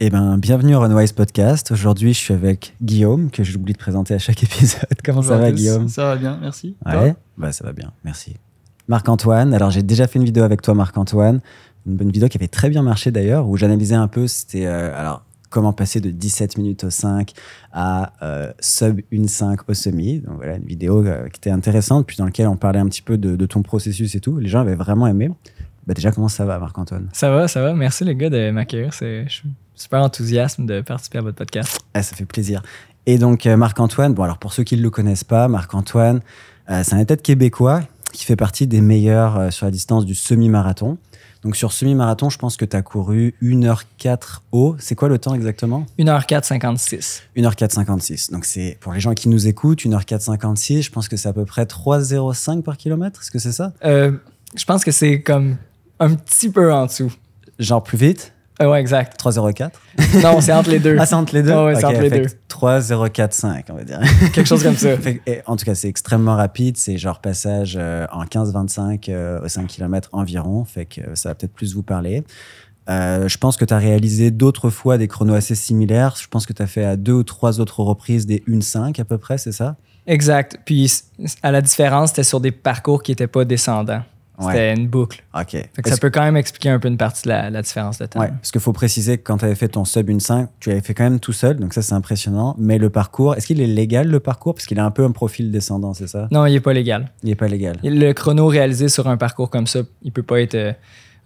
Eh ben, bienvenue au Runwise Podcast. Aujourd'hui, je suis avec Guillaume, que j'oublie de présenter à chaque épisode. Comment Bonjour ça va, tous. Guillaume? Ça va bien, merci. Ouais, bah, ça va bien, merci. Marc-Antoine, alors j'ai déjà fait une vidéo avec toi, Marc-Antoine. Une bonne vidéo qui avait très bien marché d'ailleurs, où j'analysais un peu, c'était euh, alors comment passer de 17 minutes au 5 à euh, sub 1.5 au semi. Donc voilà, une vidéo euh, qui était intéressante, puis dans laquelle on parlait un petit peu de, de ton processus et tout. Les gens avaient vraiment aimé. Bah déjà, comment ça va, Marc-Antoine? Ça va, ça va. Merci les gars de m'accueillir. C'est- Je suis super enthousiaste de participer à votre podcast. Ah, ça fait plaisir. Et donc, euh, Marc-Antoine, bon, alors pour ceux qui ne le connaissent pas, Marc-Antoine, euh, c'est un athlète québécois qui fait partie des meilleurs euh, sur la distance du semi-marathon. Donc, sur semi-marathon, je pense que tu as couru 1h04 haut. C'est quoi le temps exactement? 1h04 56. 1h04 56. Donc, c'est pour les gens qui nous écoutent, 1h04 56, je pense que c'est à peu près 3,05 par kilomètre. Est-ce que c'est ça? Euh, je pense que c'est comme un petit peu en dessous. Genre plus vite? Ouais, exact. 3,04 Non, c'est entre les deux. Ah, c'est entre les deux? Ouais, ouais, c'est Ok, entre les deux. que 3,045, on va dire. Quelque chose comme ça. Fait et en tout cas, c'est extrêmement rapide. C'est genre passage euh, en 15-25 euh, au 5 km environ. Fait que euh, ça va peut-être plus vous parler. Euh, je pense que tu as réalisé d'autres fois des chronos assez similaires. Je pense que tu as fait à deux ou trois autres reprises des 1-5 à peu près, c'est ça? Exact. Puis, à la différence, c'était sur des parcours qui n'étaient pas descendants. C'était une boucle. OK. Fait que ça peut quand même expliquer un peu une partie de la, la différence de temps. Ouais, parce qu'il faut préciser que quand tu avais fait ton sub 1.5, tu l'avais fait quand même tout seul, donc ça c'est impressionnant. Mais le parcours, est-ce qu'il est légal le parcours? Parce qu'il a un peu un profil descendant, c'est ça? Non, il n'est pas légal. Il n'est pas légal. Le chrono réalisé sur un parcours comme ça, il peut pas être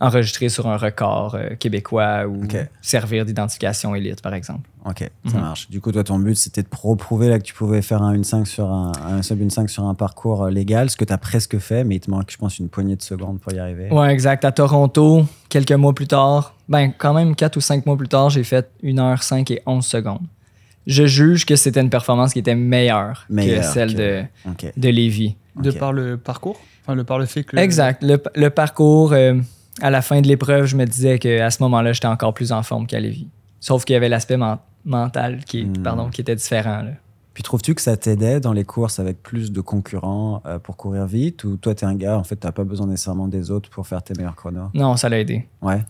enregistré sur un record euh, québécois ou servir d'identification élite, par exemple. Ok, ça Mhm. marche. Du coup, toi, ton but, c'était de pro- prouver là, que tu pouvais faire un 1.5 sur un, un sub 1.5 sur un parcours euh, légal, ce que tu as presque fait, mais il te manque, je pense, une poignée de secondes pour y arriver. Ouais, exact. À Toronto, quelques mois plus tard, ben quand même 4 ou 5 mois plus tard, j'ai fait 1h05 et 11 secondes. Je juge que c'était une performance qui était meilleure, Meilleure que celle que- de, Ok. de Lévis. De par le parcours? Enfin, le par le fait que. Exact. Le, le parcours, euh, à la fin de l'épreuve, je me disais qu'à ce moment-là, j'étais encore plus en forme qu'à Lévis. Sauf qu'il y avait l'aspect men- mental qui, Hmm. pardon, qui était différent. là. Puis trouves-tu que ça t'aidait dans les courses avec plus de concurrents euh, pour courir vite? Ou toi, tu es un gars, en fait, tu pas besoin nécessairement des autres pour faire tes meilleurs chronos? Non, ça l'a aidé. Ouais.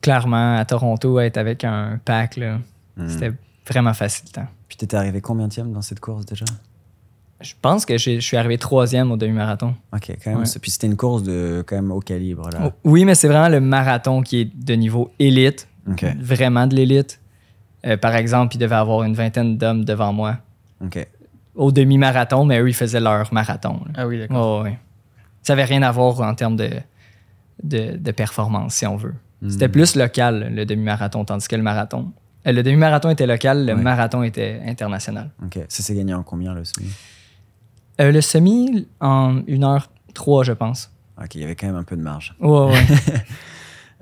Clairement, à Toronto, être avec un pack, là, Hmm. c'était vraiment facilitant. Puis t'étais arrivé combien dans cette course déjà? Je pense que je suis arrivé troisième au demi-marathon. Ok, quand même. Ouais. Puis c'était une course de quand même haut calibre là. Oh, Oui, mais c'est vraiment le marathon qui est de niveau élite, Ok, vraiment de l'élite. Euh, par exemple, il devait avoir une vingtaine d'hommes devant moi ok. au demi-marathon, mais eux, ils faisaient leur marathon. là. Ah oui, d'accord. Oh, ouais. Ça n'avait rien à voir en termes de, de, de performance, si on veut. C'était Hmm. plus local, le demi-marathon, tandis que le marathon. euh, Le demi-marathon était local, le Ouais. marathon était international. Ok. Ça s'est gagné en combien le semi Euh, le semi, en 1h03, je pense. Ok, il y avait quand même un peu de marge. Ouais, ouais.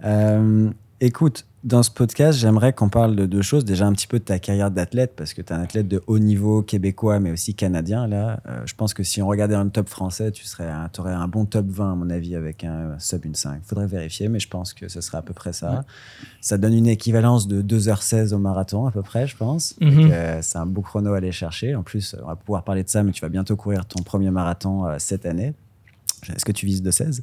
Euh, écoute, dans ce podcast, j'aimerais qu'on parle de deux choses. Déjà un petit peu de ta carrière d'athlète, parce que tu es un athlète de haut niveau québécois, mais aussi canadien. Là, Euh, je pense que si on regardait un top français, tu serais, aurais un bon top 20, à mon avis, avec un sub 1.5. Faudrait vérifier, mais je pense que ce serait à peu près ça. Ouais. Ça donne une équivalence de 2h16 au marathon, à peu près, je pense. Mhm. Euh, c'est un beau chrono à aller chercher. En plus, on va pouvoir parler de ça, mais tu vas bientôt courir ton premier marathon euh, cette année. Est-ce que tu vises de 16 Euh,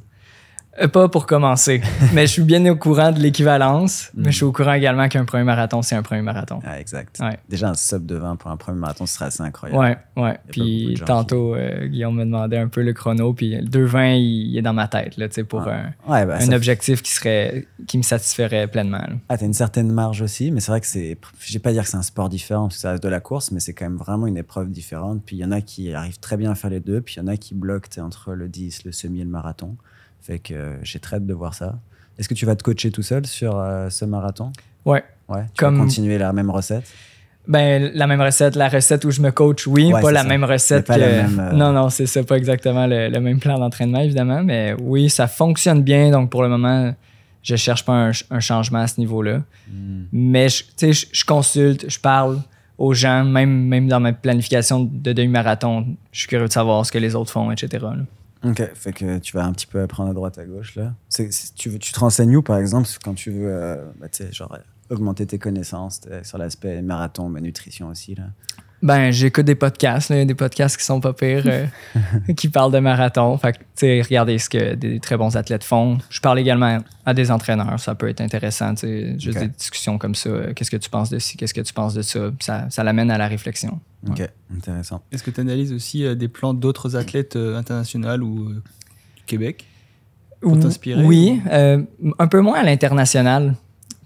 Pas pour commencer, mais je suis bien au courant de l'équivalence, mais je suis au courant également qu'un premier marathon, c'est un premier marathon. Ah, exact. Ouais. Déjà, un sub de 20 pour un premier marathon, ce serait assez incroyable. Ouais, ouais. Puis tantôt, euh, Guillaume me demandait un peu le chrono, puis le 2,20, il, est dans ma tête, là, tu sais, pour Ah. un, Ouais, bah, un objectif qui serait qui me satisferait pleinement. là. Ah, t'as une certaine marge aussi, mais c'est vrai que c'est. Je vais pas dire que c'est un sport différent parce que ça reste de la course, mais c'est quand même vraiment une épreuve différente. Puis il y en a qui arrivent très bien à faire les deux, puis il y en a qui bloquent entre le 10, le semi et le marathon. Fait que euh, j'ai très hâte de voir ça. Est-ce que tu vas te coacher tout seul sur euh, ce marathon? Ouais. Ouais. Tu Comme- vas continuer la même recette? Ben, la même recette, la recette où je me coach, oui, Ouais, pas la ça. même recette pas que. la même, euh, Non, non, c'est ça, pas exactement le, le même plan d'entraînement, évidemment, mais oui, ça fonctionne bien, donc pour le moment, je cherche pas un, ch- un changement à ce niveau-là. Hmm. Mais je, tu sais, je, je consulte, je parle aux gens, même, même dans ma planification de demi-marathon, je suis curieux de savoir ce que les autres font, etc. là. Ok, fait que tu vas un petit peu apprendre à droite à gauche là. Tu, veux- tu te renseignes où par exemple quand tu veux, euh, bah, genre augmenter tes connaissances sur l'aspect marathon, mais nutrition aussi là? Ben, j'écoute des podcasts, des podcasts qui sont pas pires, euh, qui parlent de marathon. Fait que, tu sais, regardez ce que des très bons athlètes font. Je parle également à des entraîneurs, ça peut être intéressant, tu sais, juste des discussions comme ça. Qu'est-ce que tu penses de ci, qu'est-ce que tu penses de ça? Ça, ça l'amène à la réflexion. Ok, intéressant. Est-ce que tu analyses aussi euh, des plans d'autres athlètes euh, internationaux ou du Québec pour t'inspirer? Oui, un peu moins à l'international.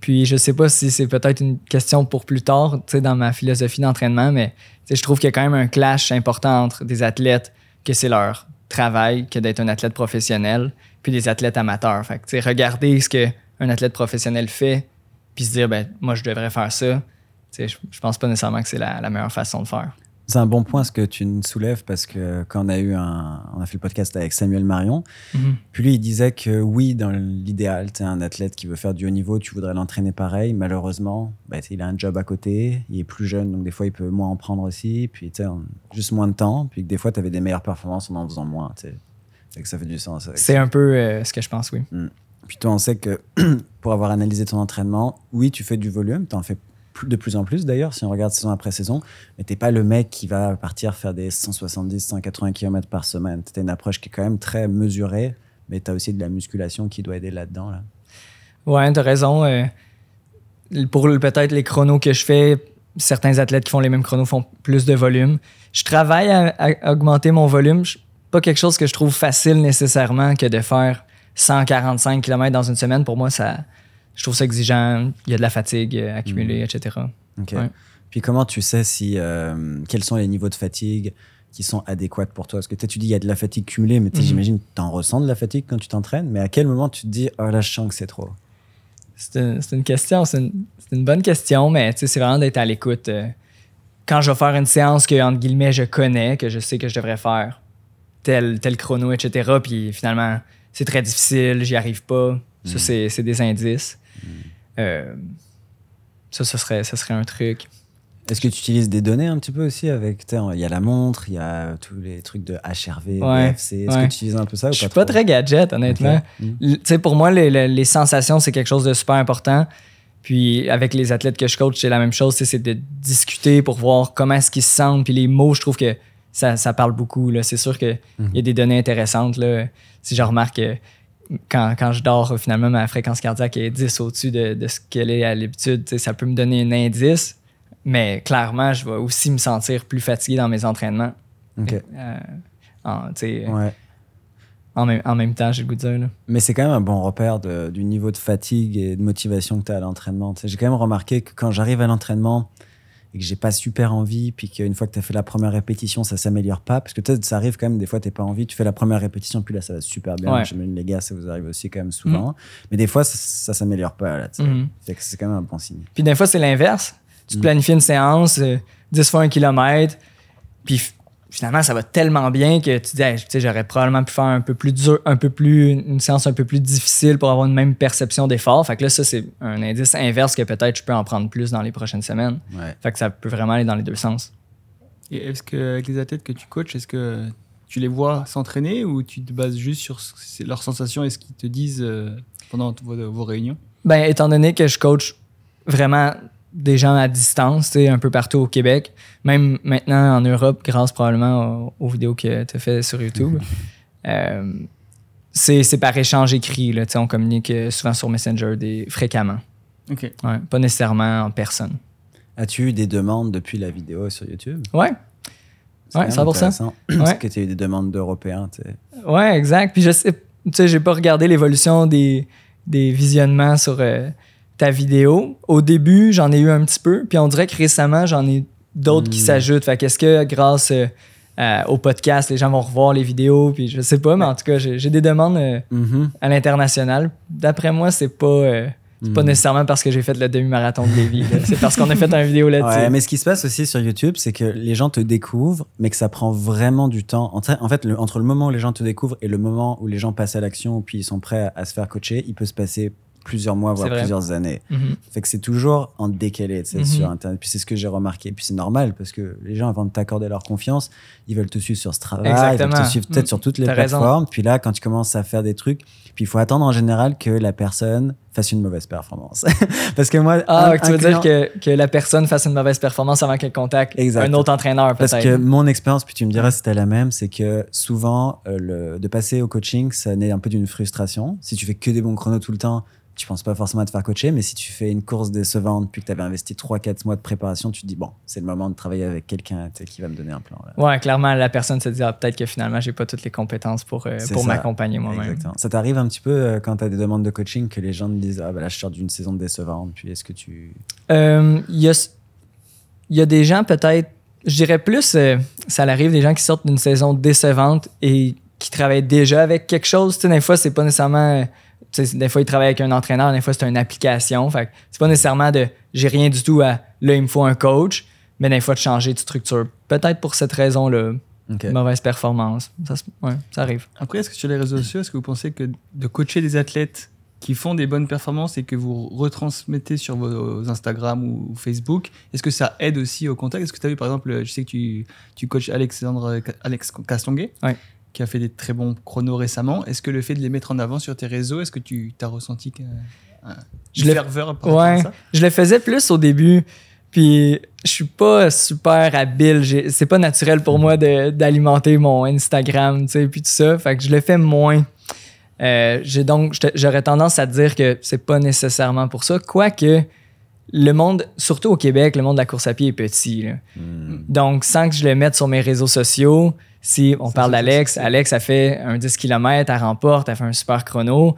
Puis je sais pas si c'est peut-être une question pour plus tard, tu sais, dans ma philosophie d'entraînement, mais je trouve qu'il y a quand même un clash important entre des athlètes que c'est leur travail que d'être un athlète professionnel, puis des athlètes amateurs. Fait que, regarder ce qu'un athlète professionnel fait, puis se dire, ben, moi, je devrais faire ça, je, je pense pas nécessairement que c'est la meilleure façon de faire. C'est un bon point ce que tu nous soulèves parce que quand on a eu un, on a fait le podcast avec Samuel Marion, mhm. puis lui il disait que oui, dans l'idéal, tu es un athlète qui veut faire du haut niveau, tu voudrais l'entraîner pareil. Malheureusement, bah, il a un job à côté, il est plus jeune, donc des fois il peut moins en prendre aussi, puis tu sais, juste moins de temps, puis que des fois tu avais des meilleures performances en en faisant moins. C'est que ça fait du sens. C'est un peu euh, ce que je pense, oui. Mm. Puis toi, on sait que pour avoir analysé ton entraînement, oui, tu fais du volume, tu en fais de plus en plus d'ailleurs, si on regarde saison après saison. Mais t'es pas le mec qui va partir faire des 170, 180 km par semaine. T'as une approche qui est quand même très mesurée, mais tu as aussi de la musculation qui doit aider là-dedans. Là. Ouais, t'as raison. Euh, pour peut-être les chronos que je fais, certains athlètes qui font les mêmes chronos font plus de volume. Je travaille à, augmenter mon volume. Pas quelque chose que je trouve facile nécessairement que de faire 145 km dans une semaine. Pour moi, ça, je trouve ça exigeant. Il y a de la fatigue euh, accumulée, mm. etc. Puis comment tu sais si euh, quels sont les niveaux de fatigue qui sont adéquats pour toi? Parce que tu dis il y a de la fatigue cumulée, mais mm-hmm. j'imagine que tu en ressens de la fatigue quand tu t'entraînes. Mais à quel moment tu te dis oh là je sens que c'est trop C'est une, question, c'est une, bonne question, mais c'est vraiment d'être à l'écoute. Euh. quand je vais faire une séance que entre guillemets je connais, que je sais que je devrais faire tel tel chrono, etc. Puis finalement c'est très difficile, j'y arrive pas. Ça mm. c'est des indices. Euh, ça, ce serait, ça serait un truc. Est-ce que tu utilises des données un petit peu aussi avec Il y a la montre, il y a tous les trucs de HRV, ouais, Est-ce que tu utilises un peu ça ou Je suis pas, très gadget, honnêtement. Mm. Pour moi, les, sensations, c'est quelque chose de super important. Puis avec les athlètes que je coach, c'est la même chose. C'est de discuter pour voir comment est-ce qu'ils se sentent. Puis les mots, je trouve que ça, ça parle beaucoup. C'est sûr qu'il mm-hmm. y a des données intéressantes. Là. Si je remarque quand, quand, je dors, finalement, ma fréquence cardiaque est 10 au-dessus de, de, ce qu'elle est à l'habitude. Ça peut me donner un indice, mais clairement, je vais aussi me sentir plus fatigué dans mes entraînements. Euh, en, ouais. en, même, en, même, temps, j'ai le goût de dire. Là. Mais c'est quand même un bon repère de, du niveau de fatigue et de motivation que tu as à l'entraînement. J'ai quand même remarqué que quand j'arrive à l'entraînement, et que j'ai pas super envie, puis qu'une fois que tu as fait la première répétition, ça s'améliore pas. Parce que peut-être ça arrive quand même, des fois, tu pas envie, tu fais la première répétition, puis là, ça va super bien. Ouais. J'imagine les gars, ça vous arrive aussi quand même souvent. Mhm. Mais des fois, ça, ça s'améliore pas. Là, mhm. C'est quand même un bon signe. Puis des fois, c'est l'inverse. Tu te mhm. planifies une séance, 10 euh, fois un kilomètre, puis finalement, ça va tellement bien que tu dis, j'aurais probablement pu faire un peu plus dur, un peu plus, une séance un peu plus difficile pour avoir une même perception d'effort. Fait que là, ça, c'est un indice inverse que peut-être je peux en prendre plus dans les prochaines semaines. Fait que ça peut vraiment aller dans les deux sens. Et est-ce que, avec les athlètes que tu coaches, est-ce que tu les vois s'entraîner ou tu te bases juste sur leurs sensations et ce qu'ils te disent euh, pendant vos, vos réunions? Ben, étant donné que je coach vraiment des gens à distance, un peu partout au Québec. Même maintenant en Europe, grâce probablement aux, vidéos que tu as fait sur YouTube. Euh, c'est par échange écrit. Là, on communique souvent sur Messenger des, fréquemment. OK. pas nécessairement en personne. As-tu eu des demandes depuis la vidéo sur YouTube? Ouais. Ouais, 100%. Est-ce que tu as eu des demandes d'Européens? Ouais, exact. Puis je sais, tu sais, j'ai pas regardé l'évolution des, des visionnements sur, euh, ta vidéo. Au début, j'en ai eu un petit peu, puis on dirait que récemment, j'en ai d'autres qui hmm. s'ajoutent. Fait qu'est-ce que grâce euh, au podcast, les gens vont revoir les vidéos, puis je sais pas, mais en tout cas, j'ai des demandes euh, mm-hmm. à l'international. D'après moi, c'est pas. Euh, pas hmm. nécessairement parce que j'ai fait le demi-marathon de Lévis. c'est parce qu'on a fait une vidéo là-dessus. mais ce qui se passe aussi sur YouTube, c'est que les gens te découvrent, mais que ça prend vraiment du temps. En fait, entre le moment où les gens te découvrent et le moment où les gens passent à l'action, puis ils sont prêts à, à se faire coacher, il peut se passer plusieurs mois, voire plusieurs années. Mm-hmm. Fait que c'est toujours en décalé mm-hmm. sur Internet. Puis c'est ce que j'ai remarqué. Puis c'est normal parce que les gens, avant de t'accorder leur confiance, ils veulent te suivre sur ce travail, ils veulent te suivre peut-être mm. sur toutes les plateformes. Puis là, quand tu commences à faire des trucs, puis il faut attendre en général que la personne fasse une mauvaise performance. Parce que moi. Ah, tu veux dire que, que, la personne fasse une mauvaise performance avant qu'elle contacte un autre entraîneur, peut-être. Parce que mon expérience, puis tu me diras si c'était la même, c'est que souvent, euh, le, de passer au coaching, ça naît un peu d'une frustration. Si tu fais que des bons chronos tout le temps, tu penses pas forcément à te faire coacher, mais si tu fais une course décevante puis que tu avais investi 3-4 mois de préparation, tu te dis, bon, c'est le moment de travailler avec quelqu'un qui va me donner un plan. Ouais, clairement, la personne se dit, ah, peut-être que finalement, j'ai pas toutes les compétences pour, euh, pour m'accompagner moi-même. Ça t'arrive un petit peu euh, quand tu as des demandes de coaching que les gens te disent, ah, ben là, je sors d'une saison décevante, puis est-ce que tu. Euh, il y, a, y a des gens, peut-être, je dirais plus, ça arrive des gens qui sortent d'une saison décevante et qui travaillent déjà avec quelque chose. Tu sais, des fois, c'est pas nécessairement des fois, il travaille avec un entraîneur, des fois, c'est une application. Fait c'est pas nécessairement de j'ai rien du tout à là, il me faut un coach, mais des fois, de changer de structure. Peut-être pour cette raison-là. Mauvaise performance. Ça, ça arrive. Après, est-ce que sur les réseaux sociaux, est-ce que vous pensez que de coacher des athlètes qui font des bonnes performances et que vous retransmettez sur vos Instagram ou Facebook, est-ce que ça aide aussi au contact? Est-ce que tu as vu, par exemple, je sais que tu, tu coaches Alexandre Alex Castonguay. Ouais qui a fait des très bons chronos récemment. Est-ce que le fait de les mettre en avant sur tes réseaux, est-ce que tu as ressenti que, je le ferveur ouais, Je le faisais plus au début. Puis je suis pas super habile. C'est pas naturel pour moi d'alimenter mon Instagram, tu sais, puis tout ça. Fait que je le fais moins. Euh, j'ai donc, j'aurais tendance à dire que c'est pas nécessairement pour ça. Quoique, le monde, surtout au Québec, le monde de la course à pied est petit. Hmm. Donc, sans que je le mette sur mes réseaux sociaux, si on parle d'Alex, Alex a fait un 10 km, elle remporte, elle fait un super chrono.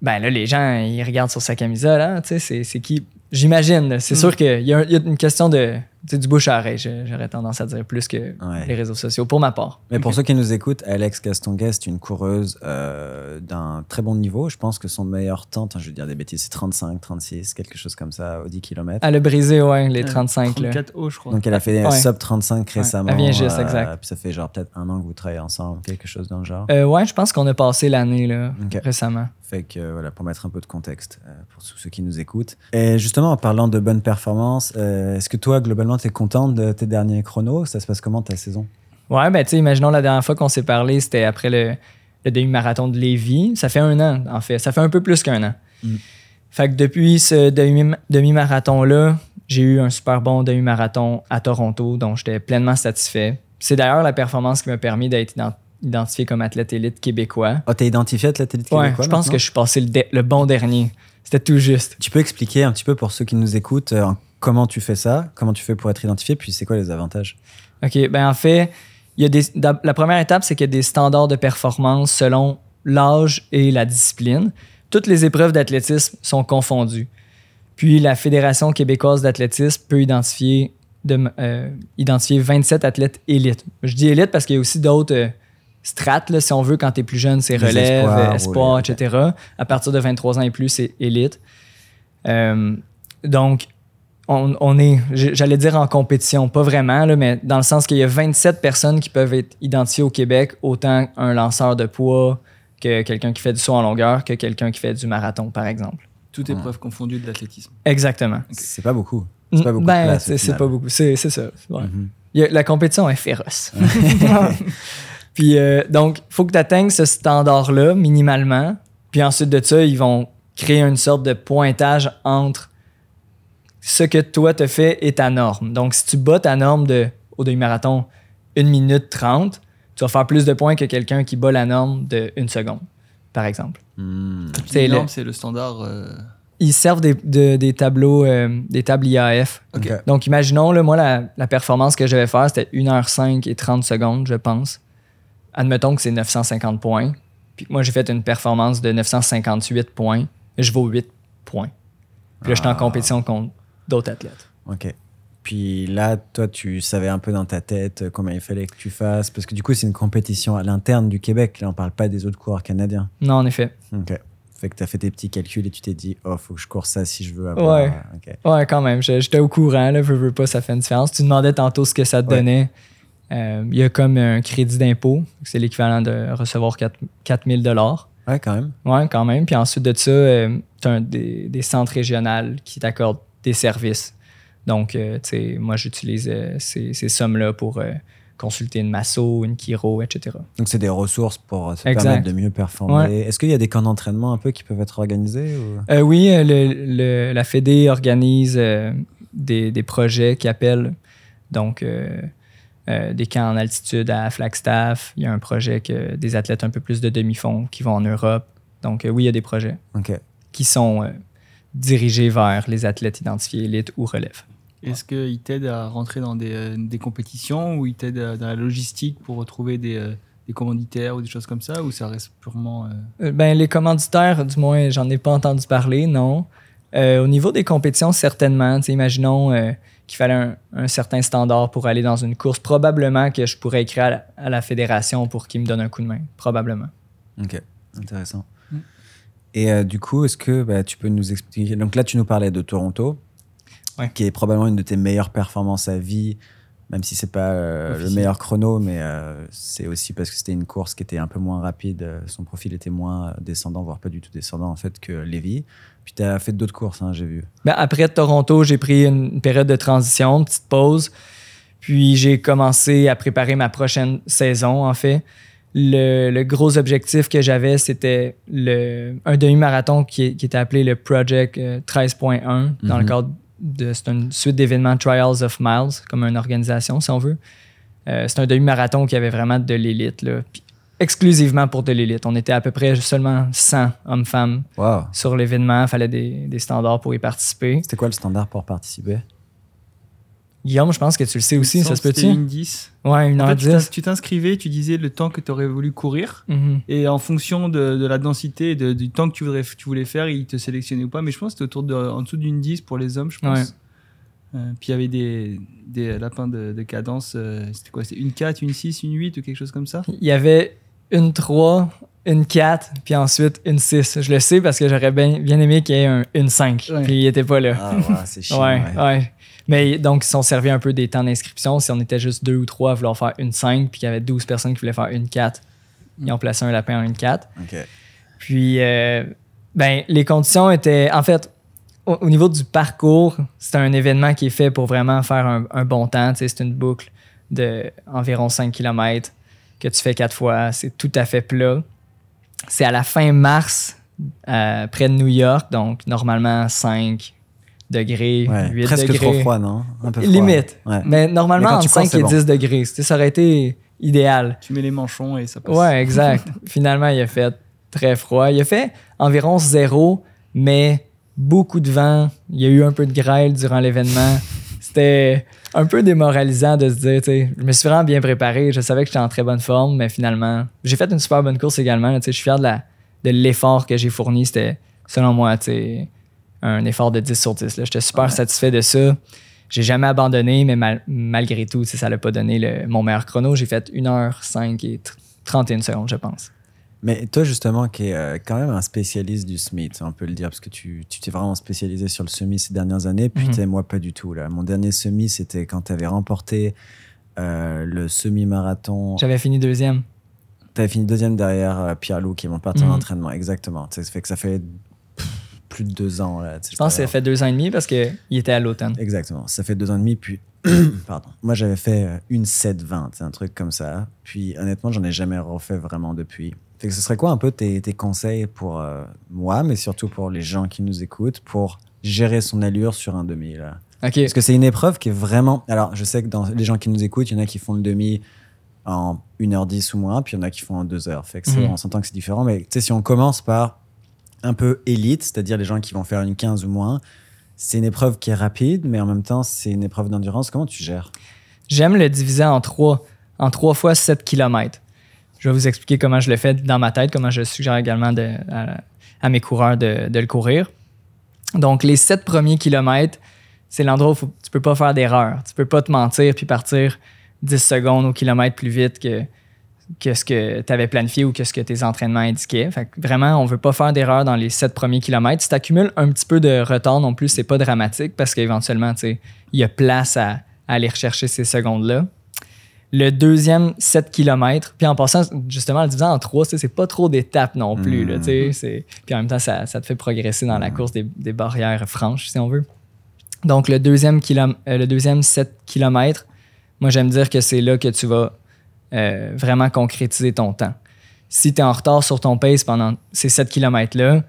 Ben là, les gens, ils regardent sur sa camisole, hein, tu sais, c'est qui? J'imagine, c'est mm. sûr qu'il y, a une question de du bouche à oreille, j'aurais tendance à dire plus que les réseaux sociaux, pour ma part. Mais pour ceux qui nous écoutent, Alex Castonguet, c'est une coureuse euh, d'un très bon niveau. Je pense que son meilleur temps, je vais dire des bêtises, c'est 35, 36, quelque chose comme ça, au 10 km. Elle a brisé, ouais, les 35. 34 hauts, je crois. Donc elle a fait ouais. sub 35 récemment. Elle vient juste, euh, exact. Puis ça fait genre peut-être un an que vous travaillez ensemble, quelque chose dans le genre. Euh, ouais, je pense qu'on a passé l'année là, récemment. Fait que voilà, pour mettre un peu de contexte pour tous ceux qui nous écoutent. Et justement, en parlant de bonne performance, est-ce que toi, globalement, tu es content de tes derniers chronos. Ça se passe comment ta saison? Ouais, ben tu sais, imaginons la dernière fois qu'on s'est parlé, c'était après le, demi-marathon de Lévis. Ça fait un an, en fait. Ça fait un peu plus qu'un an. Mm. Fait que depuis ce demi-marathon-là, j'ai eu un super bon demi-marathon à Toronto, dont j'étais pleinement satisfait. C'est d'ailleurs la performance qui m'a permis d'être identifié comme athlète élite québécois. Ah, t'es identifié athlète élite québécois? Ouais, je pense que je suis passé le, bon dernier. C'était tout juste. Tu peux expliquer un petit peu pour ceux qui nous écoutent euh, comment tu fais ça, comment tu fais pour être identifié, puis c'est quoi les avantages? OK, ben en fait, il y a des, la première étape, c'est qu'il y a des standards de performance selon l'âge et la discipline. Toutes les épreuves d'athlétisme sont confondues. Puis la Fédération québécoise d'athlétisme peut identifier, de, euh, identifier 27 athlètes élites. Je dis élite parce qu'il y a aussi d'autres euh, strates, si on veut, quand tu es plus jeune, c'est relève, espoir, etc. À partir de 23 ans et plus, c'est élite. Euh, donc, on, est, j'allais dire en compétition, pas vraiment, là, mais dans le sens qu'il y a 27 personnes qui peuvent être identifiées au Québec, autant un lanceur de poids que quelqu'un qui fait du saut en longueur que quelqu'un qui fait du marathon, par exemple. Toute épreuve confondue de l'athlétisme. Exactement. C'est pas beaucoup. C'est pas beaucoup. Ben, c'est pas beaucoup. C'est ça. Mhm. la compétition est féroce. puis euh, donc, il faut que tu atteignes ce standard-là minimalement. Puis ensuite de ça, ils vont créer une sorte de pointage entre ce que toi te fait est ta norme. Donc, si tu bats ta norme de, au demi-marathon 1 minute 30, tu vas faire plus de points que quelqu'un qui bat la norme de 1 seconde, par exemple. Hmm. C'est le, le, standard. Euh, Ils servent des, des tableaux, euh, des tables IAF. Donc, imaginons, là, moi, la, la, performance que je vais faire, c'était 1h05 et 30 secondes, je pense. Admettons que c'est 950 points. Puis moi, j'ai fait une performance de 958 points. Je vaux 8 points. Puis là, je suis en ah. compétition contre d'autres athlètes. OK. Puis là, toi, tu savais un peu dans ta tête combien il fallait que tu fasses, parce que du coup, c'est une compétition à l'interne du Québec. Là, on parle pas des autres coureurs canadiens. Non, en effet. OK. Fait que tu as fait tes petits calculs et tu t'es dit, oh, faut que je cours ça si je veux avoir. Ouais, ouais quand même. J'étais au courant, là, veux, veux pas, ça fait une différence. Tu demandais tantôt ce que ça te donnait. Euh, il y a comme un crédit d'impôt, c'est l'équivalent de recevoir 4, 4000 Ouais, quand même. Ouais, quand même. Puis ensuite de ça, euh, tu as des, des, centres régionaux qui t'accordent des services. Donc, euh, tu sais, moi, j'utilise euh, ces, ces sommes-là pour consulter une masso, une chiro, etc. Donc, c'est des ressources pour Exact. permettre de mieux performer. Est-ce qu'il y a des camps d'entraînement un peu qui peuvent être organisés ou... Oui, le, le- la Fédé organise des, des projets qui appellent donc euh, des camps en altitude à Flagstaff. Il y a un projet que des athlètes un peu plus de demi-fond qui vont en Europe. Donc euh, oui, il y a des projets qui sont euh, dirigés vers les athlètes identifiés élites ou relève. Est-ce qu'il t'aide à rentrer dans des, euh, des compétitions ou il t'aide euh, dans la logistique pour retrouver des, euh, des commanditaires ou des choses comme ça ou ça reste purement. euh, Euh, Ben, les commanditaires, du moins, j'en ai pas entendu parler, non. Euh, au niveau des compétitions, certainement. Imaginons euh, qu'il fallait un, un certain standard pour aller dans une course. Probablement que je pourrais écrire à la, à la fédération pour qu'ils me donnent un coup de main. Probablement. Ok, intéressant. Mm. Et euh, du coup, est-ce que bah, tu peux nous expliquer Donc là, tu nous parlais de Toronto, Ouais. qui est probablement une de tes meilleures performances à vie, même si c'est pas euh, le meilleur chrono, mais euh, c'est aussi parce que c'était une course qui était un peu moins rapide. Son profil était moins descendant, voire pas du tout descendant en fait que Lévis. Puis tu as fait d'autres courses, hein, j'ai vu. Ben, après Toronto, j'ai pris une période de transition, une petite pause. Puis j'ai commencé à préparer ma prochaine saison, en fait. Le, le gros objectif que j'avais, c'était le- un demi-marathon qui, qui était appelé le Project euh, 13.1, dans le Mhm. cadre de. C'est une suite d'événements Trials of Miles, comme une organisation, si on veut. Euh, c'est un demi-marathon qui avait vraiment de l'élite. Puis exclusivement pour de l'élite. On était à peu près seulement 100 hommes-femmes Wow. sur l'événement. Il fallait des, des standards pour y participer. C'était quoi le standard pour participer? Guillaume, je pense que tu le sais aussi, ça se peut-tu? une 10. Ouais, une En heure fait, tu t'ins- dix. tu t'inscrivais, tu disais le temps que tu aurais voulu courir. Mhm. Et en fonction de, de la densité et de- du temps que tu, voudrais, tu voulais faire, il te sélectionnait ou pas. Mais je pense que c'était autour de, en dessous d'une 10 pour les hommes, je pense. Ouais. Euh, puis il y avait des, des lapins de, de cadence. euh, c'était quoi? C'était une 4, une 6, une 8 ou quelque chose comme ça? Il y avait une 3, une 4, puis ensuite une 6. Je le sais parce que j'aurais bien, bien aimé qu'il y ait un, une 5, Ouais. puis il était pas là. Ah, ouais, c'est chiant. ouais, ouais. ouais. Mais donc, ils sont servis un peu des temps d'inscription. Si on était juste deux ou trois à vouloir faire une 5, puis qu'il y avait 12 personnes qui voulaient faire une 4, ils ont placé un lapin en une 4. Ok. Puis, euh, ben, les conditions étaient. En fait, au, au niveau du parcours, c'est un événement qui est fait pour vraiment faire un, un bon temps. C'est une boucle de environ 5 km que tu fais quatre fois. C'est tout à fait plat. C'est à la fin mars, euh, près de New York, donc normalement 5 degrés, Ouais, 8 Presque degrés. trop froid, non? Un peu froid. Limite. Ouais. Mais normalement, Mais entre tu cours, 5 c'est et bon. 10 degrés. Tu sais, Ça aurait été idéal. Tu mets les manchons et ça passe. Ouais, exact. Finalement, il a fait très froid. Il a fait environ zéro, mais beaucoup de vent. Il y a eu un peu de grêle durant l'événement. C'était un peu démoralisant de se dire, tu sais, je me suis vraiment bien préparé. Je savais que j'étais en très bonne forme, mais finalement, j'ai fait une super bonne course également. tu sais, je suis fier de la- de l'effort que j'ai fourni. C'était, selon moi, tu sais, un effort de 10 sur 10. là. J'étais super satisfait de ça. J'ai jamais abandonné, mais mal- malgré tout, tu sais, ça l'a pas donné le- mon meilleur chrono. J'ai fait 1h05 et tr- 31 secondes, je pense. Mais toi, justement, qui es euh, quand même un spécialiste du sais, on peut le dire, parce que tu tu t'es vraiment spécialisé sur le semi ces dernières années, puis sais, moi, pas du tout. Là. Mon dernier semi, c'était quand tu avais remporté euh, le semi-marathon. J'avais fini deuxième. Tu avais fini deuxième derrière euh, Pierre-Loup, qui est mon partenaire Mhm. d'entraînement. Exactement. Ça fait que ça fait pff, plus de deux ans. Là, Je pense que ça fait deux ans et demi parce qu'il était à l'automne. Exactement. Ça fait deux ans et demi. Puis, pardon. Moi, j'avais fait une 7-20, c'est un truc comme ça. Puis, honnêtement, j'en ai jamais refait vraiment depuis. Ce serait quoi un peu tes, tes conseils pour euh, moi, mais surtout pour les gens qui nous écoutent, pour gérer son allure sur un demi là? Parce que c'est une épreuve qui est vraiment. Alors, je sais que dans les gens qui nous écoutent, il y en a qui font le demi en 1h10 ou moins, puis il y en a qui font en 2 heures. Fait que Mhm. on s'entend que c'est différent. Mais tu sais, si on commence par un peu élite, c'est-à-dire les gens qui vont faire une 15 ou moins, c'est une épreuve qui est rapide, mais en même temps, c'est une épreuve d'endurance. Comment tu gères? J'aime le diviser en trois, en trois fois 7 km. Je vais vous expliquer comment je le fais dans ma tête, comment je suggère également à, mes coureurs de, le courir. Donc, les sept premiers kilomètres, c'est l'endroit où faut- tu peux pas faire d'erreur. Tu peux pas te mentir puis partir 10 secondes au kilomètre plus vite que, que ce que tu avais planifié ou que ce que tes entraînements indiquaient. Fait que vraiment, on veut pas faire d'erreur dans les sept premiers kilomètres. Si tu accumules un petit peu de retard non plus, c'est pas dramatique parce qu'éventuellement, il y a place à, à aller rechercher ces secondes-là. Le deuxième, 7 km. Puis en passant, justement, en le divisant en trois, c'est pas trop d'étapes non plus. Là, sais. puis en même temps, ça, ça, te fait progresser dans la course des, des, barrières franches, si on veut. Donc, le deuxième, kilom euh, le deuxième 7 km, moi, j'aime dire que c'est là que tu vas euh, vraiment concrétiser ton temps. Si tu es en retard sur ton pace pendant ces 7 km-là,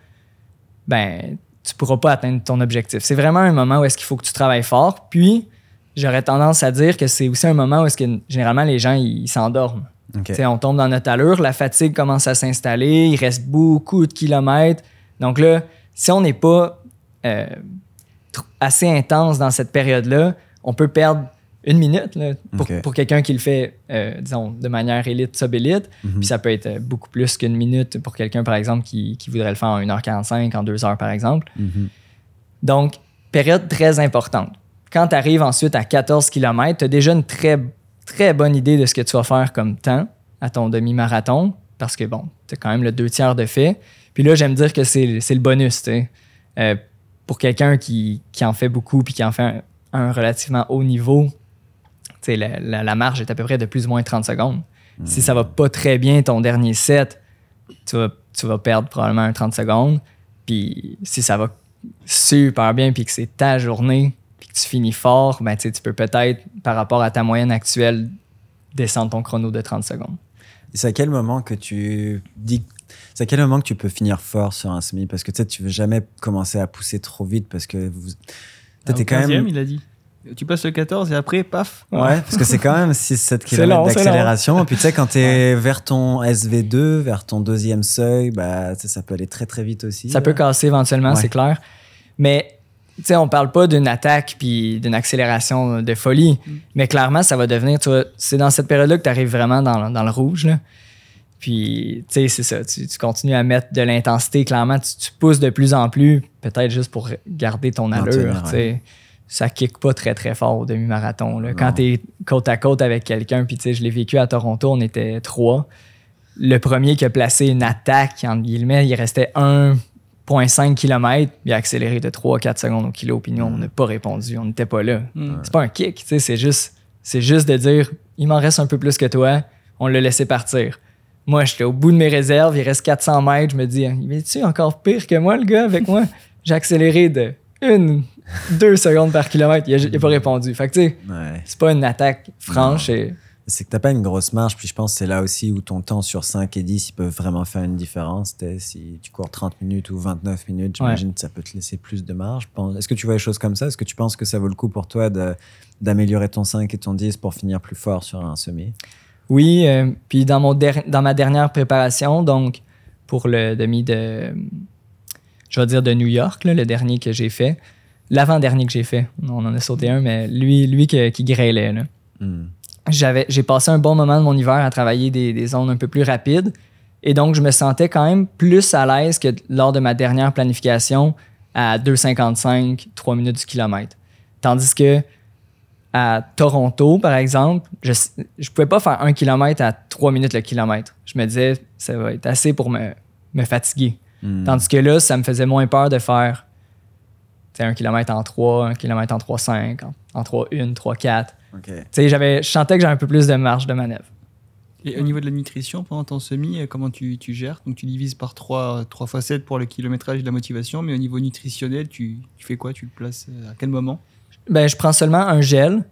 ben, tu pourras pas atteindre ton objectif. C'est vraiment un moment où est-ce qu'il faut que tu travailles fort. Puis, j'aurais tendance à dire que c'est aussi un moment où est-ce que généralement les gens ils s'endorment. On tombe dans notre allure, la fatigue commence à s'installer, il reste beaucoup de kilomètres. Donc là, si on n'est pas euh, assez intense dans cette période-là, on peut perdre une minute pour, quelqu'un qui le fait, euh, disons, de manière élite, sub-élite. Mhm. Puis ça peut être beaucoup plus qu'une minute pour quelqu'un, par exemple, qui, voudrait le faire en 1h45, en 2h, par exemple. Mhm. Donc, période très importante. Quand tu arrives ensuite à 14 km, tu as déjà une très, très bonne idée de ce que tu vas faire comme temps à ton demi-marathon, parce que, bon, tu as quand même le deux tiers de fait. Puis là, j'aime dire que c'est le bonus, euh, pour quelqu'un qui, en fait beaucoup puis qui en fait un relativement haut niveau, la, la, marge est à peu près de plus ou moins 30 secondes. Si ça va pas très bien ton dernier set, tu vas, tu vas perdre probablement un 30 secondes. Puis si ça va super bien puis que c'est ta journée puis que tu finis fort, ben, tu peux peut-être, par rapport à ta moyenne actuelle, descendre ton chrono de 30 secondes. C'est à quel moment que tu dis c'est à quel moment que tu peux finir fort sur un semi? Parce que tu sais, tu veux jamais commencer à pousser trop vite parce que vous. Ah, quand même. il a dit. Tu passes le 14 et après, paf. Ouais, parce que c'est quand même 6-7 km d'accélération. Et puis tu sais, quand tu es vers ton SV2, vers ton deuxième seuil, bah, ça peut aller très très vite aussi. Ça peut casser éventuellement, c'est clair. Mais sais, on parle pas d'une attaque puis d'une accélération de folie. Mm. Mais clairement, ça va devenir, tu c'est dans cette période-là que tu arrives vraiment dans, dans, le rouge. Là. Puis, tu sais, c'est ça. Tu, continues à mettre de l'intensité. Clairement, tu, pousses de plus en plus, peut-être juste pour garder ton allure. tu sais ça kick pas très très fort au demi-marathon. Quand tu es côte à côte avec quelqu'un, puis tu sais, je l'ai vécu à Toronto, on était trois. Le premier qui a placé une attaque, entre guillemets, il restait 1,5 km, il a accéléré de 3-4 secondes au kilo, puis nous, on n'a pas répondu, on n'était pas là. Hmm. C'est pas un kick, c'est juste, juste de dire, il m'en reste un peu plus que toi, on l'a laissé partir. Moi, j'étais au bout de mes réserves, il reste 400 mètres, je me dis, il est-tu encore pire que moi, le gars, avec moi? J'ai accéléré de une deux secondes par kilomètre. Il n'a pas répondu. Fait que, tu sais, c'est pas une attaque franche. C'est que t'as pas une grosse marge, puis je pense que c'est là aussi où ton temps sur 5 et 10, il peut vraiment faire une différence. Si tu cours 30 minutes ou 29 minutes, j'imagine que ça peut te laisser plus de marge. Est-ce que tu vois les choses comme ça? Est-ce que tu penses que ça vaut le coup pour toi d'améliorer ton 5 et ton 10 pour finir plus fort sur un semi? Oui, euh, puis dans, mon dans ma dernière préparation, donc pour le demi de, je vais dire de New York, le dernier que j'ai fait, l'avant-dernier que j'ai fait. On en a sauté un, mais lui, lui qui, qui grêlait. Hmm. J'avais, j'ai passé un bon moment de mon hiver à travailler des, des, zones un peu plus rapides. Et donc, je me sentais quand même plus à l'aise que lors de ma dernière planification à 2,55, 3 minutes du kilomètre. Tandis que à Toronto, par exemple, je ne pouvais pas faire un kilomètre à 3 minutes le kilomètre. Je me disais, ça va être assez pour me, me fatiguer. Hmm. Tandis que là, ça me faisait moins peur de faire un kilomètre en 3, un kilomètre en 3,5, en, en 3,1, 3,4. J'avais, je sentais que j'avais un peu plus de marge de manœuvre. Et au niveau de la nutrition, pendant ton semi, euh, comment tu, tu gères? Donc tu divises par 3, 3 fois 7 pour le kilométrage et la motivation, mais au niveau nutritionnel, tu, tu fais quoi? Tu le places euh, à quel moment? Ben, Je prends seulement un gel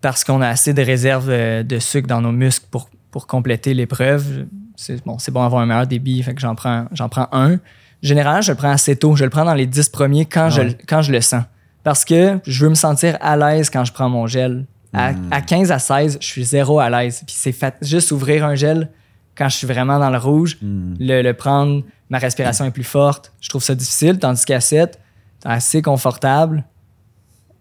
parce qu'on a assez de réserves euh, de sucre dans nos muscles pour, pour compléter l'épreuve. C'est bon, c'est bon d'avoir un meilleur débit, fait que j'en prends, j'en prends un. Généralement, je le prends assez tôt. Je le prends dans les 10 premiers quand, je, quand je le sens. Parce que je veux me sentir à l'aise quand je prends mon gel. À, 15 hmm. à 16, je suis zéro à l'aise. Puis c'est fait, juste ouvrir un gel quand je suis vraiment dans le rouge, hmm. le, prendre, ma respiration est plus forte. Je trouve ça difficile, tandis qu'à 7, assez confortable,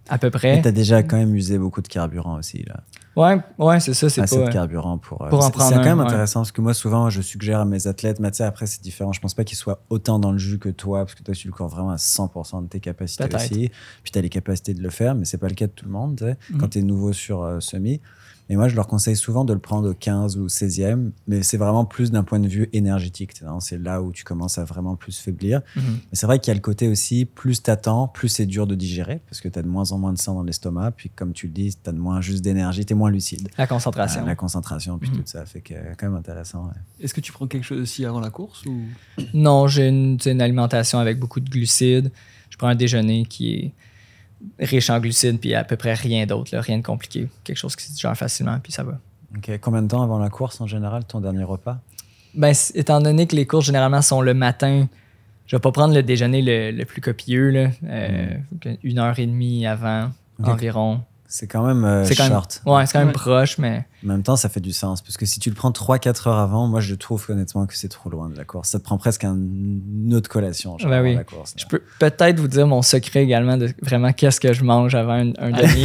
à peu près. tu as déjà quand même usé beaucoup de carburant aussi, là. Ouais, ouais c'est ça. C'est pas. de carburant pour. Euh, pour en prendre C'est quand même intéressant parce que moi, souvent, je suggère à mes athlètes, mais tu sais, après, c'est différent. Je pense pas qu'ils soient autant dans le jus que toi parce que toi, tu le cours vraiment à 100% de tes capacités aussi. Puis tu as les capacités de le faire, mais c'est pas le cas de tout le monde, mm. quand tu es nouveau sur euh, semi. Et moi, je leur conseille souvent de le prendre au 15 ou 16e, mais c'est vraiment plus d'un point de vue énergétique. C'est là où tu commences à vraiment plus faiblir. Mhm. Mais c'est vrai qu'il y a le côté aussi, plus t'attends, plus c'est dur de digérer, parce que tu as de moins en moins de sang dans l'estomac. Puis comme tu le dis, tu as de moins juste d'énergie, tu es moins lucide. La concentration. Euh, la concentration, puis Mhm. tout ça. Fait que quand même intéressant. ouais. Est-ce que tu prends quelque chose aussi avant la course ou? Non, j'ai une, une alimentation avec beaucoup de glucides. Je prends un déjeuner qui est riche en glucides, puis à peu près rien d'autre, là, rien de compliqué. Quelque chose qui se digère facilement, puis ça va. Ok. Combien de temps avant la course en général, ton dernier repas? Ben, étant donné que les courses généralement sont le matin, je vais pas prendre le déjeuner le, le plus copieux, là. Euh, une heure et demie avant environ. C'est quand même euh, C'est quand même- short. Ouais, c'est quand même Ouais. proche, mais En même temps, ça fait du sens. Parce que si tu le prends 3-4 heures avant, moi, je trouve honnêtement que c'est trop loin de la course. Ça te prend presque un, une autre collation genre, Ben oui. la course. je peux peut-être vous dire mon secret également de vraiment qu'est-ce que je mange avant un, un demi.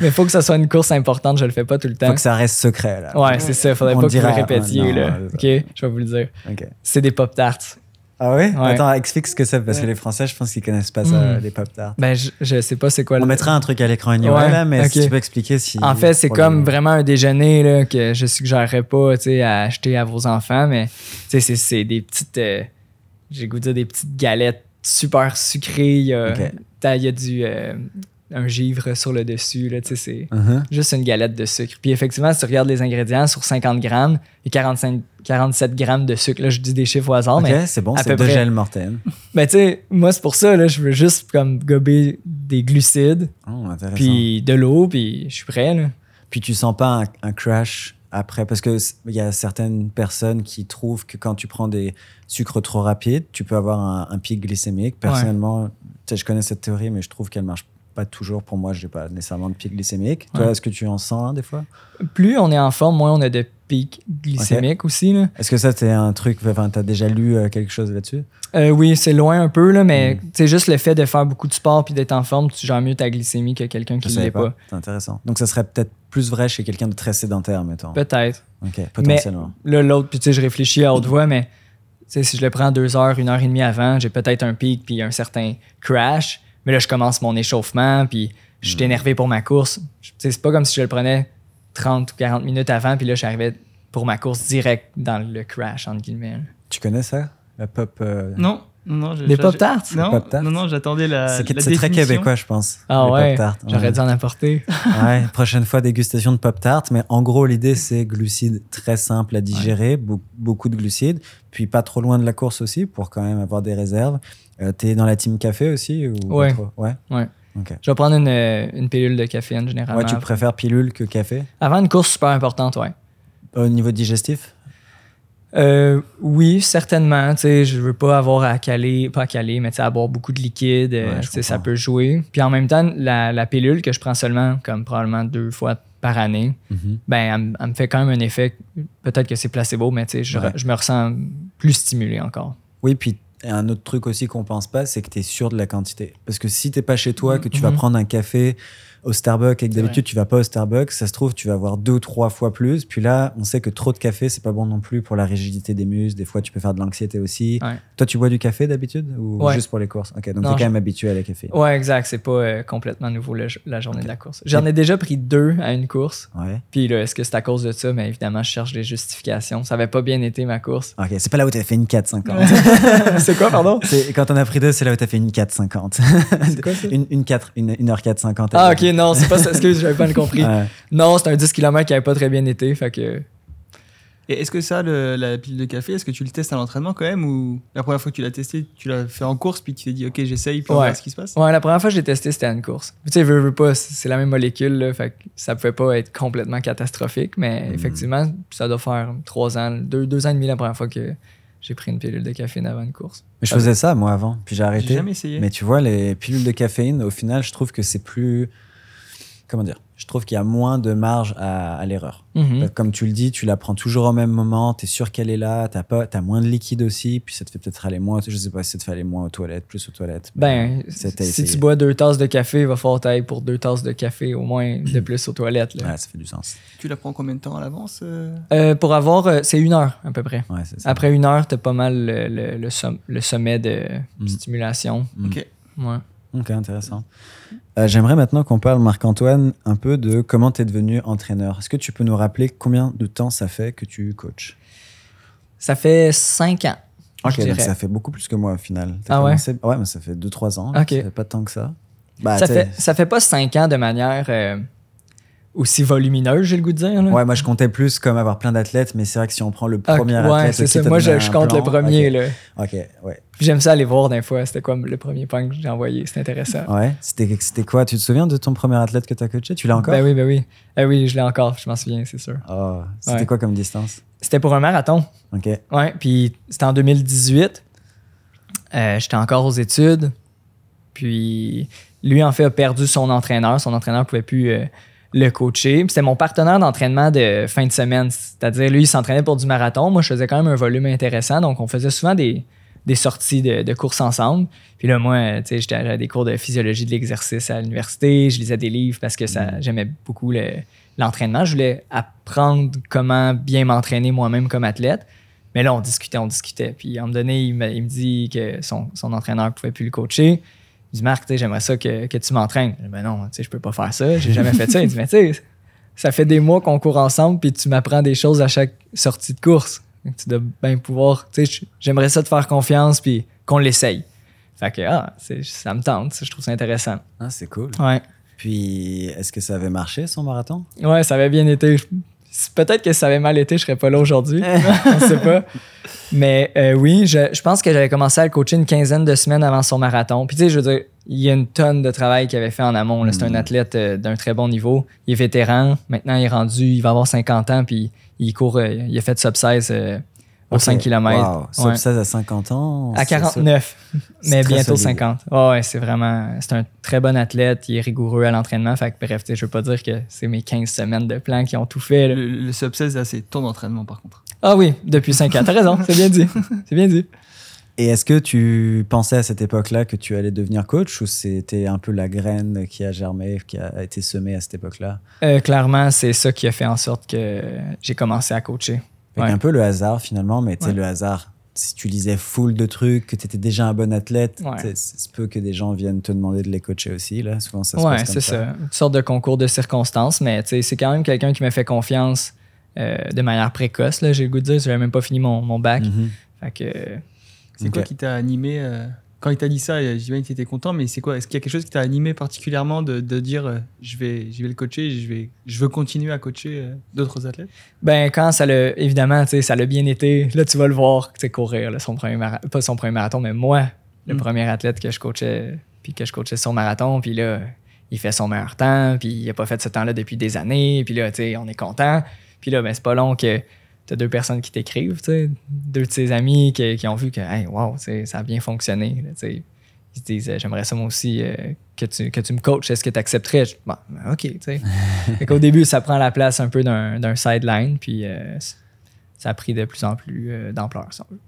mais il faut que ce soit une course importante, je le fais pas tout le temps. Faut que ça reste secret, là. Ouais, c'est ça. Faudrait On pas le que vous le répétiez. non, là. non, ok, je vais vous le dire. Ok. C'est des Pop-Tarts. Ah ouais? Ouais. Attends, explique ce que c'est, parce que les Français, je pense qu'ils connaissent pas ça, Mm. les Pop-Tarts. Ben, je, je sais pas c'est quoi On le. mettra un truc à l'écran ignoré, Ouais, là, mais si ok. tu peux expliquer si. En fait, c'est comme les- vraiment un déjeuner là, que je suggérerais pas à acheter à vos enfants, mais c'est, des petites. euh, j'ai goût de dire des petites galettes super sucrées. Il y a, Ok. t'as- il y a du. euh, un givre sur le dessus. Là, c'est Mhm. juste une galette de sucre. Puis effectivement, si tu regardes les ingrédients, sur 50 grammes, il y a 45, 47 grammes de sucre. Là, je dis des chiffres au hasard, mais c'est bon, à c'est près. gels mortels. ben, tu sais, moi, c'est pour ça, là, je veux juste comme gober des glucides, Oh, puis de l'eau, puis je suis prêt. Là. Puis tu sens pas un, un crash après? Parce que il y a certaines personnes qui trouvent que quand tu prends des sucres trop rapides, tu peux avoir un, un pic glycémique. Personnellement, je connais cette théorie, mais je trouve qu'elle marche pas toujours. Pour moi, j'ai pas nécessairement de pic glycémique. Toi, Ouais. est-ce que tu en sens un des fois? Plus on est en forme, moins on a de pics glycémiques aussi. Là. Est-ce que ça, c'est un truc Enfin, t'as déjà lu euh, quelque chose là-dessus? Euh, oui, c'est loin un peu, là, mais Mm. c'est juste le fait de faire beaucoup de sport puis d'être en forme, tu gères mieux ta glycémie que quelqu'un Je qui ne l'est pas. pas. C'est intéressant. Donc, ça serait peut-être plus vrai chez quelqu'un de très sédentaire, mettons. Peut-être. Ok, potentiellement. Là, l'autre, puis tu sais, je réfléchis à haute voix, mais tu si je le prends deux heures, une heure et demie avant, j'ai peut-être un pic puis un certain crash. Mais là, je commence mon échauffement, puis je suis Mm. énervé pour ma course. Tu sais, c'est pas comme si je le prenais 30 ou 40 minutes avant, puis là, j'arrivais pour ma course direct dans le crash, entre guillemets. Tu connais ça? La pop. euh, Non, non, je- Des je- Pop-Tarts? Non, non, non, j'attendais la. C'est très québécois, je pense. Ah les ouais, Pop-Tarts. j'aurais Ouais. dû en apporter. Ouais, prochaine fois, dégustation de Pop-Tart. Mais en gros, l'idée, c'est glucides très simples à digérer, beau- beaucoup de glucides, puis pas trop loin de la course aussi pour quand même avoir des réserves. Euh, T'es dans la team café aussi ou Ouais. Ouais. Ouais. Ok. Je vais prendre une, euh, une pilule de caféine généralement. Ouais, tu préfères pilule que café? Avant une course super importante, ouais. Au niveau digestif? Euh, oui, certainement. Tu sais, je veux pas avoir à caler, pas à caler, mais tu sais, à boire beaucoup de liquide. euh, Ouais, je ça peut jouer. Puis en même temps, la, la pilule que je prends seulement comme probablement deux fois par année, ben, elle, me- elle me fait quand même un effet. Peut-être que c'est placebo, mais tu sais, je, Ouais. je me ressens plus stimulé encore. Oui, puis un autre truc aussi qu'on pense pas, c'est que tu es sûr de la quantité. Parce que si t'es pas chez toi, que tu vas Mhm. prendre un café au Starbucks et que d'habitude tu vas pas au Starbucks, ça se trouve tu vas avoir deux ou trois fois plus. Puis là, on sait que trop de café, c'est pas bon non plus pour la rigidité des muscles. Des fois, tu peux faire de l'anxiété aussi. Ouais. Toi, tu bois du café d'habitude ou Ouais. juste pour les courses? Ok, donc Non, t'es quand je- même habitué à la caféine. Ouais, exact. C'est pas euh, complètement nouveau le- la journée de la course. J'en ai déjà pris deux à une course. Ouais. Puis là, est-ce que c'est à cause de ça? Mais évidemment, je cherche des justifications. Ça avait pas bien été ma course. Ok, c'est pas là où t'as fait une 4,50. c'est quoi, pardon? Quand on a pris deux, c'est là où t'as fait une 4,50. C'est quoi ça? une, une 4, une, une heure 4,50. Ah, ok, non, c'est pas ça. Excuse, j'avais pas compris. Ouais. Non, c'est un 10 km qui avait pas très bien été. Fait que. Et est-ce que ça, le- la pile de café, est-ce que tu le testes à l'entraînement quand même ou la première fois que tu l'as testé, tu l'as fait en course puis tu t'es dit ok j'essaye puis on Ouais. verra ce qui se passe? Ouais, la première fois que j'ai testé, c'était à une course. Tu sais, veux, veux pas, c'est la même molécule, là, fait que ça pouvait pas être complètement catastrophique, mais Mm. effectivement, ça doit faire trois ans, deux, deux ans et demi la première fois que j'ai pris une pilule de caféine avant une course. Mais je faisais ça moi avant, puis j'ai J'ai arrêté. jamais essayé. Mais tu vois, les pilules de caféine, au final, je trouve que c'est plus. Comment dire Je trouve qu'il y a moins de marge à, à l'erreur. Mhm. Comme tu le dis, tu la prends toujours au même moment, tu es sûr qu'elle est là, tu as, moins de liquide aussi, puis ça te fait peut-être aller moins. Je sais pas si ça te fait aller moins aux toilettes, plus aux toilettes. Ben, C'était si tu bois deux tasses de café, il va falloir tailler pour deux tasses de café au moins de plus aux toilettes. là. Ouais, ça fait du sens. Tu la prends combien de temps à l'avance euh? Euh, pour avoir, euh, c'est une heure à peu près. Ouais, c'est ça. Après une heure, t'as pas mal le, le- le som- le sommet de Mm. stimulation. Mm. Ok. Ouais. Ok, intéressant. Euh, J'aimerais maintenant qu'on parle, Marc-Antoine, un peu de comment tu es devenu entraîneur. Est-ce que tu peux nous rappeler combien de temps ça fait que tu coaches? Ça fait cinq ans. Ok, donc ça fait beaucoup plus que moi au final. Ah ouais? commencé- Ouais, mais ça fait 2-3 ans. Ok. Ça fait pas tant que ça. Bah, ça, fait, ça fait pas cinq ans de manière euh, aussi volumineuse, j'ai le goût de dire. là. Ouais, moi je comptais plus comme avoir plein d'athlètes, mais c'est vrai que si on prend le Ah, premier ouais, athlète, c'est ça. Moi, je, compte le premier. Ok. Là. Ok, ouais. J'aime ça aller voir des fois. C'était quoi le premier point que j'ai envoyé. C'était intéressant. Ouais. C'était quoi? Tu te souviens de ton premier athlète que tu as coaché? Tu l'as encore? Ben oui, ben oui. Eh oui, je l'ai encore, je m'en souviens, c'est sûr. Oh, C'était Ouais. quoi comme distance? C'était pour un marathon. Ok. Ouais, puis c'était en 2018. Euh, J'étais encore aux études. Puis lui, en fait, a perdu son entraîneur. Son entraîneur ne pouvait plus euh, le coacher. C'était mon partenaire d'entraînement de fin de semaine. C'est-à-dire, lui, il s'entraînait pour du marathon. Moi, je faisais quand même un volume intéressant. Donc, on faisait souvent des, des sorties de, de courses ensemble. Puis là, moi, tu sais, j'étais à des cours de physiologie de l'exercice à l'université. Je lisais des livres parce que ça, j'aimais beaucoup le- l'entraînement. Je voulais apprendre comment bien m'entraîner moi-même comme athlète. Mais là, on discutait, on discutait. Puis à un moment donné, il me, il me dit que son, son entraîneur ne pouvait plus le coacher. Il dit Marc, tu sais, j'aimerais ça que, que tu m'entraînes. Je dis, Ben non, tu sais, je peux pas faire ça. J'ai jamais fait ça. Il dit Mais tu sais, ça fait des mois qu'on court ensemble, puis tu m'apprends des choses à chaque sortie de course. Donc, tu dois bien pouvoir. Tu sais, j'aimerais ça te faire confiance, puis qu'on l'essaye. Fait que, ah, ça me tente. Je trouve ça intéressant. Ah, c'est cool. Ouais. Puis, est-ce que ça avait marché son marathon? Ouais, ça avait bien été. Peut-être que ça avait mal été, je serais pas là aujourd'hui. On sait pas. Mais euh, oui, je, je pense que j'avais commencé à le coacher une quinzaine de semaines avant son marathon. Puis tu sais, je veux dire, il y a une tonne de travail qu'il avait fait en amont. C'est un Mm. athlète euh, d'un très bon niveau. Il est vétéran. Maintenant, il est rendu, il va avoir 50 ans, puis il court, euh, il a fait sub 16 euh, aux 5 km. Wow. Sub 16 à 50 ans. À c'est- 49, c'est mais bientôt solide. 50. Ouais, ouais, c'est vraiment. C'est un très bon athlète, il est rigoureux à l'entraînement. Fait que, bref, je veux pas dire que c'est mes 15 semaines de plan qui ont tout fait. là. Le, le sub 16, là, c'est ton entraînement par contre. Ah oui, depuis 5 ans. T'as raison, c'est bien dit. C'est bien dit. Et est-ce que tu pensais à cette époque-là que tu allais devenir coach ou c'était un peu la graine qui a germé, qui a été semée à cette époque-là? Euh, clairement, c'est ça qui a fait en sorte que j'ai commencé à coacher. Avec Ouais. un peu le hasard finalement, mais tu sais, Ouais. le hasard, si tu lisais full de trucs, que tu étais déjà un bon athlète, Ouais. c'est peu que des gens viennent te demander de les coacher aussi. Là. Souvent, ça se Ouais, passe comme ça. Une sorte de concours de circonstances, mais tu sais, c'est quand même quelqu'un qui m'a fait confiance euh, de manière précoce. J'ai le goût de dire, j'avais même pas fini mon, mon bac. Mhm. Fait que, C'est Ok. quoi qui t'a animé euh, Quand il t'a dit ça, euh, j'imagine que tu étais content, mais c'est quoi Est-ce qu'il y a quelque chose qui t'a animé particulièrement de, de dire euh, je, vais, je vais le coacher, je, vais, je veux continuer à coacher euh, d'autres athlètes? Ben, quand ça l'a, évidemment, tu sais, ça l'a bien été, là, tu vas le voir, tu sais, courir, là, son premier mara- pas son premier marathon, mais moi, le Mm. premier athlète que je coachais, puis que je coachais son marathon, puis là, il fait son meilleur temps, puis il a pas fait ce temps-là depuis des années, puis là, tu sais, on est content. Puis là, ben, c'est pas long que t'as deux personnes qui t'écrivent, deux de ses amis qui, qui ont vu que, hey, wow, ça a bien fonctionné, là. Ils se disent, euh, j'aimerais ça moi aussi euh, que, tu, que tu me coaches, est-ce que tu accepterais? Je- Bon, ben, OK, qu'au début, ça prend la place un peu d'un d'un sideline, puis euh, ça a pris de plus en plus euh, d'ampleur, si on veut.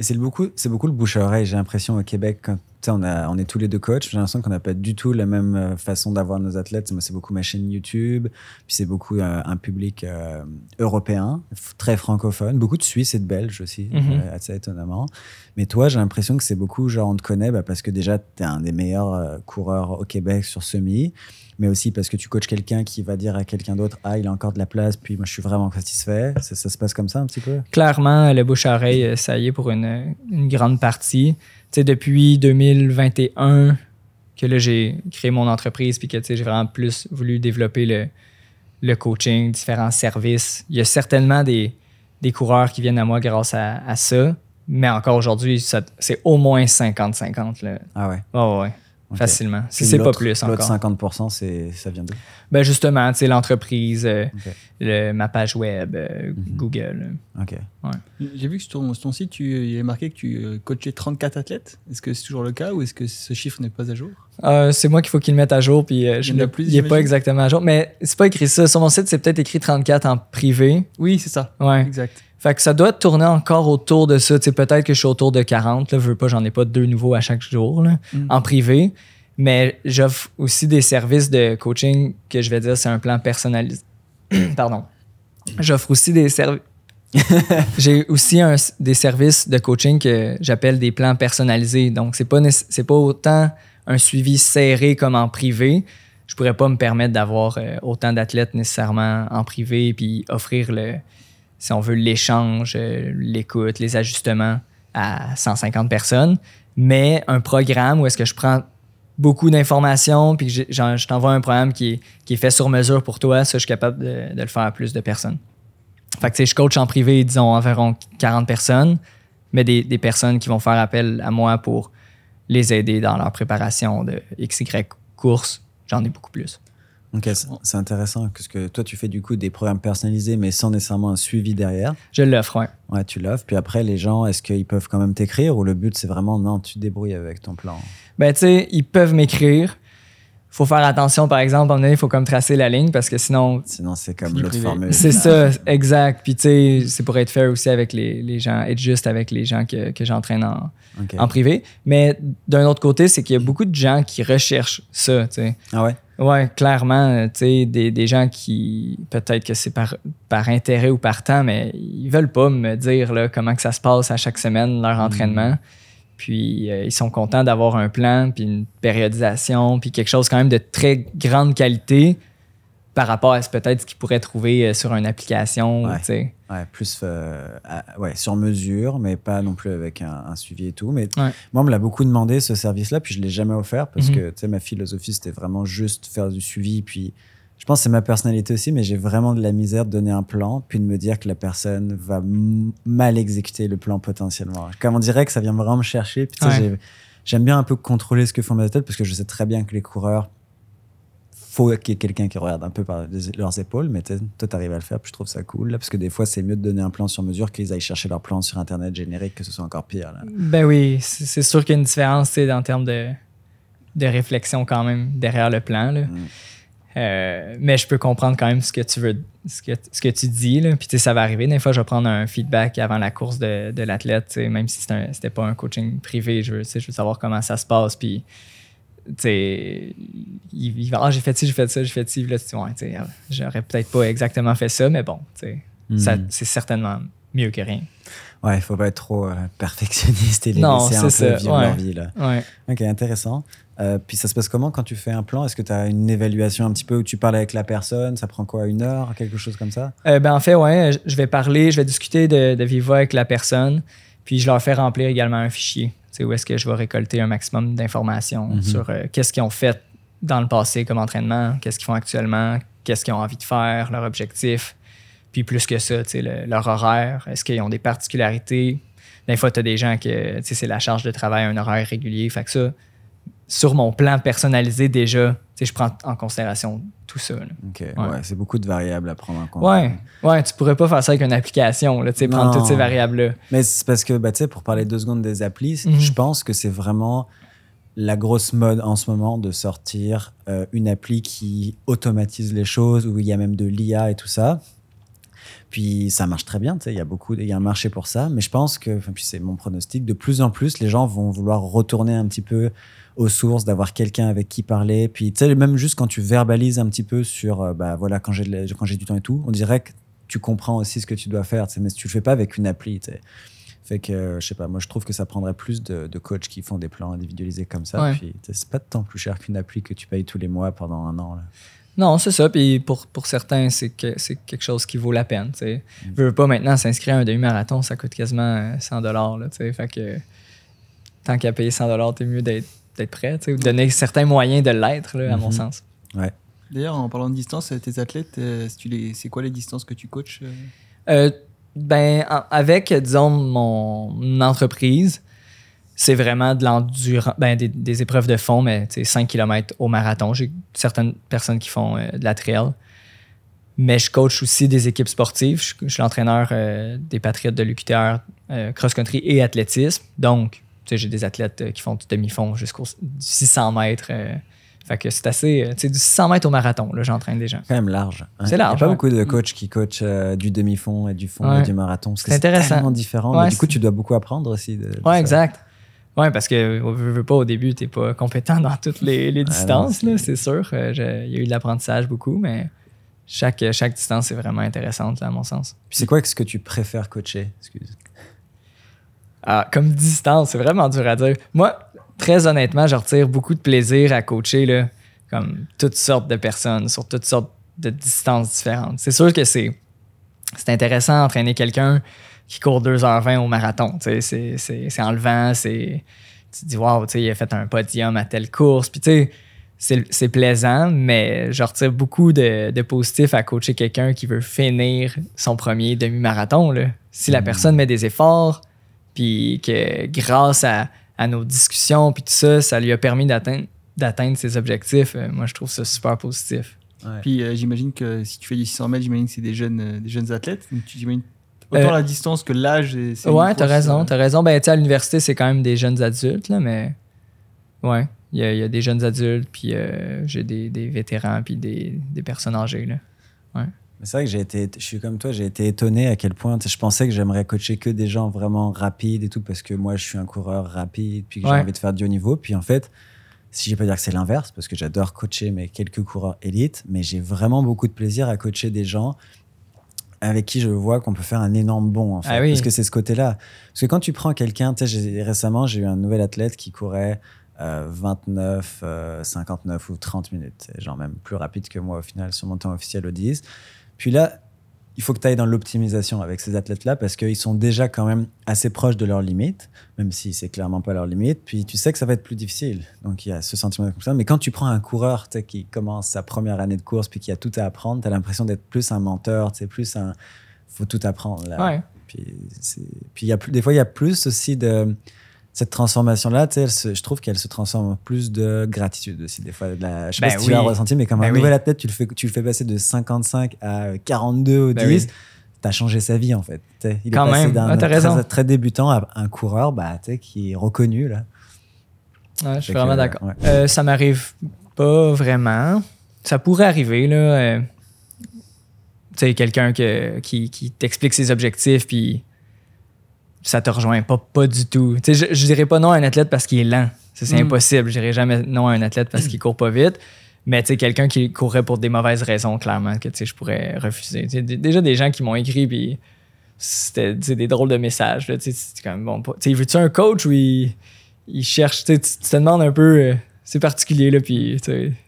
Et c'est beaucoup, c'est beaucoup le bouche à oreille. J'ai l'impression au Québec, quand on, a, on est tous les deux coachs, j'ai l'impression qu'on n'a pas du tout la même euh, façon d'avoir nos athlètes. Moi, c'est beaucoup ma chaîne YouTube, puis c'est beaucoup euh, un public euh, européen, très francophone, beaucoup de Suisses et de Belges aussi, Mhm. euh, assez étonnamment. Mais toi, j'ai l'impression que c'est beaucoup, genre, on te connaît bah, parce que déjà, tu es un des meilleurs coureurs au Québec sur semi, mais aussi parce que tu coaches quelqu'un qui va dire à quelqu'un d'autre, ah, il a encore de la place, puis moi, je suis vraiment satisfait. Ça, ça se passe comme ça un petit peu? Clairement, le bouche à oreille, ça y est pour une, une grande partie. Depuis 2021, que là, j'ai créé mon entreprise, puis que tu sais, j'ai vraiment plus voulu développer le, le coaching, différents services. Il y a certainement des, des coureurs qui viennent à moi grâce à, à ça, mais encore aujourd'hui, c'est au moins 50-50. là. Ah ouais. Ouais, ouais, ouais. Ok. Facilement. Si c'est pas l'autre- plus L'autre encore. 50%, c'est, ça vient d'où? Ben justement, tu sais, l'entreprise, euh, le- ma page web, euh, Mhm. Google. Ok. J'ai vu que sur ton, sur ton site, tu, il est marqué que tu euh, coachais 34 athlètes. Est-ce que c'est toujours le cas ou est-ce que ce chiffre n'est pas à jour? Euh, c'est moi qu'il faut qu'il le mette à jour, puis euh, je Il l'ai- plus, il est pas exactement à jour. Mais c'est pas écrit ça. Sur mon site, c'est peut-être écrit 34 en privé. Oui, c'est ça. Ouais. Exact. Fait que ça doit tourner encore autour de ça. Tu sais, peut-être que je suis autour de 40. Là, je veux pas, j'en ai pas deux nouveaux à chaque jour là, Mm. en privé. Mais j'offre aussi des services de coaching que je vais dire c'est un plan personnalisé. Pardon. J'offre aussi des services. J'ai aussi un- des services de coaching que j'appelle des plans personnalisés. Donc, c'est pas, c'est pas autant un suivi serré comme en privé, je pourrais pas me permettre d'avoir euh, autant d'athlètes nécessairement en privé puis offrir le, si on veut, l'échange, euh, l'écoute, les ajustements à 150 personnes. Mais un programme où est-ce que je prends beaucoup d'informations puis que je t'envoie un programme qui est, fait sur mesure pour toi, ça, je suis capable de, le faire à plus de personnes. Fait que, je coach en privé, disons, environ 40 personnes, mais des, des personnes qui vont faire appel à moi pour les aider dans leur préparation de XY course j'en ai beaucoup plus. Ok, c'est intéressant parce que toi, tu fais du coup des programmes personnalisés, mais sans nécessairement un suivi derrière. Je l'offre, ouais. Ouais, tu l'offres. Puis après, les gens, est-ce qu'ils peuvent quand même t'écrire ou le but, c'est vraiment non, tu te débrouilles avec ton plan? Ben, tu sais, ils peuvent m'écrire faut faire attention, par exemple, à un moment il faut comme tracer la ligne parce que sinon. Sinon, c'est comme l'autre formule. C'est ça, exact. Puis, tu sais, c'est pour être fair aussi avec les, les, gens, être juste avec les gens que, que j'entraîne en, en, privé. Mais d'un autre côté, c'est qu'il y a beaucoup de gens qui recherchent ça, tu sais. Ah ouais? Ouais, clairement, tu sais, des, des, gens qui, peut-être que c'est par, par intérêt ou par temps, mais ils veulent pas me dire là, comment que ça se passe à chaque semaine, leur hmm. entraînement. Puis euh, ils sont contents d'avoir un plan, puis une périodisation, puis quelque chose quand même de très grande qualité par rapport à peut-être ce qu'ils pourraient trouver euh, sur une application. Ouais, ouais plus euh, ouais, sur mesure, mais pas non plus avec un, suivi et tout. Mais moi, on me l'a beaucoup demandé ce service-là, puis je ne l'ai jamais offert parce mhm. que ma philosophie, c'était vraiment juste faire du suivi, puis je pense que c'est ma personnalité aussi, mais j'ai vraiment de la misère de donner un plan, puis de me dire que la personne va mal exécuter le plan potentiellement. Comme on dirait que ça vient vraiment me chercher. Puis j'aime bien un peu contrôler ce que font mes athlètes parce que je sais très bien que les coureurs, faut qu'il y ait quelqu'un qui regarde un peu par leurs épaules, mais toi, tu arrives à le faire, puis je trouve ça cool, parce que des fois, c'est mieux de donner un plan sur mesure qu'ils aillent chercher leur plan sur Internet générique, que ce soit encore pire. Ben oui, c'est sûr qu'il y a une différence en termes de, de réflexion quand même derrière le plan. Là. Mm. Euh, mais je peux comprendre quand même ce que tu veux, ce que, ce que tu dis. Là. Puis ça va arriver. Des fois, je vais prendre un feedback avant la course de, de l'athlète, même si c'était pas un coaching privé. Je veux, je veux savoir comment ça se passe. Puis, il, il va, ah, j'ai fait ci, j'ai fait ça, j'ai fait ci. Là, ouais, j'aurais peut-être pas exactement fait ça, mais bon, mm. c'est certainement mieux que rien. Ouais, il faut pas être trop euh, perfectionniste et les non, laisser un peu vivre leur vie. Là. Ouais. Ok, intéressant. Euh, puis ça se passe comment quand tu fais un plan? Est-ce que tu as une évaluation un petit peu où tu parles avec la personne? Ça prend quoi Une heure Quelque chose comme ça? Euh, ben, En fait, ouais, je vais parler, je vais discuter de, de vive avec la personne, puis je leur fais remplir également un fichier. C'est où est-ce que je vais récolter un maximum d'informations mhm. sur euh, qu'est-ce qu'ils ont fait dans le passé comme entraînement, qu'est-ce qu'ils font actuellement, qu'est-ce qu'ils ont envie de faire, leur objectif. Puis plus que ça, le, leur horaire, est-ce qu'ils ont des particularités? Des fois, tu as des gens que c'est la charge de travail, un horaire régulier. Fait que ça, sur mon plan personnalisé déjà, je prends en considération tout ça. OK, ouais. c'est beaucoup de variables à prendre en compte. Ouais, ouais tu pourrais pas faire ça avec une application, là, prendre toutes ces variables-là. Mais c'est parce que, bah, pour parler deux secondes des applis, mhm. je pense que c'est vraiment la grosse mode en ce moment de sortir euh, une appli qui automatise les choses, où il y a même de l'IA et tout ça. Puis ça marche très bien, il y a beaucoup, il y a un marché pour ça. Mais je pense que, puis c'est mon pronostic, de plus en plus, les gens vont vouloir retourner un petit peu aux sources, d'avoir quelqu'un avec qui parler. Puis, tu sais, même juste quand tu verbalises un petit peu sur, euh, bah voilà, quand j'ai, du temps et tout, on dirait que tu comprends aussi ce que tu dois faire, mais si tu le fais pas avec une appli, tu sais. Fait que, euh, je sais pas, moi je trouve que ça prendrait plus de, coachs qui font des plans individualisés comme ça. Puis, c'est pas de temps plus cher qu'une appli que tu payes tous les mois pendant un an. Là. Non, c'est ça. Puis pour, pour certains, c'est que quelque chose qui vaut la peine. Tu sais. Mm. veux pas maintenant s'inscrire à un demi-marathon, ça coûte quasiment 100 euh, dollars. Fait que tant qu'à payer 100 dollars, t'es mieux d'être d'être prêt, ou donner certains moyens de l'être, à mon mhm. sens. Ouais. D'ailleurs, en parlant de distance, tes athlètes, euh, c'est quoi les distances que tu coaches euh? Euh, ben, avec, disons, mon entreprise, c'est vraiment de l'endurance, ben, des, épreuves de fond, mais 5 km au marathon. J'ai certaines personnes qui font de la trail. Mais je coach aussi des équipes sportives. Je, suis l'entraîneur des Patriotes de l'UQTR, cross-country et athlétisme. Donc, j'ai des athlètes euh, qui font du demi-fond jusqu'au 600 mètres. Euh, fait que c'est assez. Euh, tu sais, du 600 mètres au marathon, là, j'entraîne des gens. Quand même large. Hein. C'est large. Il n'y a pas beaucoup de coachs qui coachent du demi-fond et du fond et du marathon. C'est intéressant. tellement différent. du coup, tu dois beaucoup apprendre aussi. De, ouais, exact. Oui, parce que veux, veux pas, au début, tu n'es pas compétent dans toutes les, distances, c'est sûr. Il y a eu de l'apprentissage beaucoup, mais chaque, chaque distance est vraiment intéressante, à mon sens. Puis c'est quoi ce que tu préfères coacher? Excuse. Comme distance, c'est vraiment dur à dire. Moi, très honnêtement, je retire beaucoup de plaisir à coacher là, comme toutes sortes de personnes sur toutes sortes de distances différentes. C'est sûr que c'est c'est intéressant d'entraîner quelqu'un qui court 2h20 au marathon. C'est, c'est, enlevant, c'est. Tu te dis, waouh, il a fait un podium à telle course. Puis, tu sais, c'est, plaisant, mais je retire beaucoup de, de positifs à coacher quelqu'un qui veut finir son premier demi-marathon. Si la mm. personne met des efforts, puis que grâce à, à, nos discussions, puis tout ça, ça lui a permis d'atteindre, d'atteindre ses objectifs, euh, moi, je trouve ça super positif. Puis euh, j'imagine que si tu fais du 600 mètres, j'imagine que c'est des jeunes, euh, des jeunes athlètes. tu autant la distance que l'âge. Ouais, t'as raison, t'as raison. Ben, à l'université, c'est quand même des jeunes adultes, là, mais ouais, il y, a, des jeunes adultes, puis j'ai des, des, vétérans, puis des, des, personnes âgées, là. Ouais. C'est vrai que j'ai été, je suis comme toi, j'ai été étonné à quel point je pensais que j'aimerais coacher que des gens vraiment rapides et tout parce que moi je suis un coureur rapide puis que j'ai envie de faire du haut niveau. Puis en fait, si je vais pas dire que c'est l'inverse, parce que j'adore coacher mes quelques coureurs élites, mais j'ai vraiment beaucoup de plaisir à coacher des gens avec qui je vois qu'on peut faire un énorme bond, en fait, ah parce que c'est ce côté-là. Parce que quand tu prends quelqu'un, récemment, j'ai eu un nouvel athlète qui courait 29, euh, 59 euh, ou 30 minutes, genre même plus rapide que moi au final sur mon temps officiel au 10. Puis là, il faut que tu ailles dans l'optimisation avec ces athlètes-là parce qu'ils sont déjà quand même assez proches de leurs limites, même si c'est clairement pas leur limite. Puis tu sais que ça va être plus difficile. Donc il y a ce sentiment comme ça. Mais quand tu prends un coureur qui commence sa première année de course puis qui a tout à apprendre, tu as l'impression d'être plus un menteur, c'est plus un. faut tout apprendre. Là. Puis, puis y a plus, des fois, il y a plus aussi de cette transformation-là, je trouve qu'elle se transforme en plus de gratitude aussi. Des fois, la, je sais pas ben si tu l'as ressenti, mais comme un ben nouvel athlète, tu le, fais, tu le fais passer de 55 à 42 au 10, tu as changé sa vie en fait. il Quand est passé d'un très, très, débutant à un coureur bah, qui est reconnu. Là. je suis vraiment d'accord. Euh, ça m'arrive pas vraiment. Ça pourrait arriver. là. Euh, tu sais, quelqu'un qui, qui t'explique ses objectifs, puis ça te rejoint pas, pas du tout. je, je dirais pas non à un athlète parce qu'il est lent. C'est mm. impossible. Je dirais jamais non à un athlète parce qu'il court pas vite. Mais tu quelqu'un qui courait pour des mauvaises raisons, clairement, que je pourrais refuser. déjà des gens qui m'ont écrit, puis c'était des drôles de messages. Tu comme, bon, veux-tu un coach ou il, cherche, tu te demandes un peu, euh, c'est particulier, là, puis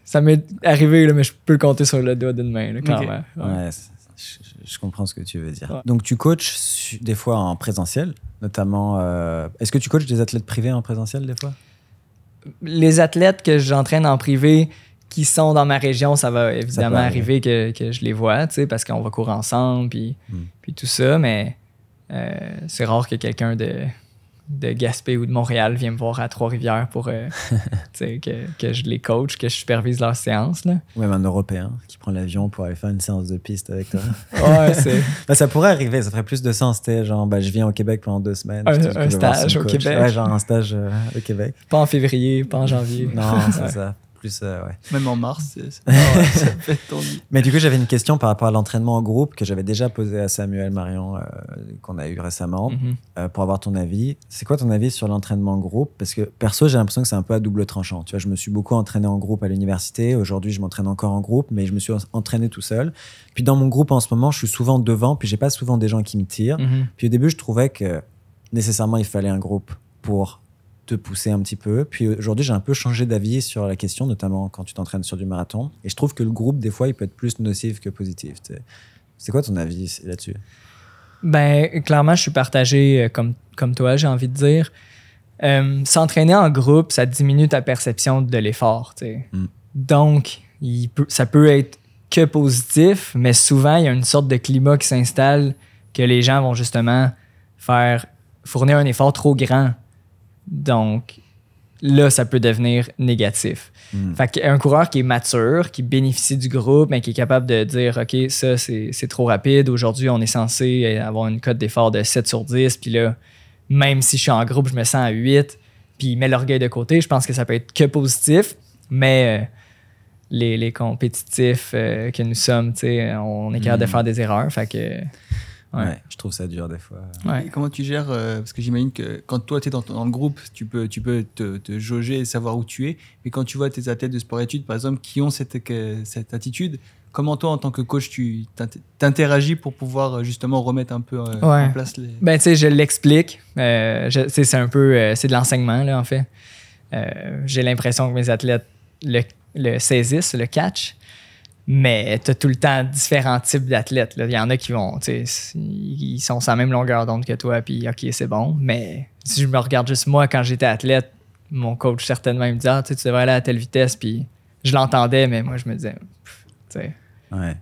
ça m'est arrivé, là, mais je peux le compter sur le doigt d'une main, clairement. Ouais. je, comprends ce que tu veux dire. Donc, tu coaches des fois en présentiel, notamment. Euh, est-ce que tu coaches des athlètes privés en présentiel des fois? Les athlètes que j'entraîne en privé qui sont dans ma région, ça va évidemment arriver que, que, je les vois, parce qu'on va courir ensemble, puis, hmm. puis tout ça, mais euh, c'est rare que quelqu'un de de Gaspé ou de Montréal vient me voir à Trois-Rivières pour euh, que, que, je les coach, que je supervise leur séance. Là. Ouais, un Européen qui prend l'avion pour aller faire une séance de piste avec toi. ouais, c'est. Ben, ça pourrait arriver, ça ferait plus de sens. genre, ben, je viens au Québec pendant deux semaines. Un, stage au Québec. Ouais, genre un stage euh, au Québec. Pas en février, pas en janvier. non, c'est ça. Euh, Même en mars, Mais du coup, j'avais une question par rapport à l'entraînement en groupe que j'avais déjà posé à Samuel Marion, euh, qu'on a eu récemment, mhm. euh, pour avoir ton avis. C'est quoi ton avis sur l'entraînement en groupe? Parce que perso, j'ai l'impression que c'est un peu à double tranchant. Tu vois, je me suis beaucoup entraîné en groupe à l'université. Aujourd'hui, je m'entraîne encore en groupe, mais je me suis entraîné tout seul. Puis dans mon groupe en ce moment, je suis souvent devant, puis j'ai pas souvent des gens qui me tirent. Mhm. Puis au début, je trouvais que nécessairement il fallait un groupe pour te pousser un petit peu. Puis aujourd'hui, j'ai un peu changé d'avis sur la question, notamment quand tu t'entraînes sur du marathon. Et je trouve que le groupe, des fois, il peut être plus nocif que positif. C'est quoi ton avis là-dessus? Ben, clairement, je suis partagé euh, comme, comme toi, j'ai envie de dire. Euh, s'entraîner en groupe, ça diminue ta perception de l'effort. Mm. Donc, il peut, ça peut être que positif, mais souvent, il y a une sorte de climat qui s'installe que les gens vont justement faire fournir un effort trop grand donc, là, ça peut devenir négatif. Hmm. Fait qu'un coureur qui est mature, qui bénéficie du groupe, mais qui est capable de dire OK, ça, c'est trop rapide. Aujourd'hui, on est censé avoir une cote d'effort de 7 sur 10. Puis là, même si je suis en groupe, je me sens à 8. Puis il met l'orgueil de côté. Je pense que ça peut être que positif. Mais euh, les, compétitifs euh, que nous sommes, on est capable de hmm. faire des erreurs. Fait que Ouais. je trouve ça dur des fois. comment tu gères euh, Parce que j'imagine que quand toi, tu es dans, le groupe, tu peux, tu peux te, te, jauger et savoir où tu es. Mais quand tu vois tes athlètes de sport-études, par exemple, qui ont cette, cette attitude, comment toi, en tant que coach, tu t'interagis pour pouvoir euh, justement remettre un peu euh, en place les... Ben, tu sais, je l'explique. c'est un peu... c'est de l'enseignement, là, en fait. Euh, j'ai l'impression que mes athlètes le, le saisissent, le catch. Mais tu as tout le temps différents types d'athlètes. Il y en a qui vont, tu sais, ils sont sur la même longueur d'onde que toi, puis OK, c'est bon. Mais si je me regarde juste moi, quand j'étais athlète, mon coach certainement il me disait ah, tu devrais aller à telle vitesse, puis je l'entendais, mais moi je me disais, tu sais,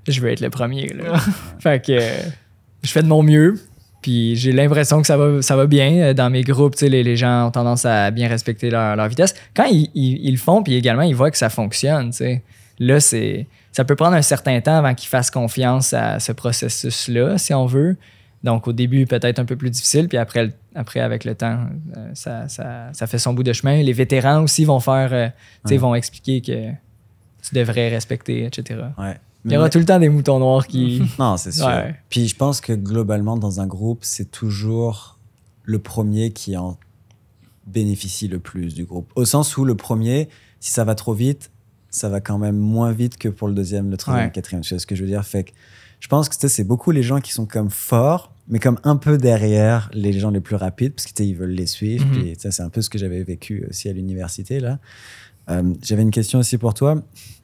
je veux être le premier. Là. fait que je fais de mon mieux, puis j'ai l'impression que ça va, ça va bien. Dans mes groupes, les, les gens ont tendance à bien respecter leur, leur vitesse. Quand ils, ils, le font, puis également, ils voient que ça fonctionne. sais Là, c'est, ça peut prendre un certain temps avant qu'ils fassent confiance à ce processus-là, si on veut. Donc, au début, peut-être un peu plus difficile, puis après, après avec le temps, euh, ça, ça, ça, fait son bout de chemin. Les vétérans aussi vont faire, euh, sais, vont expliquer que tu devrais respecter, etc. Ouais. Il y aura tout le temps des moutons noirs qui. non, c'est sûr. Puis je pense que globalement, dans un groupe, c'est toujours le premier qui en bénéficie le plus du groupe. Au sens où le premier, si ça va trop vite, ça va quand même moins vite que pour le deuxième, le troisième, le quatrième. Tu ce que je veux dire? Fait que je pense que c'est beaucoup les gens qui sont comme forts, mais comme un peu derrière les gens les plus rapides, parce qu'ils veulent les suivre. Mm ça, c'est un peu ce que j'avais vécu aussi à l'université. là. Euh, j'avais une question aussi pour toi.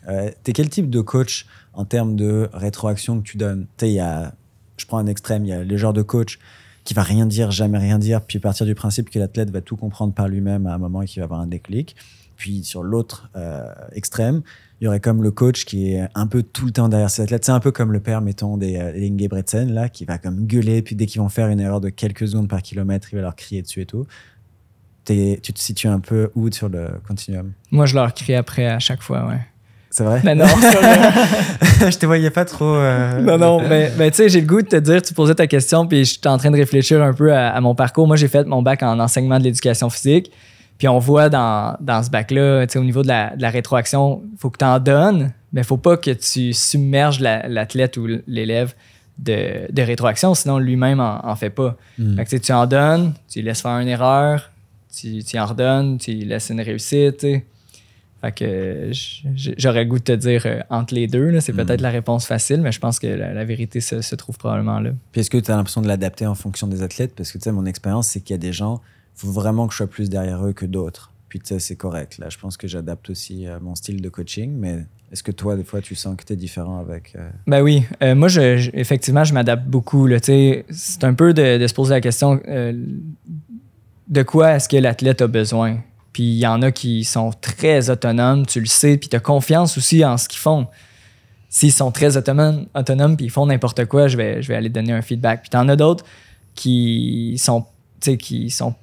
Euh, T'es quel type de coach en termes de rétroaction que tu donnes? Tu sais, il y a, je prends un extrême, il y a le genre de coach qui va rien dire, jamais rien dire, puis partir du principe que l'athlète va tout comprendre par lui-même à un moment et qu'il va avoir un déclic. Puis sur l'autre euh, extrême, il y aurait comme le coach qui est un peu tout le temps derrière ses athlètes. C'est un peu comme le père, mettons, des euh, Ingebretsen, là, qui va comme gueuler, puis dès qu'ils vont faire une erreur de quelques secondes par kilomètre, il va leur crier dessus et tout. tu te situes un peu où sur le continuum? Moi, je leur crie après à chaque fois, ouais. C'est vrai? Mais non, je te voyais pas trop. Euh, non, non, mais, tu sais, j'ai le goût de te dire, tu posais ta question, puis je suis en train de réfléchir un peu à, à mon parcours. Moi, j'ai fait mon bac en enseignement de l'éducation physique. Puis on voit dans, dans ce bac-là, au niveau de la, de la rétroaction, il faut que tu en donnes, mais il faut pas que tu submerges l'athlète ou l'élève de, de, rétroaction, sinon lui-même en, en, fait pas. Fait que, tu en donnes, tu laisses faire une erreur, tu, tu en redonnes, tu laisses une réussite. Fait que j'aurais le goût de te dire euh, entre les deux, c'est hmm. peut-être la réponse facile, mais je pense que la, vérité se, se, trouve probablement là. Puis est-ce que tu as l'impression de l'adapter en fonction des athlètes? Parce que tu sais, mon expérience, c'est qu'il y a des gens faut vraiment que je sois plus derrière eux que d'autres. Puis tu sais, c'est correct. Là, je pense que j'adapte aussi euh, mon style de coaching, mais est-ce que toi, des fois, tu sens que tu es différent avec. Euh... Ben oui. Euh, moi, je, effectivement, je m'adapte beaucoup. C'est un peu de, se poser la question de quoi est-ce que l'athlète a besoin? Puis il y en a qui sont très autonomes, tu le sais, puis tu as confiance aussi en ce qu'ils font. S'ils sont très autonomes, autonomes puis ils font n'importe quoi, je vais, je vais aller donner un feedback. Puis tu en as d'autres qui sont, qui sont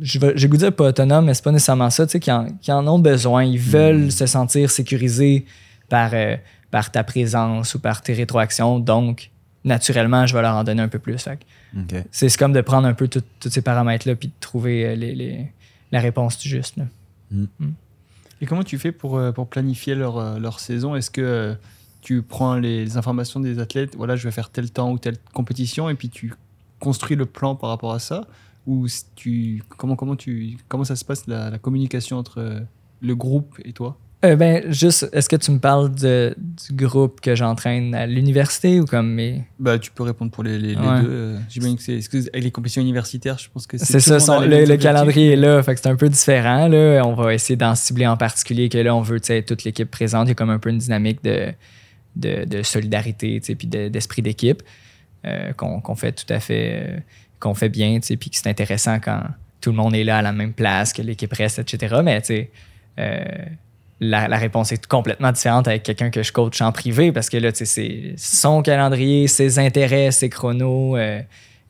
j'ai goût de dire pas autonome, mais c'est pas nécessairement ça, tu sais, qui en, ont besoin. Ils veulent hmm. se sentir sécurisés par, euh, par ta présence ou par tes rétroactions. Donc, naturellement, je vais leur en donner un peu plus. C'est comme de prendre un peu tous ces paramètres-là puis de trouver euh, les, la réponse du juste. Hmm. Hmm. Et comment tu fais pour, euh, pour planifier leur, leur saison? Est-ce que tu prends les informations des athlètes, voilà, je vais faire tel temps ou telle compétition, et puis tu construis le plan par rapport à ça? Ou tu, comment, comment, tu, comment ça se passe la, communication entre euh, le groupe et toi? Euh, ben, juste, est-ce que tu me parles de, du groupe que j'entraîne à l'université ou comme mes... Bah, tu peux répondre pour les, les, deux. Euh, j'imagine que c'est, avec les compétitions universitaires, je pense que c'est. C'est ça, le, calendrier est là, fait que c'est un peu différent. Là. On va essayer d'en cibler en particulier que là, on veut toute l'équipe présente. Il y a comme un peu une dynamique de, de, de solidarité, puis d'esprit d'équipe qu'on, fait tout à fait qu'on fait bien, puis que c'est intéressant quand tout le monde est là à la même place, que l'équipe reste, etc. Mais tu euh, la, réponse est complètement différente avec quelqu'un que je coach en privé parce que là, c'est son calendrier, ses intérêts, ses chronos, euh,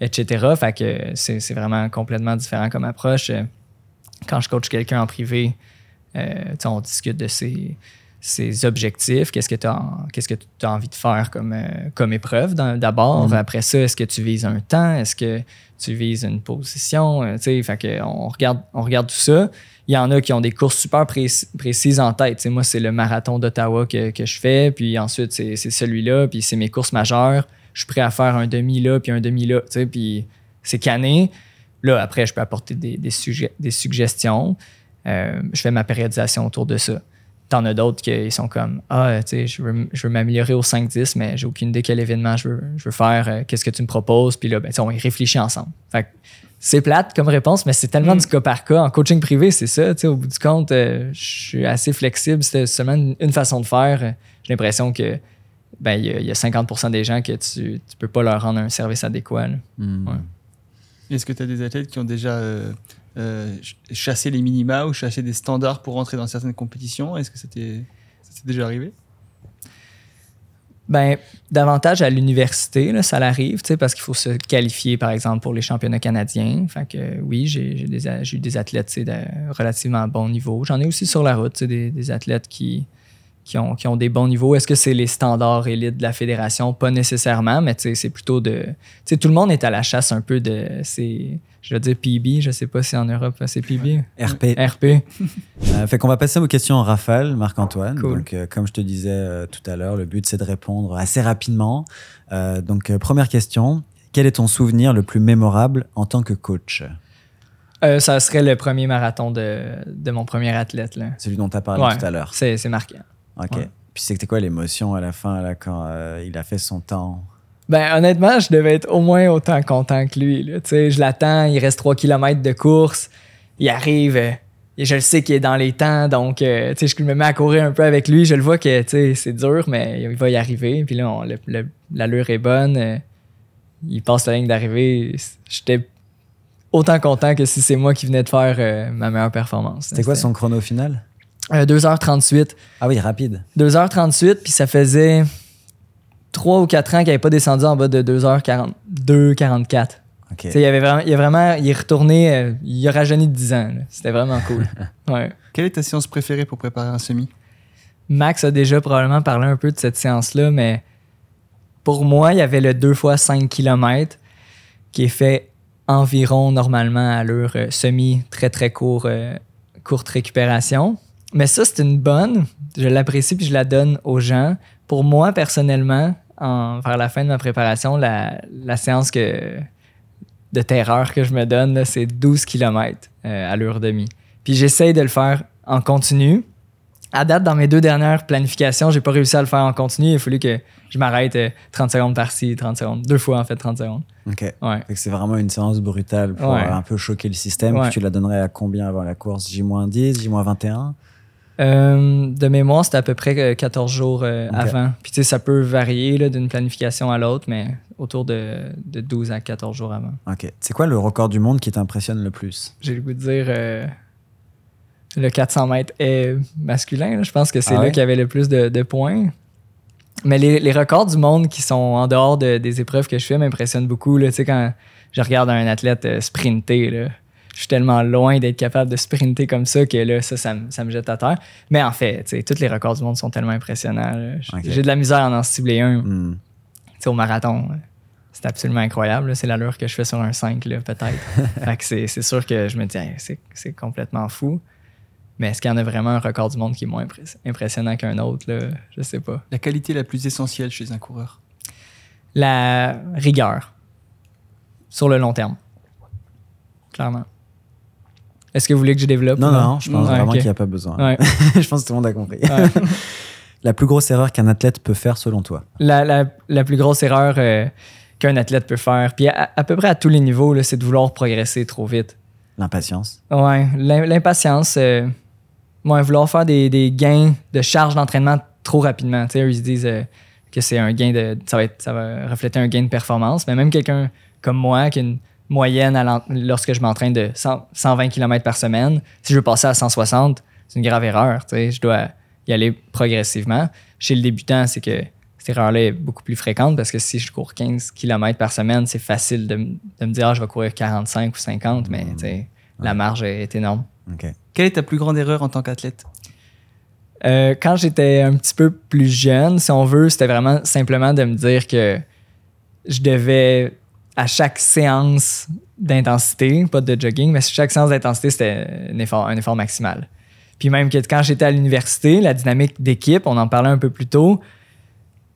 etc. Fait que c'est vraiment complètement différent comme approche. Quand je coach quelqu'un en privé, euh, on discute de ses ses objectifs, qu'est-ce que tu as, qu'est-ce que as envie de faire comme, euh, comme épreuve d'abord? Mm-hmm. Après ça, est-ce que tu vises un temps? Est-ce que tu vises une position? Euh, fait que on, regarde, on regarde tout ça. Il y en a qui ont des courses super précises en tête. moi, c'est le marathon d'Ottawa que, que, je fais, puis ensuite, c'est celui-là, puis c'est mes courses majeures. Je suis prêt à faire un demi là, puis un demi là, puis c'est cané. Là, après, je peux apporter des, des, des suggestions. Euh, je fais ma périodisation autour de ça. T'en as d'autres qui sont comme Ah, tu sais, je veux, je veux m'améliorer au 5-10, mais j'ai aucune idée quel événement je veux, je veux faire, euh, qu'est-ce que tu me proposes. Puis là, ben, on y réfléchit ensemble. Fait, c'est plate comme réponse, mais c'est tellement Mm. du cas par cas. En coaching privé, c'est ça. tu sais, Au bout du compte, euh, je suis assez flexible. C'était seulement une, une façon de faire. J'ai l'impression que ben, il y, a- il y a 50% des gens que tu ne peux pas leur rendre un service adéquat. Ouais. Est-ce que tu as des athlètes qui ont déjà euh, euh, ch- chassé les minima ou chassé des standards pour rentrer dans certaines compétitions Est-ce que c'était déjà arrivé? Ben, davantage à l'université, ça l'arrive, parce qu'il faut se qualifier, par exemple, pour les championnats canadiens. Fait que euh, oui, j'ai eu des athlètes de relativement bon niveau. J'en ai aussi sur la route, des, athlètes qui, qui, ont, qui ont des bons niveaux. Est-ce que c'est les standards élites de la fédération? Pas nécessairement, mais c'est plutôt de. Tout le monde est à la chasse un peu de. C'est, je veux dire PB, je sais pas si en Europe c'est PB. RP. RP. Euh, fait qu'on va passer aux questions en rafale, Marc-Antoine. Cool. Donc, euh, comme je te disais euh, tout à l'heure, le but c'est de répondre assez rapidement. Euh, donc, euh, première question quel est ton souvenir le plus mémorable en tant que coach? Euh, ça serait le premier marathon de, de mon premier athlète. Là. Celui dont tu as parlé Ouais. tout à l'heure. C'est, c'est marquant. Ok. Ouais. Puis c'était quoi l'émotion à la fin là, quand euh, il a fait son temps? Ben, honnêtement, je devais être au moins autant content que lui. là. Je l'attends, il reste 3 km de course. Il arrive, euh, et je le sais qu'il est dans les temps, donc euh, je me mets à courir un peu avec lui. Je le vois que c'est dur, mais il va y arriver. Puis là, l'allure est bonne. euh, il passe la ligne d'arrivée. J'étais autant content que si c'est moi qui venais de faire euh, ma meilleure performance. C'était quoi son chrono final? Euh, 2h38. Ah oui, rapide. 2h38, puis ça faisait 3 ou 4 ans qu'il n'avait pas descendu en bas de 2h40, 2h44. Ok. Tu sais, Il, avait vraiment, il, a vraiment, il est retourné, euh, il a rajeuni de 10 ans. C'était vraiment cool. Ouais. Quelle est ta séance préférée pour préparer un semi? Max a déjà probablement parlé un peu de cette séance-là, mais pour moi, il y avait le 2 fois 5 km qui est fait environ normalement à allure euh, semi, très très court, euh, courte récupération. Mais ça, c'est une bonne. Je l'apprécie puis je la donne aux gens. Pour moi, personnellement, en, vers la fin de ma préparation, la, la séance que, de terreur que je me donne, c'est 12 km à l'heure demi. Puis j'essaye de le faire en continu. À date, dans mes deux dernières planifications, j'ai pas réussi à le faire en continu. Il a fallu que je m'arrête euh, 30 secondes par-ci, 30 secondes. Deux fois, en fait, 30 secondes. Ok. Ouais. C'est vraiment une séance brutale pour Ouais. euh, un peu choquer le système. Ouais. Tu la donnerais à combien avant la course? J-10, J-21 Euh, de mémoire, c'était à peu près euh, 14 jours euh, avant. Puis, tu sais, ça peut varier là, d'une planification à l'autre, mais autour de, de 12 à 14 jours avant. Ok. C'est quoi le record du monde qui t'impressionne le plus? J'ai le goût de dire euh, le 400 mètres est masculin. là. Je pense que c'est Ah là qu'il y avait le plus de, de points. Mais les, les records du monde qui sont en dehors de- des épreuves que je fais m'impressionnent beaucoup. là. Tu sais, quand je regarde un athlète euh, sprinter, là, je suis tellement loin d'être capable de sprinter comme ça que là, ça, ça, me- ça me jette à terre. Mais en fait, tous les records du monde sont tellement impressionnants. J'ai de la misère à en cibler un. Hmm. Tu sais, au marathon, c'est absolument incroyable. C'est l'allure que je fais sur un 5, là, peut-être. fait que c'est, c'est sûr que je me dis, Hey, c'est, c'est complètement fou. Mais est-ce qu'il y en a vraiment un record du monde qui est moins impress- impressionnant qu'un autre? Là? Je sais pas. La qualité la plus essentielle chez un coureur? La rigueur sur le long terme. Clairement. Est-ce que vous voulez que je développe? Non, ou non, je pense vraiment qu'il n'y a pas besoin. Ouais. je pense que tout le monde a compris. La plus grosse erreur qu'un athlète peut faire selon toi? La, la- la plus grosse erreur euh, qu'un athlète peut faire, puis à, à peu près à tous les niveaux, c'est de vouloir progresser trop vite. L'impatience. Ouais, l'im- l'impatience, euh, ouais, vouloir faire des, des gains de charge d'entraînement trop rapidement. Tu sais, ils se disent euh, que c'est un gain de. Ça va, être, ça va refléter un gain de performance, mais même quelqu'un comme moi qui a une moyenne à lorsque je m'entraîne de 100 120 km par semaine, si je veux passer à 160, c'est une grave erreur. Tu sais, je dois y aller progressivement. Chez le débutant, c'est que cette erreur-là est beaucoup plus fréquente parce que si je cours 15 km par semaine, c'est facile de, me dire ah, je vais courir 45 ou 50, mais sais, la marge est énorme. Quelle est ta plus grande erreur en tant qu'athlète? Euh, quand j'étais un petit peu plus jeune, si on veut, c'était vraiment simplement de me dire que je devais, à chaque séance d'intensité, pas de jogging, mais chaque séance d'intensité, c'était un effort, un effort maximal. Puis même que quand j'étais à l'université, la dynamique d'équipe, on en parlait un peu plus tôt,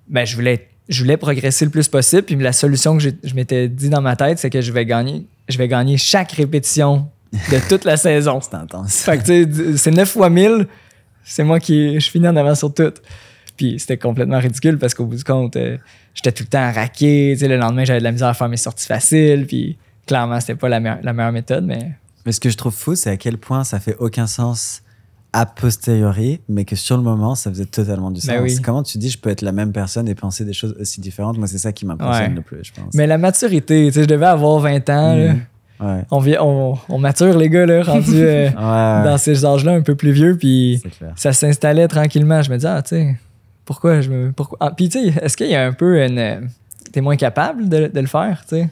ben, je, voulais, je voulais progresser le plus possible. Puis la solution que je m'étais dit dans ma tête, c'est que je vais gagner, je vais gagner chaque répétition de toute la saison. C'est intense. Fait que, c'est 9 fois 1000, c'est moi qui je finis en avant sur tout. Puis c'était complètement ridicule parce qu'au bout du compte, euh, j'étais tout le temps raqué. Tu sais, le lendemain, j'avais de la misère à faire mes sorties faciles. Puis clairement, c'était pas la, meilleure- la meilleure méthode, mais Mais ce que je trouve fou, c'est à quel point ça fait aucun sens a posteriori, mais que sur le moment, ça faisait totalement du sens. Ben oui. Comment tu dis, je peux être la même personne et penser des choses aussi différentes? Moi, c'est ça qui m'impressionne Ouais. le plus, je pense. Mais la maturité, tu sais, je devais avoir 20 ans. là. Ouais. On, vient, on, on mature, les gars, là, rendus euh, Ouais, dans ces âges-là un peu plus vieux. Puis ça s'installait tranquillement. Je me disais, ah, tu sais, pourquoi je me. Pourquoi... Ah, puis, tu sais, est-ce qu'il y a un peu une. euh, T'es moins capable de, de le faire, tu sais?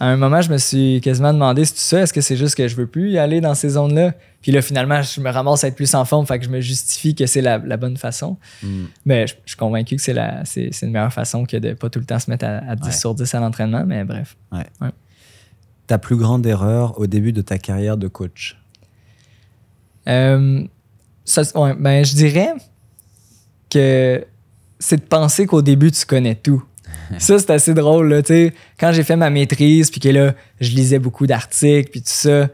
À un moment, je me suis quasiment demandé si tout ça, est-ce que c'est juste que je veux plus y aller dans ces zones-là? Puis là, finalement, je me ramasse à être plus en forme, fait que je me justifie que c'est la, la bonne façon. Mm. Mais je, je suis convaincu que c'est la c'est, c'est une meilleure façon que de pas tout le temps se mettre à, à 10 Ouais. sur 10 à l'entraînement, mais bref. Ta plus grande erreur au début de ta carrière de coach? Euh, ça, ben, je dirais que c'est de penser qu'au début, tu connais tout. ça, c'est assez drôle. Là, tu sais. quand j'ai fait ma maîtrise, puis que là, je lisais beaucoup d'articles, puis tout ça,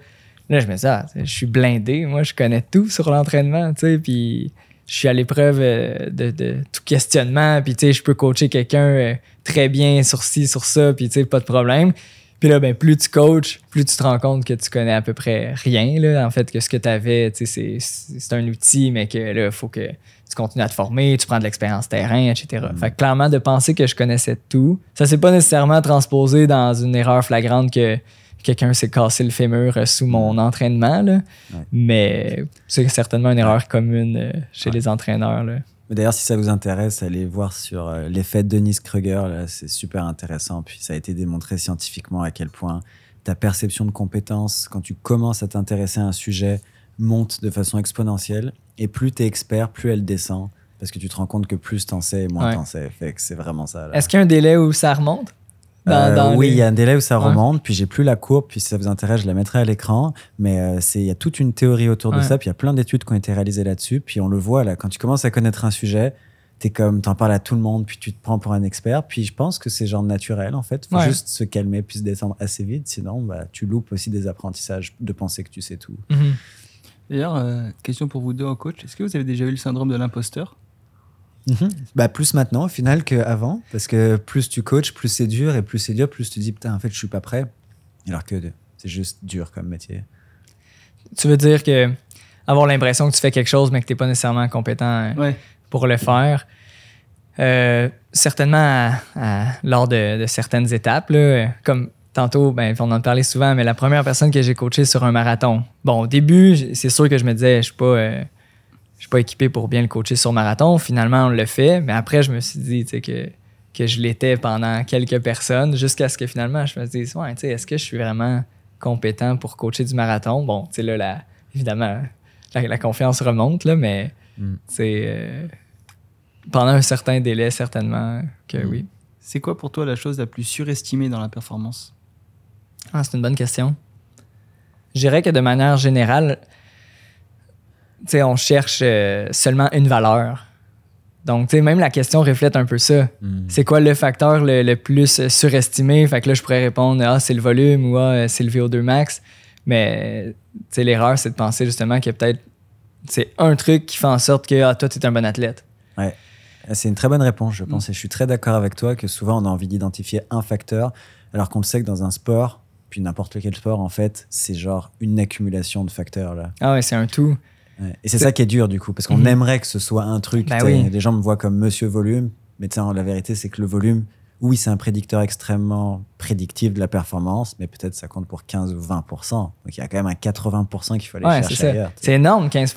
là, je me disais, ah, je suis blindé. Moi, je connais tout sur l'entraînement. tu sais, Puis je suis à l'épreuve euh, de, de tout questionnement, puis tu sais, je peux coacher quelqu'un euh, très bien sur ci, sur ça, puis tu sais, pas de problème. Puis là, ben, plus tu coaches, plus tu te rends compte que tu connais à peu près rien. Là. En fait, que ce que tu avais, c'est, c'est un outil, mais que là, il faut que tu continues à te former, tu prends de l'expérience terrain, etc. Fait que clairement, de penser que je connaissais tout, ça s'est pas nécessairement transposé dans une erreur flagrante que quelqu'un s'est cassé le fémur euh, sous mon entraînement. Là. Ouais. Mais c'est certainement une erreur commune euh, chez Ouais. les entraîneurs. Là. Mais D'ailleurs, si ça vous intéresse, allez voir sur euh, l'effet Denise Kruger. là, C'est super intéressant. Puis ça a été démontré scientifiquement à quel point ta perception de compétence, quand tu commences à t'intéresser à un sujet, monte de façon exponentielle. Et plus tu es expert, plus elle descend. Parce que tu te rends compte que plus t'en sais, moins Ouais. t'en sais. Fait que c'est vraiment ça. Est-ce qu'il y a un délai où ça remonte? Dans- Euh, dans oui, les- il y a un délai où ça Ouais. remonte, puis j'ai plus la courbe, puis si ça vous intéresse, je la mettrai à l'écran. Mais euh, c'est il y a toute une théorie autour de ça, puis il y a plein d'études qui ont été réalisées là-dessus, puis on le voit là, quand tu commences à connaître un sujet, t'es comme, t'en parles à tout le monde, puis tu te prends pour un expert, puis je pense que c'est genre naturel en fait. Faut Ouais. juste se calmer, puis se descendre assez vite, sinon bah, tu loupes aussi des apprentissages de penser que tu sais tout. Mhm. D'ailleurs, euh, question pour vous deux en coach. Est-ce que vous avez déjà eu le syndrome de l'imposteur? Bah plus maintenant au final qu'avant, parce que plus tu coaches, plus c'est dur, et plus c'est dur, plus tu dis putain en fait je suis pas prêt, alors que c'est juste dur comme métier. Tu veux dire que avoir l'impression que tu fais quelque chose, mais que tu n'es pas nécessairement compétent euh, Ouais. pour le faire. Euh, certainement à- à- lors de, de certaines étapes, là, euh, comme tantôt, ben, on en parlait souvent, mais la première personne que j'ai coachée sur un marathon. Bon, au début, c'est sûr que je me disais, je suis pas, euh, suis pas équipé pour bien le coacher sur marathon. Finalement, on le fait, mais après, je me suis dit que, que je l'étais pendant quelques personnes, jusqu'à ce que finalement, je me dise, ouais, tu sais, est-ce que je suis vraiment compétent pour coacher du marathon? Bon, tu sais, là, la- évidemment, la, la confiance remonte, là, mais Mm. c'est euh, pendant un certain délai, certainement que Mm. oui. C'est quoi pour toi la chose la plus surestimée dans la performance? Ah, c'est une bonne question. Je dirais que de manière générale, sais, on cherche euh, seulement une valeur. Donc, tu sais, même la question reflète un peu ça. Mm. C'est quoi le facteur le, le plus surestimé? Fait que là, je pourrais répondre, ah, c'est le volume ou ah, euh, c'est le VO2 max. Mais, tu sais, l'erreur, c'est de penser justement qu'il y a peut-être c'est un truc qui fait en sorte que ah, toi, tu es un bon athlète. C'est une très bonne réponse, je Mm. pense. Et je suis très d'accord avec toi que souvent on a envie d'identifier un facteur, alors qu'on le sait que dans un sport, puis n'importe quel sport, en fait, c'est genre une accumulation de facteurs. Là. Ah ouais, c'est un tout. Ouais. Et c'est ça qui est dur, du coup, parce qu'on Mhm. aimerait que ce soit un truc. Bah oui. Les gens me voient comme monsieur volume, mais la vérité, c'est que le volume, oui, c'est un prédicteur extrêmement prédictif de la performance, mais peut-être ça compte pour 15 ou 20%. Donc il y a quand même un 80% qu'il faut aller Ouais, chercher. C'est énorme, 15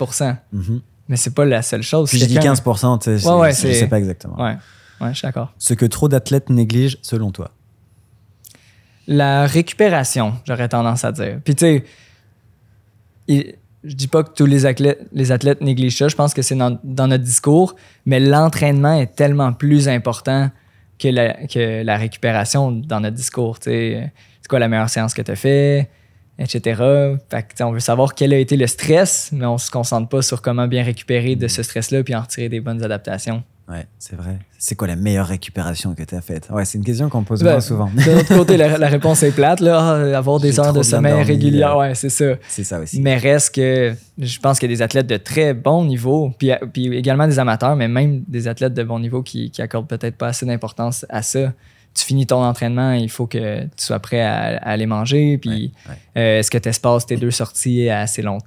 Mhm. Mais c'est pas la seule chose. Puis je dis quelqu'un- 15%, t'sais, je- Ouais, je sais pas exactement. Ouais, ouais, je suis d'accord. Ce que trop d'athlètes négligent, selon toi? La récupération, j'aurais tendance à dire. Puis tu sais, il- je dis pas que tous les athlètes, négligent ça, je pense que c'est dans, notre discours, mais l'entraînement est tellement plus important que la, récupération dans notre discours. C'est quoi la meilleure séance que tu as fait, etc. Fait que, on veut savoir quel a été le stress, mais on se concentre pas sur comment bien récupérer de ce stress-là puis en retirer des bonnes adaptations. Ouais, c'est vrai. C'est quoi la meilleure récupération que tu as faite? Ouais, c'est une question qu'on pose Ben, souvent. De l'autre côté, la, la réponse est plate. Là. Avoir des heures de sommeil régulières, ouais, c'est ça. C'est ça aussi. Mais reste que je pense qu'il y a des athlètes de très bon niveau, puis, puis également des amateurs, mais même des athlètes de bon niveau qui, qui accordent peut-être pas assez d'importance à ça. Tu finis ton entraînement, il faut que tu sois prêt à, à aller manger, puis Ouais, ouais. euh, est-ce que tu espaces tes deux sorties à assez, long,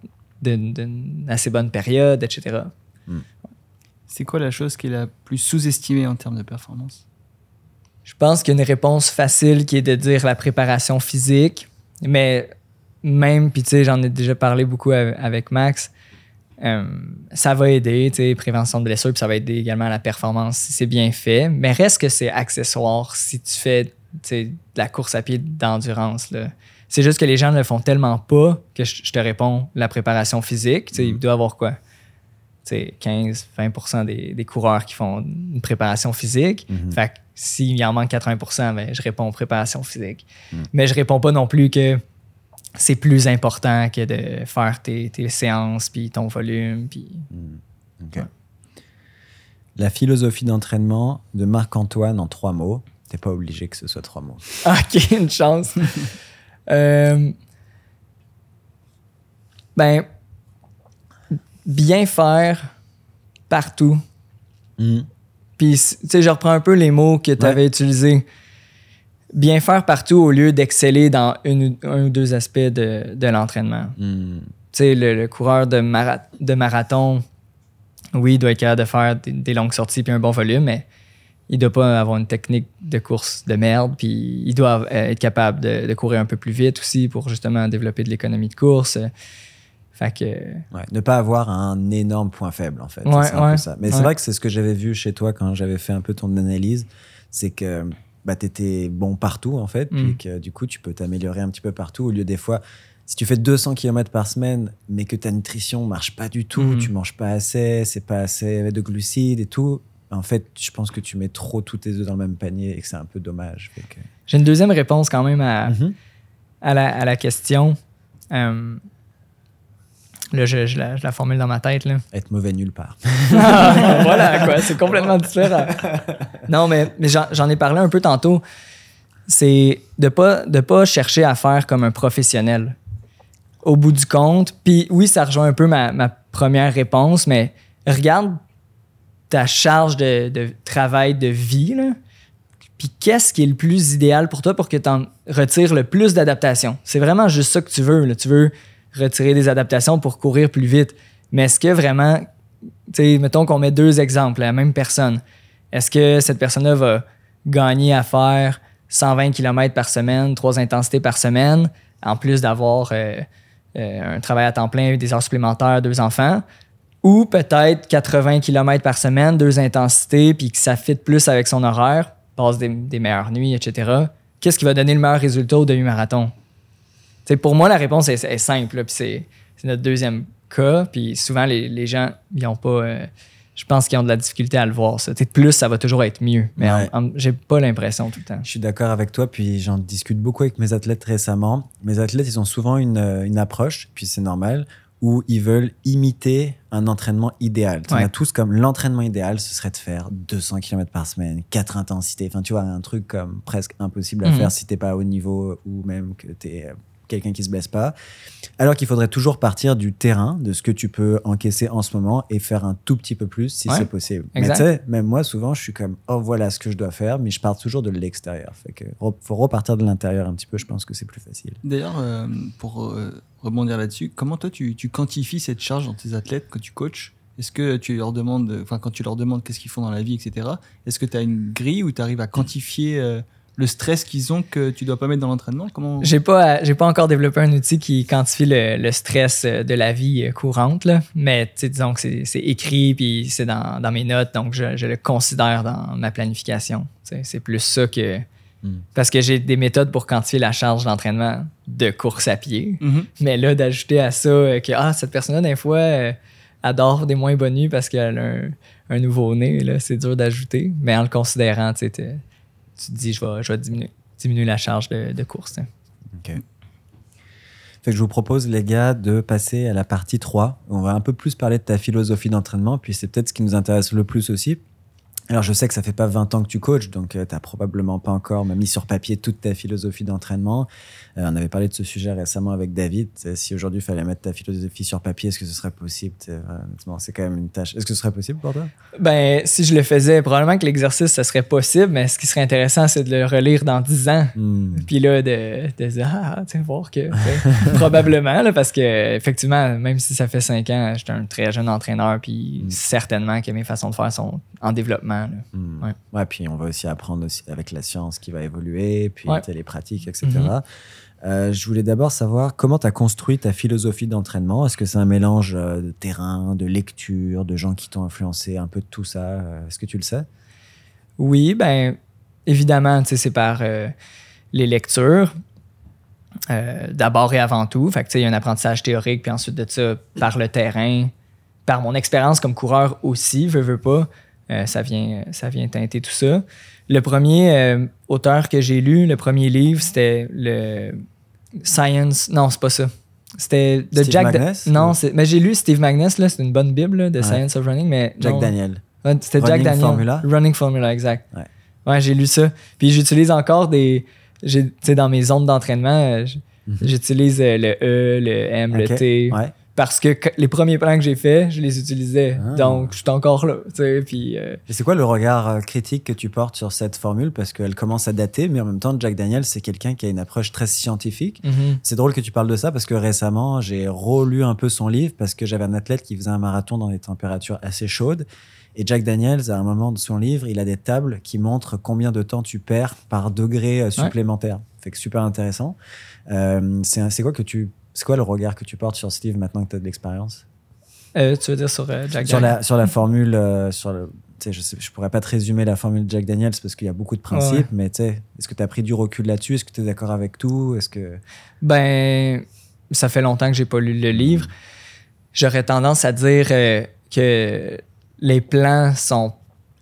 d'une assez bonne période, etc. C'est quoi la chose qui est la plus sous-estimée en termes de performance? Je pense qu'il y a une réponse facile qui est de dire la préparation physique, mais même, puis tu sais, j'en ai déjà parlé beaucoup av- avec Max, euh, ça va aider, tu sais, prévention de blessures, puis ça va aider également à la performance si c'est bien fait, mais reste que c'est accessoire si tu fais tu sais, de la course à pied d'endurance. là. C'est juste que les gens ne le font tellement pas que je, te réponds la préparation physique. Tu sais, Il doit y avoir quoi? Tu sais, 15-20 des, des coureurs qui font une préparation physique. Mhm. Fait que s'il en manque 80 ben, je réponds préparation physique. Mm. Mais je réponds pas non plus que c'est plus important que de faire tes, tes séances, puis ton volume, puis... Ok. La philosophie d'entraînement de Marc-Antoine en trois mots. T'es pas obligé que ce soit trois mots. Ok, une chance. Euh, ben, bien faire partout. Mhm. Puis, tu sais, je reprends un peu les mots que tu avais utilisés. Bien faire partout au lieu d'exceller dans une- un ou deux aspects de, de l'entraînement. Mhm. Tu sais, le, le coureur de, mara- de marathon, oui, il doit être capable de faire des, des longues sorties puis un bon volume, mais il doit pas avoir une technique de course de merde, puis il doit euh, être capable de, de courir un peu plus vite aussi pour justement développer de l'économie de course. Fait que, Ouais, ne pas avoir un énorme point faible, en fait. Ouais, c'est un peu ouais, ça. Mais c'est vrai que c'est ce que j'avais vu chez toi quand j'avais fait un peu ton analyse. C'est que bah, tu étais bon partout, en fait. Puis Mm. que du coup, tu peux t'améliorer un petit peu partout. Au lieu des fois, si tu fais 200 km par semaine, mais que ta nutrition marche pas du tout, Mhm. tu manges pas assez, c'est pas assez de glucides et tout. En fait, je pense que tu mets trop tous tes œufs dans le même panier et que c'est un peu dommage. Que- j'ai une deuxième réponse quand même à, Mhm. à, la, à la question. Euh, là, je, je la, je la formule dans ma tête. Là. Être mauvais nulle part. Ah, voilà, quoi, c'est complètement différent. Non, mais, mais j'en, ai parlé un peu tantôt. C'est de pas, de pas chercher à faire comme un professionnel. Au bout du compte, puis oui, ça rejoint un peu ma, ma première réponse, mais regarde ta charge de, de travail de vie, là. Puis qu'est-ce qui est le plus idéal pour toi pour que tu en retires le plus d'adaptation? C'est vraiment juste ça que tu veux. là. Tu veux retirer des adaptations pour courir plus vite. Mais est-ce que vraiment mettons qu'on met deux exemples, la même personne. Est-ce que cette personne-là va gagner à faire 120 km par semaine, trois intensités par semaine, en plus d'avoir euh, euh, un travail à temps plein, des heures supplémentaires, deux enfants? Ou peut-être 80 km par semaine, deux intensités, puis que ça fit plus avec son horaire, passe des meilleures nuits, etc. Qu'est-ce qui va donner le meilleur résultat au demi-marathon? Tu sais, pour moi, la réponse est, est simple, c'est notre deuxième cas. Puis souvent, les, les gens, ils ont pas. euh, je pense qu'ils ont de la difficulté à le voir. Ça. Tu plus, ça va toujours être mieux. Mais Ouais. j'ai pas l'impression tout le temps. Je suis d'accord avec toi, puis j'en discute beaucoup avec mes athlètes récemment. Mes athlètes, ils ont souvent une, euh, une approche, puis c'est normal, où ils veulent imiter un entraînement idéal. On Ouais. a tous comme l'entraînement idéal, ce serait de faire 200 km par semaine, 4 intensités. Enfin, tu vois, un truc comme presque impossible à Mhm. faire si t'es pas à haut niveau ou même que t'es euh, quelqu'un qui se blesse pas. Alors qu'il faudrait toujours partir du terrain, de ce que tu peux encaisser en ce moment et faire un tout petit peu plus si Ouais. c'est possible. Exact. Mais tu sais, même moi, souvent, je suis comme, oh, voilà ce que je dois faire, mais je pars toujours de l'extérieur. Fait que faut repartir de l'intérieur un petit peu, je pense que c'est plus facile. D'ailleurs, euh, pour euh, rebondir là-dessus, comment toi tu, tu quantifies cette charge dans tes athlètes quand tu coaches? Est-ce que tu leur demandes, enfin quand tu leur demandes qu'est-ce qu'ils font dans la vie, etc. Est-ce que tu as une grille où tu arrives à quantifier euh, le stress qu'ils ont que tu dois pas mettre dans l'entraînement? Comment J'ai pas, j'ai pas encore développé un outil qui quantifie le, le stress euh, de la vie euh, courante, là. mais tu sais, disons que c'est, écrit puis c'est dans, dans mes notes, donc je, je le considère dans ma planification. C'est plus ça que. Mm. Parce que j'ai des méthodes pour quantifier la charge d'entraînement de course à pied. Mhm. Mais là, d'ajouter à ça euh, que ah, cette personne-là, des fois, euh, adore des moins bonnes nuits parce qu'elle a un, un nouveau-né, là, c'est dur d'ajouter. Mais en le considérant, tu sais, tu te dis, je vais, diminuer, la charge de, course. hein. Ok. Fait je vous propose, les gars, de passer à la partie 3. On va un peu plus parler de ta philosophie d'entraînement, puis c'est peut-être ce qui nous intéresse le plus aussi. Alors, je sais que ça fait pas 20 ans que tu coaches, donc tu n'as probablement pas encore mis sur papier toute ta philosophie d'entraînement. Euh, on avait parlé de ce sujet récemment avec David. Si aujourd'hui il fallait mettre ta philosophie sur papier, est-ce que ce serait possible? C'est quand même une tâche. Est-ce que ce serait possible pour toi? Ben, si je le faisais, probablement que l'exercice, ça serait possible, mais ce qui serait intéressant, c'est de le relire dans 10 ans. Hmm. Puis là, de, de dire, ah, tiens, voir que. probablement, là, parce que, effectivement, même si ça fait 5 ans, j'étais un très jeune entraîneur, puis hmm. certainement que mes façons de faire sont en développement. Hmm. Ouais. puis on va aussi apprendre aussi avec la science qui va évoluer, puis les pratiques, etc. Euh, je voulais d'abord savoir comment tu as construit ta philosophie d'entraînement. Est-ce que c'est un mélange euh, de terrain, de lecture, de gens qui t'ont influencé, un peu de tout ça euh, Est-ce que tu le sais? Oui, ben évidemment, c'est par les lectures. d'abord et avant tout. Fait il y a un apprentissage théorique, puis ensuite de ça, par le terrain, par mon expérience comme coureur aussi, veux, veux pas, ça, vient, ça vient teinter tout ça. Le premier auteur que j'ai lu, le premier livre, c'était le Science. Non, c'est pas ça. C'était de Steve Jack. Magnus, non, mais j'ai lu Steve Magnus, là, c'est une bonne bible de Science of Running, mais. Jack Daniel. C'était Jack Daniel. Formula. Running Formula, exact. Ouais, ouais j'ai lu ça. Puis j'utilise encore des. Tu sais, dans mes zones d'entraînement, euh, mhm. j'utilise euh, le E, le M, le T. Ouais parce que les premiers plans que j'ai faits, je les utilisais. Ah. Donc, je suis encore là. Puis, euh, c'est quoi le regard euh, critique que tu portes sur cette formule? Parce qu'elle commence à dater, mais en même temps, Jack Daniel, c'est quelqu'un qui a une approche très scientifique. Mm-hmm. C'est drôle que tu parles de ça parce que récemment, j'ai relu un peu son livre parce que j'avais un athlète qui faisait un marathon dans des températures assez chaudes. Et Jack Daniels, à un moment de son livre, il a des tables qui montrent combien de temps tu perds par degré euh, supplémentaire. Fait que super intéressant. c'est quoi que tu c'est quoi le regard que tu portes sur Steve maintenant que tu as de l'expérience? Euh, Tu veux dire sur euh, Jack sur la, sur la formule, euh, sur le, je ne pourrais pas te résumer la formule Jack Daniels parce qu'il y a beaucoup de principes, mais est-ce que tu as pris du recul là-dessus? Est-ce que tu es d'accord avec tout? Est-ce que... Ben, ça fait longtemps que j'ai pas lu le livre. J'aurais tendance à dire que les plans sont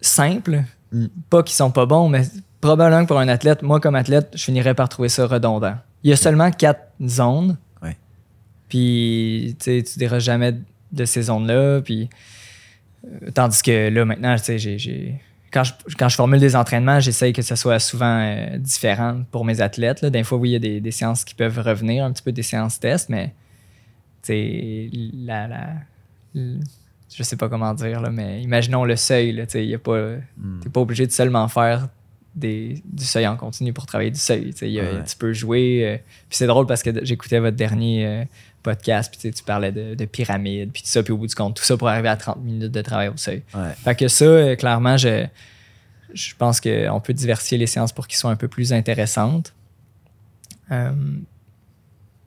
simples, mm. pas qu'ils sont pas bons, mais probablement que pour un athlète, moi comme athlète, je finirais par trouver ça redondant. Il y a seulement quatre zones puis, tu ne diras jamais de ces zones-là. Puis, euh, tandis que là, maintenant, tu sais, j'ai. Quand je, quand je, formule des entraînements, j'essaye que ce soit souvent euh, différent pour mes athlètes. Là. Des fois, oui, il y a des, des, séances qui peuvent revenir, un petit peu des séances tests, mais la, la, je sais pas comment dire, là, mais imaginons le seuil. Y a pas, hmm. pas obligé de seulement faire des, du seuil en continu pour travailler du seuil. Tu peux jouer. Euh, puis c'est drôle parce que j'écoutais votre dernier podcast, puis tu parlais de, de pyramide, puis tout ça, puis au bout du compte, tout ça pour arriver à 30 minutes de travail au seuil. Fait que ça, euh, clairement, je, je pense qu'on peut diversifier les séances pour qu'ils soient un peu plus intéressantes. Euh,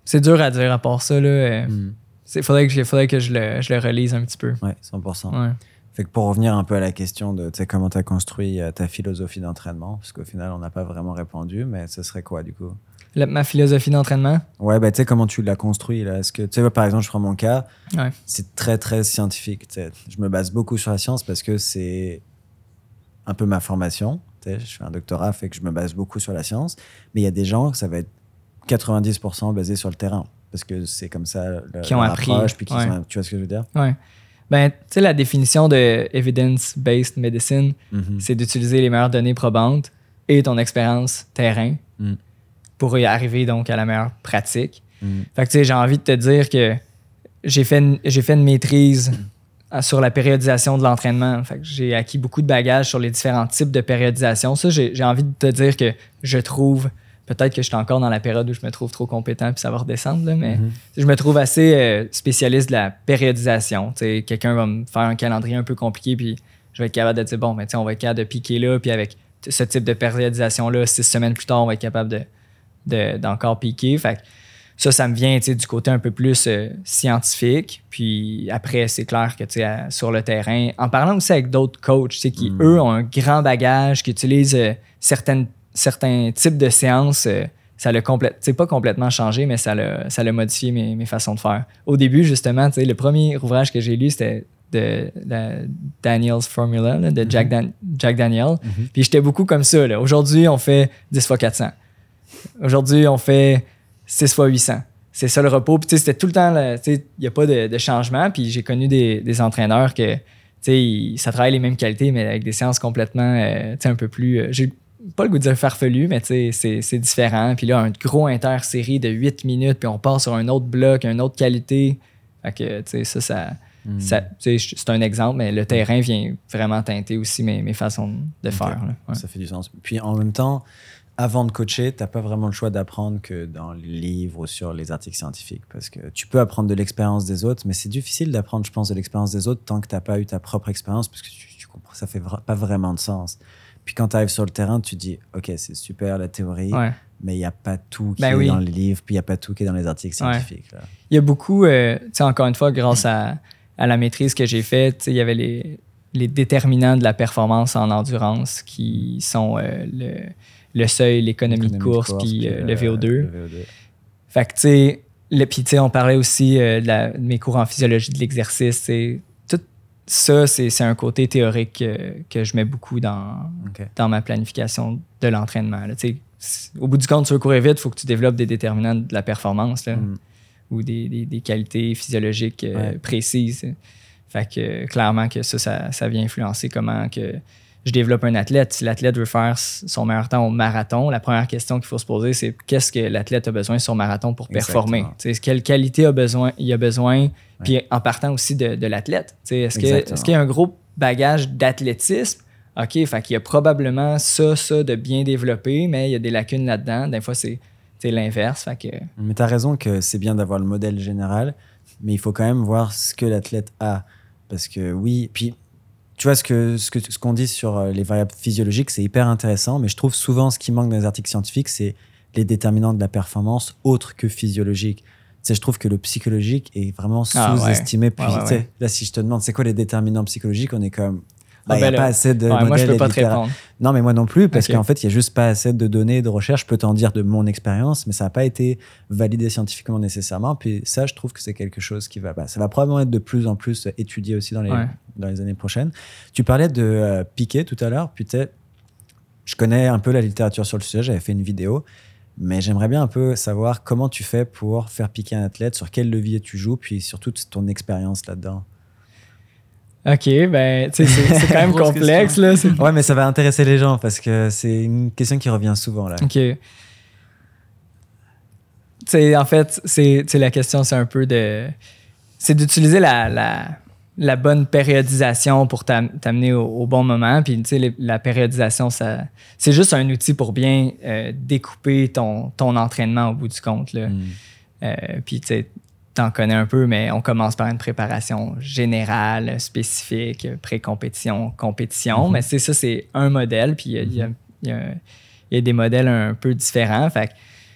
c'est dur à dire à part ça. Il euh, hmm. faudrait, que, faudrait que je le, je le relise un petit peu. Oui, 100%. Fait que pour revenir un peu à la question de comment tu as construit ta philosophie d'entraînement, parce qu'au final, on n'a pas vraiment répondu, mais ce serait quoi du coup? Ma philosophie d'entraînement? Ouais, bah, tu sais, comment tu l'as construit là? Est-ce que, tu sais, par exemple, je prends mon cas, c'est très, très scientifique. Je me base beaucoup sur la science parce que c'est un peu ma formation. Je fais un doctorat, fait que je me base beaucoup sur la science. Mais il y a des gens, ça va être 90% basé sur le terrain parce que c'est comme ça qui ont appris. Puis qui tu vois ce que je veux dire? Ouais. Ben, tu sais, la définition de evidence-based medicine, mm-hmm. c'est d'utiliser les meilleures données probantes et ton expérience terrain mm pour y arriver donc à la meilleure pratique. Mm. Fait que tu sais, j'ai envie de te dire que j'ai fait une, j'ai fait une maîtrise sur la périodisation de l'entraînement. Fait que j'ai acquis beaucoup de bagages sur les différents types de périodisation. Ça, j'ai, envie de te dire que je trouve, peut-être que je suis encore dans la période où je me trouve trop compétent puis ça va redescendre, mais mm-hmm. je me trouve assez euh, spécialiste de la périodisation. quelqu'un va me faire un calendrier un peu compliqué puis je vais être capable de dire, bon, mais on va être capable de piquer là, puis avec ce type de périodisation-là, six semaines plus tard, on va être capable de d'encore piquer. Fait ça, ça me vient du côté un peu plus euh, scientifique. Puis après, c'est clair que sur le terrain, en parlant aussi avec d'autres coachs qui, mm. eux, ont un grand bagage, qui utilisent euh, certaines, certains types de séances, euh, ça l'a complètement, pas complètement changé, mais ça l'a, ça modifié mes, mes, façons de faire. Au début, justement, le premier ouvrage que j'ai lu, c'était de, Daniel's Formula, de Jack, mm-hmm. Jack Daniel. Mm-hmm. Puis j'étais beaucoup comme ça. Aujourd'hui, on fait 10 x 400. Aujourd'hui, on fait 6 fois 800. C'est ça le repos. Puis, c'était tout le temps, il n'y a pas de, changement. Puis, j'ai connu des, entraîneurs que, sais, ça travaille les mêmes qualités, mais avec des séances complètement, euh, tu sais, un peu plus. euh, J'ai pas le goût de dire farfelu, mais tu sais, c'est- différent. Puis là, un gros inter-série de 8 minutes, puis on part sur un autre bloc, une autre qualité. Fait que, tu sais, ça, ça. Sais, c'est un exemple, mais le terrain vient vraiment teinter aussi mes, mes façons de faire. là. Ouais. Ça fait du sens. Puis en même temps, avant de coacher, t'as pas vraiment le choix d'apprendre que dans les livres ou sur les articles scientifiques. Parce que tu peux apprendre de l'expérience des autres, mais c'est difficile d'apprendre, je pense, de l'expérience des autres tant que t'as pas eu ta propre expérience, parce que tu, tu comprends, ça fait vra- pas vraiment de sens. Puis quand tu arrives sur le terrain, tu dis, OK, c'est super la théorie, Ouais. mais il n'y a pas tout qui Ben est oui. dans les livres, puis il n'y a pas tout qui est dans les articles scientifiques. Il y a beaucoup, euh, tu sais, encore une fois, grâce à, à la maîtrise que j'ai faite, tu il y avait les, les déterminants de la performance en endurance qui sont euh, le, le seuil, l'économie de course, puis euh, le VO2. le VO2. Fait que, tu sais, le- puis, tu sais, on parlait aussi euh, de, la- de mes cours en physiologie de l'exercice. Tout ça, c'est un côté théorique euh, que je mets beaucoup dans, ma planification de l'entraînement. Au bout du compte, tu veux courir vite, il faut que tu développes des déterminants de la performance là, Mm. ou des, des- des qualités physiologiques euh, Ouais. précises. Fait que euh, clairement que ça, ça, ça vient influencer comment que je développe un athlète. Si l'athlète veut faire son meilleur temps au marathon, la première question qu'il faut se poser, c'est qu'est-ce que l'athlète a besoin sur marathon pour performer? Quelle qualité a besoin, il a besoin, puis en partant aussi de, de l'athlète. Est-ce que- Exactement. est-ce qu'il y a un gros bagage d'athlétisme? OK, fait qu'il y a probablement ça, ça de bien développé, mais il y a des lacunes là-dedans. Des fois, c'est l'inverse. Que, Mais tu as raison que c'est bien d'avoir le modèle général, mais il faut quand même voir ce que l'athlète a. Parce que oui, puis tu vois ce que ce que ce qu'on dit sur euh, les variables physiologiques, c'est hyper intéressant, mais je trouve souvent ce qui manque dans les articles scientifiques, c'est les déterminants de la performance autres que physiologiques. Tu sais, je trouve que le psychologique est vraiment Ah ouais. sous-estimé. Ouais, sais, ouais. là, si je te demande c'est quoi les déterminants psychologiques, on est comme. Ah Bah, il ben n'y a pas assez de. ouais, moi, je peux pas te non, mais moi non plus, parce qu'en fait, il n'y a juste pas assez de données de recherches. Je peux t'en dire de mon expérience, mais ça n'a pas été validé scientifiquement nécessairement. Puis ça, je trouve que c'est quelque chose qui va. bah, ça va probablement être de plus en plus étudié aussi dans les, Ouais. dans les années prochaines. Tu parlais de euh, Piquet tout à l'heure. Sais, je connais un peu la littérature sur le sujet. J'avais fait une vidéo. Mais j'aimerais bien un peu savoir comment tu fais pour faire piquer un athlète, sur quel levier tu joues, puis surtout ton expérience là-dedans. OK, ben, tu sais, c'est quand même complexe, là. Ouais, mais ça va intéresser les gens parce que c'est une question qui revient souvent là. OK. Tu sais, en fait, c'est la question, c'est un peu de. C'est d'utiliser la, la, la bonne périodisation pour t'am- t'amener au, au bon moment. Puis, tu sais, les- la périodisation, ça, c'est juste un outil pour bien euh, découper ton, ton entraînement au bout du compte. Là. Mm. Euh, puis, tu sais, t'en connais un peu, mais on commence par une préparation générale, spécifique, pré-compétition, compétition. Mhm. Mais c'est ça, c'est un modèle. Puis, il y a- y, y y des modèles un peu différents. Fait que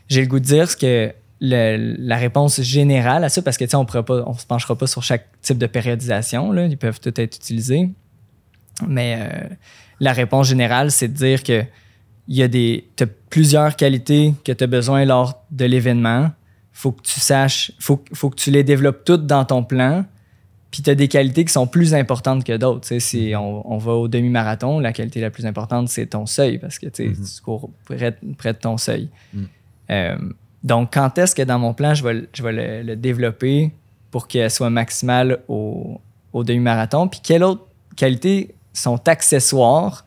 j'ai le goût de dire ce que le- la réponse générale à ça, parce que, tu sais, on ne se penchera pas sur chaque type de périodisation. Là, ils peuvent tous être utilisés. Mais euh, la réponse générale, c'est de dire que il y a des t'as plusieurs qualités que tu as besoin lors de l'événement. Faut que tu saches, faut, faut que tu les développes toutes dans ton plan. Puis tu as des qualités qui sont plus importantes que d'autres. Si on, on va au demi-marathon, la qualité la plus importante, c'est ton seuil parce que tu Mhm. tu cours près, près de ton seuil. Mhm. Euh, donc, quand est-ce que dans mon plan, je vais, le- je vais le, le développer pour qu'elle soit maximale au, au demi-marathon? Puis quelles autres qualités sont accessoires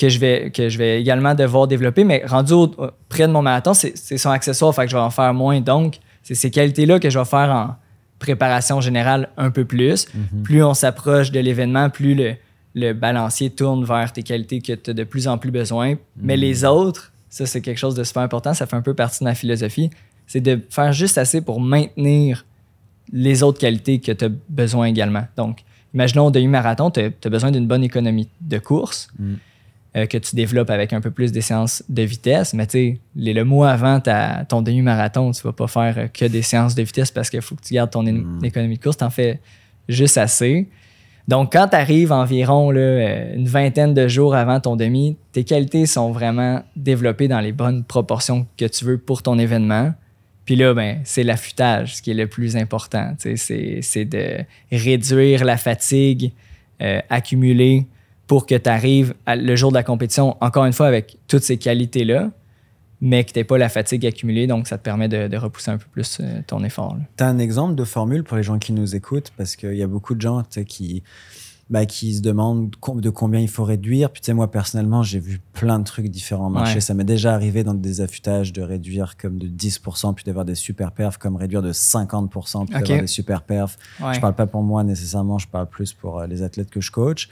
que je vais, que je vais également devoir développer, mais rendu au- près de mon marathon, c'est son accessoire, fait que je vais en faire moins. Donc, c'est ces qualités-là que je vais faire en préparation générale un peu plus. Mhm. Plus on s'approche de l'événement, plus le, le balancier tourne vers tes qualités que tu as de plus en plus besoin. Mais Mhm. les autres, ça, c'est quelque chose de super important. Ça fait un peu partie de ma philosophie. C'est de faire juste assez pour maintenir les autres qualités que tu as besoin également. Donc, imaginons au demi-marathon, tu as, besoin d'une bonne économie de course Mhm. Euh, que tu développes avec un peu plus des séances de vitesse. Mais tu sais, le mois avant ta- ton demi-marathon, tu vas pas faire euh, que des séances de vitesse parce qu'il faut que tu gardes ton Mhm. économie de course. Tu en fais juste assez. Donc, quand tu arrives environ là, euh, une vingtaine de jours avant ton demi, tes qualités sont vraiment développées dans les bonnes proportions que tu veux pour ton événement. Puis là, ben, c'est l'affûtage, ce qui est le plus important. C'est c'est de réduire la fatigue euh, accumulée pour que tu arrives le jour de la compétition, encore une fois, avec toutes ces qualités-là, mais que tu n'aies pas la fatigue accumulée. Donc, ça te permet de, de repousser un peu plus euh, ton effort. Tu as un exemple de formule pour les gens qui nous écoutent? Parce qu'il y a beaucoup de gens qui, bah, qui se demandent de combien il faut réduire. Puis tu sais, moi personnellement, j'ai vu plein de trucs différents marcher. Ça m'est déjà arrivé dans des affûtages de réduire comme de 10%, puis d'avoir des super perfs, comme réduire de 50%, puis d'avoir des super perfs. Je parle pas pour moi nécessairement, je parle plus pour euh, les athlètes que je coach.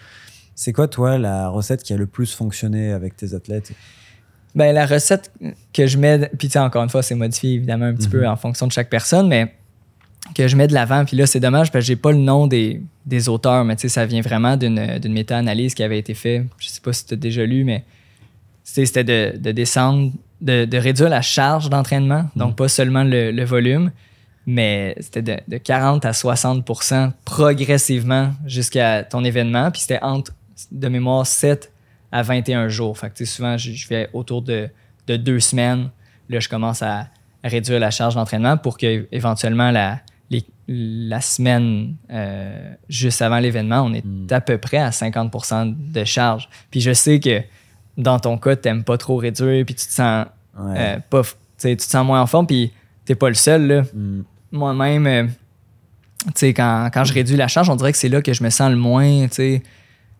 C'est quoi, toi, la recette qui a le plus fonctionné avec tes athlètes? Ben, la recette que je mets, puis encore une fois, c'est modifié évidemment un petit peu mhm. en fonction de chaque personne, mais que je mets de l'avant. Puis là, c'est dommage parce que j'ai pas le nom des, des auteurs, mais tu sais, ça vient vraiment d'une, méta-analyse qui avait été faite. Je sais pas si tu as déjà lu, mais c'était de, de, descendre, de, de, réduire la charge d'entraînement, donc pas seulement le, le volume, mais c'était de, de, 40 à 60% progressivement jusqu'à ton événement. Puis c'était entre, de mémoire, 7 à 21 jours. Fait que souvent, je, fais autour de, de, deux semaines. Là, je commence à, réduire la charge d'entraînement pour que éventuellement la, la semaine euh, juste avant l'événement, on est hmm. à peu près à 50% de charge. Puis je sais que dans ton cas, tu n'aimes pas trop réduire, puis tu te sens euh, pas, tu te sens moins en forme, puis tu n'es pas le seul. Hmm. Moi-même, euh, quand, quand je réduis la charge, on dirait que c'est là que je me sens le moins,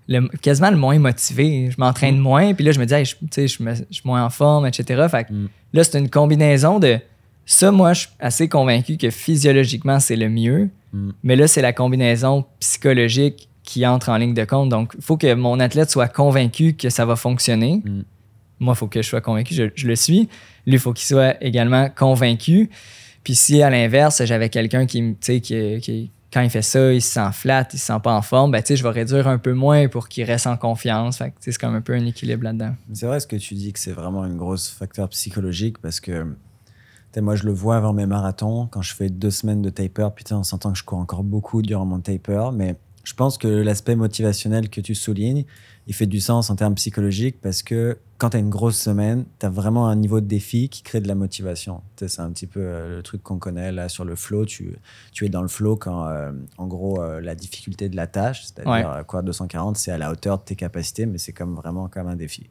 le, quasiment le moins motivé. Je m'entraîne mm. moins, puis là, je me dis, je, je, suis moins en forme, etc. Fait mm. là, c'est une combinaison de ça, moi, je suis assez convaincu que physiologiquement, c'est le mieux, mm. mais là, c'est la combinaison psychologique qui entre en ligne de compte. Donc, il faut que mon athlète soit convaincu que ça va fonctionner. Moi, il faut que je sois convaincu, je, le suis. Lui, il faut qu'il soit également convaincu. Puis si, à l'inverse, j'avais quelqu'un qui, qui, qui, quand il fait ça, il se sent flat, il se sent pas en forme, ben, je vais réduire un peu moins pour qu'il reste en confiance. c'est comme un peu un équilibre là-dedans. C'est vrai ce que tu dis que c'est vraiment une grosse facteur psychologique parce que moi, je le vois avant mes marathons, quand je fais deux semaines de taper, putain, on s'entend que je cours encore beaucoup durant mon taper, mais je pense que l'aspect motivationnel que tu soulignes, il fait du sens en termes psychologiques parce que quand tu as une grosse semaine, tu as vraiment un niveau de défi qui crée de la motivation. C'est un petit peu euh, le truc qu'on connaît là sur le flow. Tu, tu es dans le flow quand, euh, en gros, euh, la difficulté de la tâche, c'est-à-dire quoi 240, c'est à la hauteur de tes capacités, mais c'est comme vraiment comme un défi.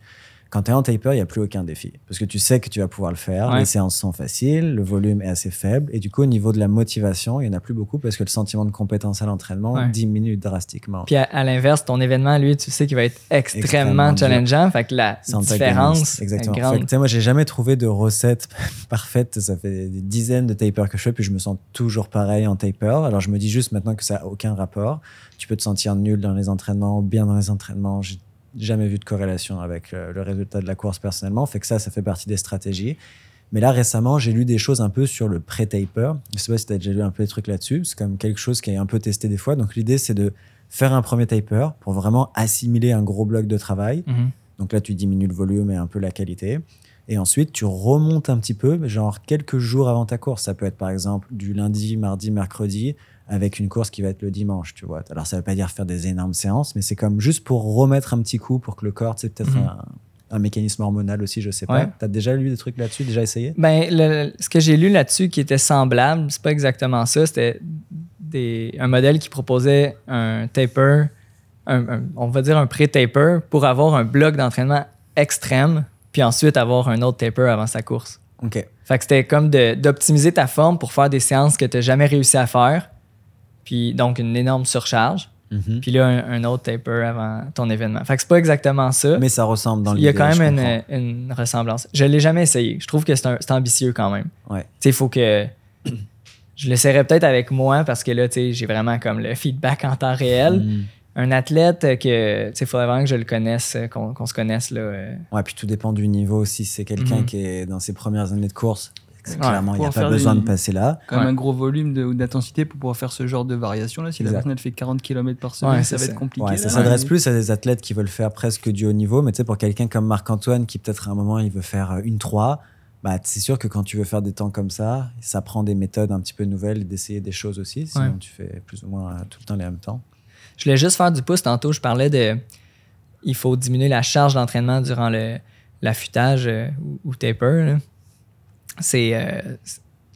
Quand tu es en taper, il n'y a plus aucun défi. Parce que tu sais que tu vas pouvoir le faire. Les séances sont faciles, le volume est assez faible. Et du coup, au niveau de la motivation, il n'y en a plus beaucoup parce que le sentiment de compétence à l'entraînement diminue drastiquement. Puis à, l'inverse, ton événement, lui, tu sais qu'il va être extrêmement, challengeant. Fait que la différence Exactement. est grande. Fait moi, j'ai jamais trouvé de recette parfaite. Ça fait des dizaines de tapers que je fais, puis je me sens toujours pareil en taper. Alors, je me dis juste maintenant que ça n'a aucun rapport. Tu peux te sentir nul dans les entraînements, bien dans les entraînements jamais vu de corrélation avec euh, le, résultat de la course personnellement. Fait que ça, ça fait partie des stratégies. Mais là, récemment, j'ai lu des choses un peu sur le pré-taper. Je sais pas si tu as déjà lu un peu des trucs là-dessus. C'est comme quelque chose qui est un peu testé des fois. Donc, l'idée, c'est de faire un premier taper pour vraiment assimiler un gros bloc de travail. Mhm. Donc là, tu diminues le volume et un peu la qualité. Et ensuite, tu remontes un petit peu, genre quelques jours avant ta course. Ça peut être par exemple du lundi, mardi, mercredi avec une course qui va être le dimanche, tu vois. Alors, ça veut pas dire faire des énormes séances, mais c'est comme juste pour remettre un petit coup pour que le corps, c'est peut-être mhm. un, mécanisme hormonal aussi, je sais pas. Tu as déjà lu des trucs là-dessus, déjà essayé? Ben, ce que j'ai lu là-dessus qui était semblable, c'est pas exactement ça. C'était un modèle qui proposait un taper, on va dire un pré-taper, pour avoir un bloc d'entraînement extrême, puis ensuite avoir un autre taper avant sa course. OK. Fait que c'était comme d'optimiser ta forme pour faire des séances que tu n'as jamais réussi à faire puis donc une énorme surcharge. Mhm. Puis là, un, autre taper avant ton événement. Fait que c'est pas exactement ça. Mais ça ressemble dans l'idée. Il y a quand même une, ressemblance. Je l'ai jamais essayé. Je trouve que c'est ambitieux quand même. Ouais. Tu sais, il faut que. je l'essaierai peut-être avec moi parce que là, tu sais, j'ai vraiment comme le feedback en temps réel. Mhm. Un athlète que, tu sais, il faudrait vraiment que je le connaisse, qu'on se connaisse, là. Euh. Ouais, puis tout dépend du niveau aussi. Si c'est quelqu'un mhm. qui est dans ses premières années de course, Clairement, il n'y a pas besoin de passer là. Quand même un gros volume d'intensité pour pouvoir faire ce genre de variation. Là. Si la personne fait 40 km par semaine, ça va être compliqué. ça s'adresse plus à des athlètes qui veulent faire presque du haut niveau. Mais tu sais, pour quelqu'un comme Marc-Antoine qui peut-être à un moment il veut faire euh, une 3, bah, c'est sûr que quand tu veux faire des temps comme ça, ça prend des méthodes un petit peu nouvelles d'essayer des choses aussi. Sinon, tu fais plus ou moins tout le temps les mêmes temps. Je voulais juste faire du pouce. Tantôt, je parlais de. Il faut diminuer la charge d'entraînement durant l'affûtage euh, ou, taper. C'est. Euh,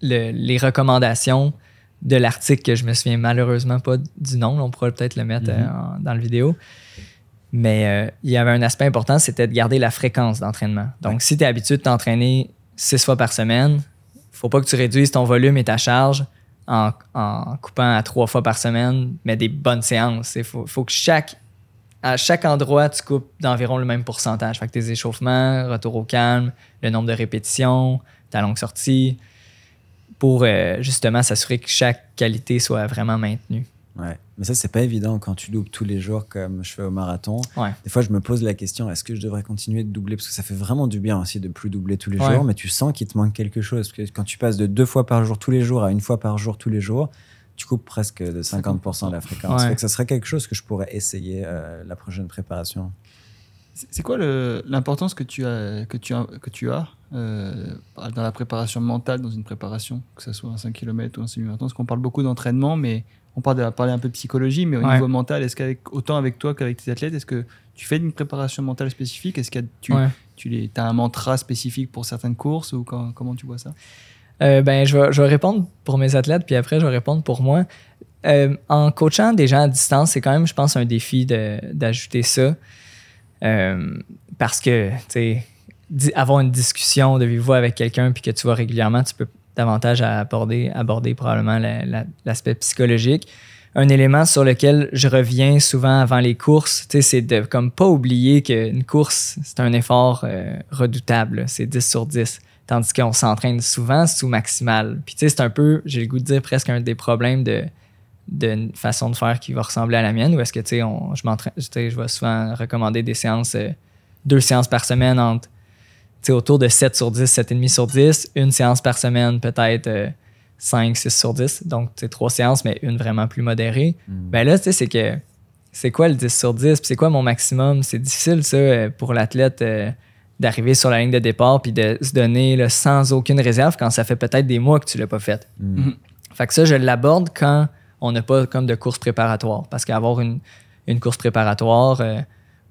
les recommandations de l'article que je me souviens malheureusement pas du nom. On pourrait peut-être le mettre mhm. euh, dans la vidéo. Mais euh, il y avait un aspect important, c'était de garder la fréquence d'entraînement. Donc, si tu es habitué de t'entraîner six fois par semaine, faut pas que tu réduises ton volume et ta charge en, en coupant à trois fois par semaine, mais des bonnes séances. Il faut, faut que chaque, à chaque endroit, tu coupes d'environ le même pourcentage. Fait que tes échauffements, retour au calme, le nombre de répétitions, ta longue sortie, pour euh, justement s'assurer que chaque qualité soit vraiment maintenue. Ouais. Mais ça, c'est pas évident quand tu doubles tous les jours comme je fais au marathon. Ouais. Des fois, je me pose la question est-ce que je devrais continuer de doubler? Parce que ça fait vraiment du bien aussi de plus doubler tous les Ouais. jours, mais tu sens qu'il te manque quelque chose. Parce que quand tu passes de deux fois par jour tous les jours à une fois par jour tous les jours, tu coupes presque de 50% de la fréquence. Ouais. Fait que ça serait quelque chose que je pourrais essayer euh, la prochaine préparation. C'est quoi l'importance que tu as, que tu as, que tu as euh, dans la préparation mentale, dans une préparation, que ce soit un 5 km ou un semi-marathon Parce qu'on parle beaucoup d'entraînement, mais on parle de parler un peu de psychologie, mais au Ouais. niveau mental, est-ce qu'avec autant avec toi qu'avec tes athlètes, est-ce que tu fais une préparation mentale spécifique? Est-ce que tu, Ouais. tu les, as un mantra spécifique pour certaines courses ou quand- comment tu vois ça? Euh, ben, je vais, je vais répondre pour mes athlètes, puis après, je vais répondre pour moi. Euh, en coachant des gens à distance, c'est quand même, je pense, un défi d'ajouter ça. Euh, parce que, tu sais, avoir une discussion de vive voix avec quelqu'un, puis que tu vois régulièrement, tu peux davantage aborder, aborder probablement la- la- l'aspect psychologique. Un élément sur lequel je reviens souvent avant les courses, c'est de comme pas oublier qu'une course, c'est un effort euh, redoutable. C'est 10 sur 10. Tandis qu'on s'entraîne souvent sous maximal. Puis c'est un peu, j'ai le goût de dire presque un des problèmes de d'une façon de faire qui va ressembler à la mienne, ou est-ce que tu sais, je m'entraîne, je vais souvent recommander des séances, euh, deux séances par semaine entre, autour de 7 sur 10, 7,5 sur 10, une séance par semaine peut-être euh, 5, 6 sur 10, donc trois séances, mais une vraiment plus modérée. Ben là, tu sais, c'est que c'est quoi le 10 sur 10, puis c'est quoi mon maximum? C'est difficile, ça, euh, pour l'athlète euh, d'arriver sur la ligne de départ puis de se donner là, sans aucune réserve quand ça fait peut-être des mois que tu l'as pas fait. Mm. Fait que ça, je l'aborde quand on n'a pas comme de course préparatoire. Parce qu'avoir une, une course préparatoire euh,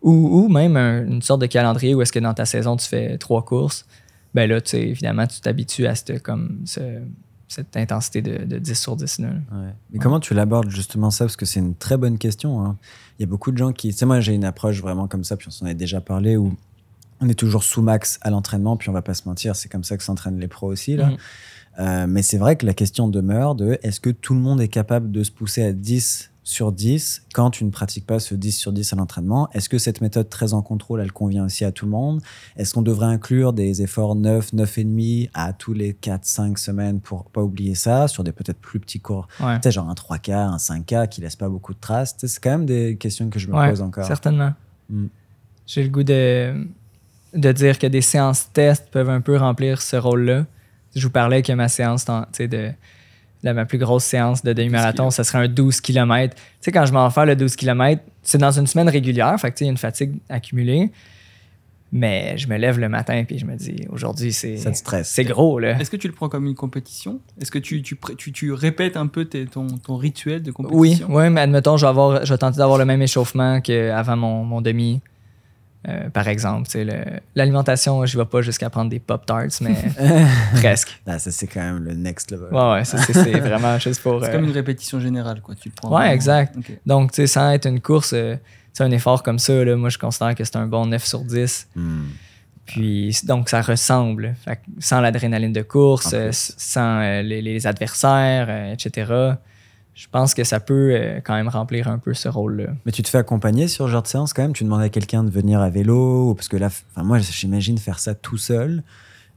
ou, ou même un- une sorte de calendrier où est-ce que dans ta saison, tu fais trois courses, ben là, tu sais, évidemment, tu t'habitues à cette, comme, ce- cette intensité de, de 10 sur 10. Là. Ouais. Mais comment tu l'abordes justement ça? Parce que c'est une très bonne question. hein. Il y a beaucoup de gens qui. Tu sais, moi, j'ai une approche vraiment comme ça, puis on s'en a déjà parlé, où on est toujours sous max à l'entraînement, puis on va pas se mentir, c'est comme ça que s'entraînent les pros aussi. Là. Mhm. Euh, mais c'est vrai que la question demeure de est-ce que tout le monde est capable de se pousser à 10 sur 10 quand tu ne pratiques pas ce 10 sur 10 à l'entraînement? Est-ce que cette méthode très en contrôle, elle convient aussi à tout le monde? Est-ce qu'on devrait inclure des efforts 9, 9,5 à tous les 4, 5 semaines pour pas oublier ça, sur des peut-être plus petits cours? Ouais. tu sais, genre un 3K, un 5K qui laisse pas beaucoup de traces. C'est quand même des questions que je me Ouais, pose encore. Certainement. Mm. J'ai le goût de, de dire que des séances tests peuvent un peu remplir ce rôle-là. Je vous parlais que ma séance, tu sais, de, la, ma plus grosse séance de demi-marathon, 12 ça serait un 12 km. Tu sais, quand je m'en fais le 12 km, c'est dans une semaine régulière, fait que tu sais, il y a une fatigue accumulée. Mais je me lève le matin puis je me dis, aujourd'hui, c'est Ça te stresse. c'est gros, là. Est-ce que tu le prends comme une compétition? Est-ce que tu, tu, tu, tu répètes un peu tes- ton, ton rituel de Oui, compétition? oui, mais admettons, je vais, avoir, je vais tenter d'avoir le même échauffement qu'avant mon, mon demi. Euh, par exemple, Tu sais, le- l'alimentation, je ne vais pas jusqu'à prendre des Pop-Tarts, mais presque. Ah, ça, c'est quand même le next level. Ouais, ouais, ça, c'est vraiment juste pour. C'est euh, comme une répétition générale, quoi. Tu le prends. Ouais, vraiment. exact. Donc, tu sais, sans être une course, euh, tu sais, un effort comme ça, là, moi, je considère que c'est un bon 9 sur 10. Hmm. Puis, donc, ça ressemble. Fait sans l'adrénaline de course, euh, sans euh, les, les adversaires, euh, etc., je pense que ça peut euh, quand même remplir un peu ce rôle-là. Mais tu te fais accompagner sur ce genre de séance quand même? Tu demandes à quelqu'un de venir à vélo Parce que là, moi, j'imagine faire ça tout seul.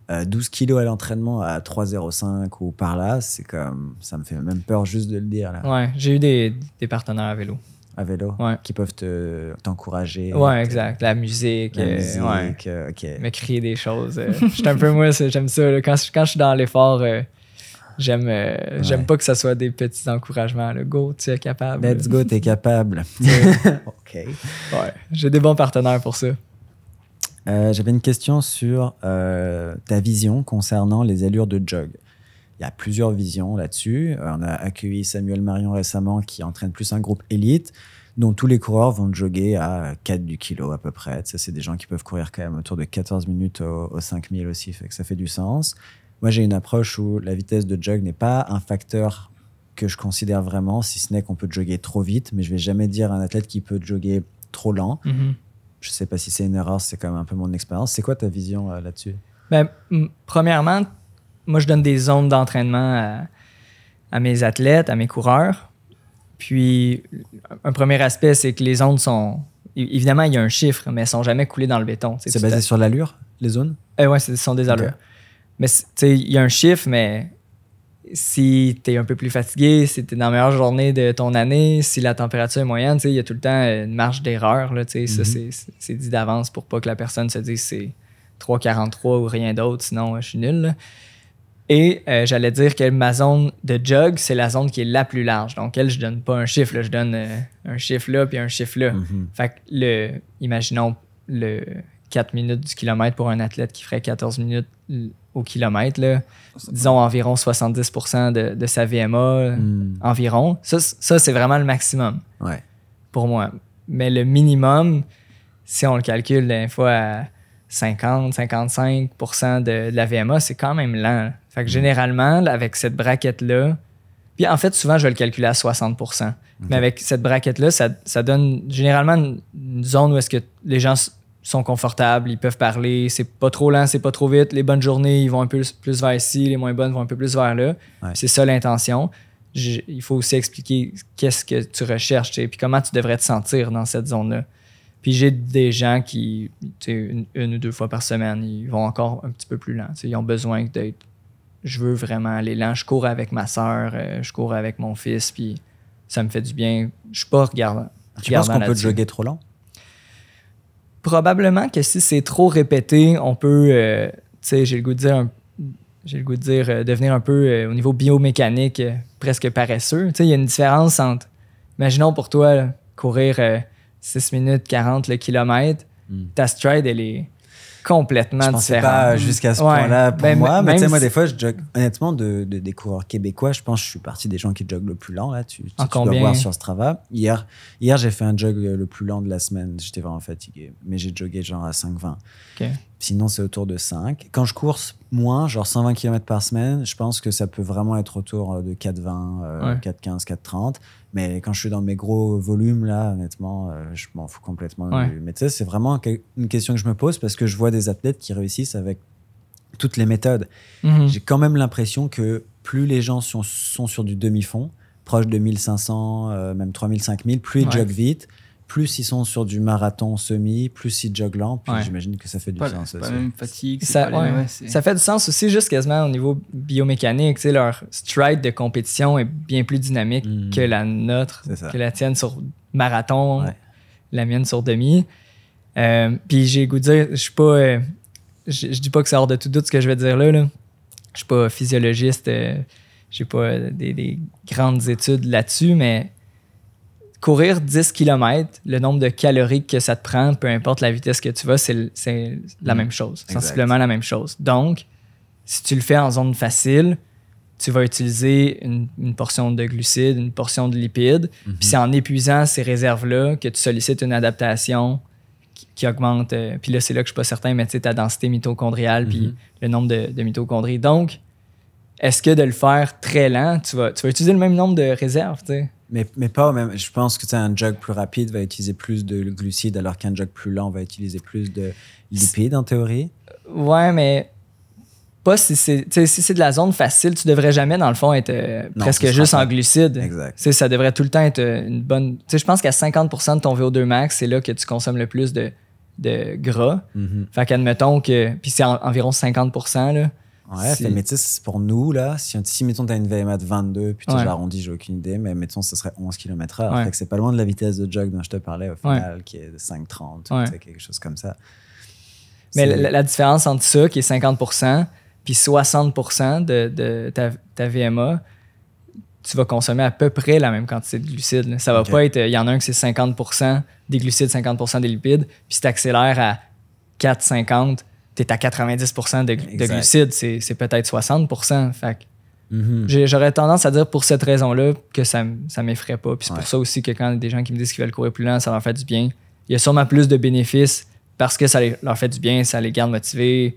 Euh, 12 kilos à l'entraînement à 3,05 ou par là, c'est comme. Ça me fait même peur juste de le dire, là. Ouais, j'ai eu des, des partenaires à vélo. À vélo? Ouais. Qui peuvent te- t'encourager. Ouais, te- exact. La musique. La euh, musique, ouais. euh, ok. Me crier des choses. euh. J'étais un peu moi, j'aime ça. là. Quand, je- quand je suis dans l'effort, euh, j'aime euh, j'aime pas que ça soit des petits encouragements. là. Go, tu es capable. Let's go, t'es capable. ok. Ouais, j'ai des bons partenaires pour ça. Euh, J'avais une question sur euh, ta vision concernant les allures de jog. Il y a plusieurs visions là-dessus. On a accueilli Samuel Marion récemment qui entraîne plus un groupe élite dont tous les coureurs vont jogger à 4 du kilo à peu près. Ça, c'est des gens qui peuvent courir quand même autour de 14 minutes au, au 5000 aussi, fait que ça fait du sens. Moi, j'ai une approche où la vitesse de jog n'est pas un facteur que je considère vraiment, si ce n'est qu'on peut jogger trop vite, mais je vais jamais dire à un athlète qui peut jogger trop lent. Mhm. Je sais pas si c'est une erreur, c'est quand même un peu mon expérience. C'est quoi ta vision euh, là-dessus? Ben, premièrement, moi, je donne des zones d'entraînement à, à mes athlètes, à mes coureurs. Puis, un premier aspect, c'est que les zones sont. Évidemment, il y a un chiffre, mais elles sont jamais coulées dans le béton. C'est basé sur l'allure, les zones? Eh Oui, ce sont des allures. Mais il y a un chiffre, mais si tu es un peu plus fatigué, si tu es dans la meilleure journée de ton année, si la température est moyenne, il y a tout le temps une marge d'erreur. Ça, mhm. c'est dit d'avance pour pas que la personne se dise c'est 3,43 ou rien d'autre, sinon je suis nul. Et euh, j'allais dire que ma zone de jog, c'est la zone qui est la plus large. Donc, elle, je donne pas un chiffre, je donne euh, un chiffre là puis un chiffre là. Mhm. Fait que, le, imaginons le 4 minutes du kilomètre pour un athlète qui ferait 14 minutes au kilomètre, là, disons environ 70 de, de, sa VMA, hmm. environ. Ça, ça c'est vraiment le maximum ouais. pour moi. Mais le minimum, si on le calcule des fois à 50, 55 de, de, la VMA, c'est quand même lent. Fait que hmm. généralement, avec cette braquette-là, puis en fait, souvent, je vais le calculer à 60% Mais avec cette braquette-là, ça, ça, donne généralement une zone où est-ce que les gens sont confortables, ils peuvent parler, c'est pas trop lent, c'est pas trop vite. Les bonnes journées, ils vont un peu plus vers ici, les moins bonnes vont un peu plus vers là. C'est ça l'intention. Il faut aussi expliquer qu'est-ce que tu recherches et puis comment tu devrais te sentir dans cette zone-là. Puis j'ai des gens qui, une, une, ou deux fois par semaine, ils vont encore un petit peu plus lent. Ils ont besoin d'être. Je veux vraiment aller lent. Je cours avec ma soeur, euh, je cours avec mon fils, puis ça me fait du bien. Je suis pas regardant. Tu penses qu'on peut jogger trop lent? Probablement que si c'est trop répété, on peut, euh, tu sais, j'ai le goût de dire, j'ai le goût de dire, euh, devenir un peu euh, au niveau biomécanique presque paresseux. Tu sais, il y a une différence entre, imaginons pour toi, courir 6 minutes 40 le kilomètre, hmm. ta stride, elle est complètement je pensais pas jusqu'à ce point-là pour ben, moi. Mais tu sais, moi, des fois, je jogue, honnêtement, de, des coureurs québécois, je pense que je suis parti des gens qui joguent le plus lent. Là. Tu, tu, dois voir sur Strava. Hier, hier j'ai fait un jog le plus lent de la semaine. J'étais vraiment fatigué. Mais j'ai jogué genre à 5,20. Sinon, c'est autour de 5. Quand je course moins, genre 120 km par semaine, je pense que ça peut vraiment être autour de 4,20, 4,15, 4,30. Mais quand je suis dans mes gros volumes, là, honnêtement, euh, je m'en fous complètement. Mais tu sais, c'est vraiment une question que je me pose parce que je vois des athlètes qui réussissent avec toutes les méthodes. Mhm. J'ai quand même l'impression que plus les gens sont, sont sur du demi-fond, proche de 1500, euh, même 3000, 5000, plus ils joguent vite, plus ils sont sur du marathon semi, plus ils joguent lent, puis j'imagine que ça fait du sens. Pas même fatigue. Ça, ça, fait du sens aussi, juste quasiment au niveau biomécanique. Leur stride de compétition est bien plus dynamique hmm. que la nôtre, que la tienne sur marathon, la mienne sur demi. Euh, puis j'ai goût de dire, je suis pas. Euh, je, dis pas que ça hors de tout doute ce que je vais dire là. là. Je suis pas physiologiste, euh, j'ai pas des, des, grandes études là-dessus, mais courir 10 km, le nombre de calories que ça te prend, peu importe la vitesse que tu vas, c'est la mm. même chose, sensiblement la même chose. Donc, si tu le fais en zone facile, tu vas utiliser une, portion de glucides, une portion de lipides, mm-hmm. puis c'est en épuisant ces réserves-là que tu sollicites une adaptation qui, augmente. Euh, puis là, c'est là que je suis pas certain, mais tu sais, ta densité mitochondriale, puis mm-hmm. le nombre de, de mitochondries. Donc, est-ce que de le faire très lent, tu vas, tu vas utiliser le même nombre de réserves, tu sais? Mais, mais pas même. Je pense que un jog plus rapide va utiliser plus de glucides alors qu'un jog plus lent va utiliser plus de lipides en théorie. Ouais, mais pas si c'est si c'est de la zone facile, tu devrais jamais dans le fond être euh, presque juste en glucides. Exact. ça devrait tout le temps être euh, une bonne. je pense qu'à 50% de ton VO2 max, c'est là que tu consommes le plus de, de gras. Mm-hmm. Fait qu'admettons que puis c'est environ 50% là. Ouais, fait, mais tu sais, pour nous, là, si, si mettons, tu as une VMA de 22, puis tu ouais. arrondi, j'ai aucune idée, mais mettons, ce serait 11 km/h. Ouais. Fait que c'est pas loin de la vitesse de jog dont je te parlais au final, qui est de 5,30, quelque chose comme ça. Mais la, différence entre ça, qui est 50 puis 60 de, de ta, ta, VMA, tu vas consommer à peu près la même quantité de glucides. Ça va pas être. Il y en a un qui c'est 50 des glucides, 50 des lipides, puis si tu accélères à 4,50 tu es à 90 de, de glucides, c'est peut-être 60 fait mm-hmm. J'aurais tendance à dire pour cette raison-là que ça ne m'effraie pas. Puis c'est pour ça aussi que quand des gens qui me disent qu'ils veulent courir plus lent, ça leur fait du bien. Il y a sûrement plus de bénéfices parce que ça leur fait du bien, ça les garde motivés.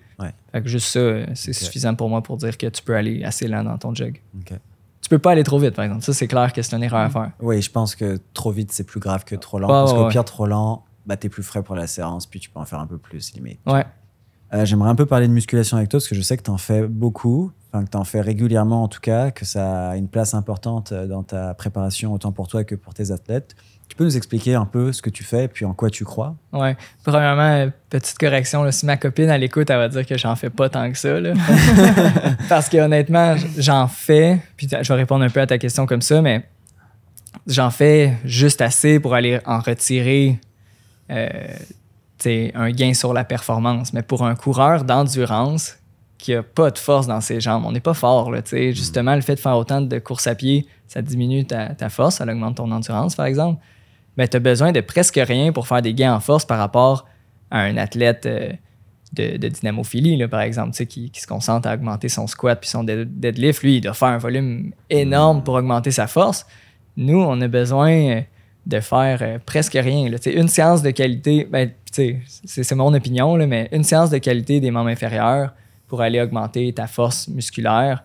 Fait que juste ça, c'est suffisant pour moi pour dire que tu peux aller assez lent dans ton jog. Tu peux pas aller trop vite, par exemple. Ça, c'est clair que c'est une erreur à faire. Oui, je pense que trop vite, c'est plus grave que trop lent. parce qu'au pire, trop lent, bah, tu es plus frais pour la séance, puis tu peux en faire un peu plus, limite. Ouais. Euh, j'aimerais un peu parler de musculation avec toi parce que je sais que tu en fais beaucoup. enfin que tu en fais régulièrement en tout cas, que ça a une place importante dans ta préparation autant pour toi que pour tes athlètes. Tu peux nous expliquer un peu ce que tu fais et puis en quoi tu crois? Oui. Premièrement, petite correction, si ma copine à l'écoute, elle va dire que j'en fais pas tant que ça. Là. Parce que honnêtement, j'en fais, puis je vais répondre un peu à ta question comme ça, mais j'en fais juste assez pour aller en retirer euh, un gain sur la performance. Mais pour un coureur d'endurance qui a pas de force dans ses jambes, on n'est pas fort. Là, mm. Justement, le fait de faire autant de courses à pied, ça diminue ta, ta force, ça augmente ton endurance, par exemple ben, tu as besoin de presque rien pour faire des gains en force par rapport à un athlète euh, de, dynamophilie, là, par exemple, qui, qui, se concentre à augmenter son squat puis son deadlift. Lui, il doit faire un volume énorme pour augmenter sa force. Nous, on a besoin de faire euh, presque rien. Là. Une séance de qualité, ben, c'est mon opinion, là, mais une séance de qualité des membres inférieurs pour aller augmenter ta force musculaire,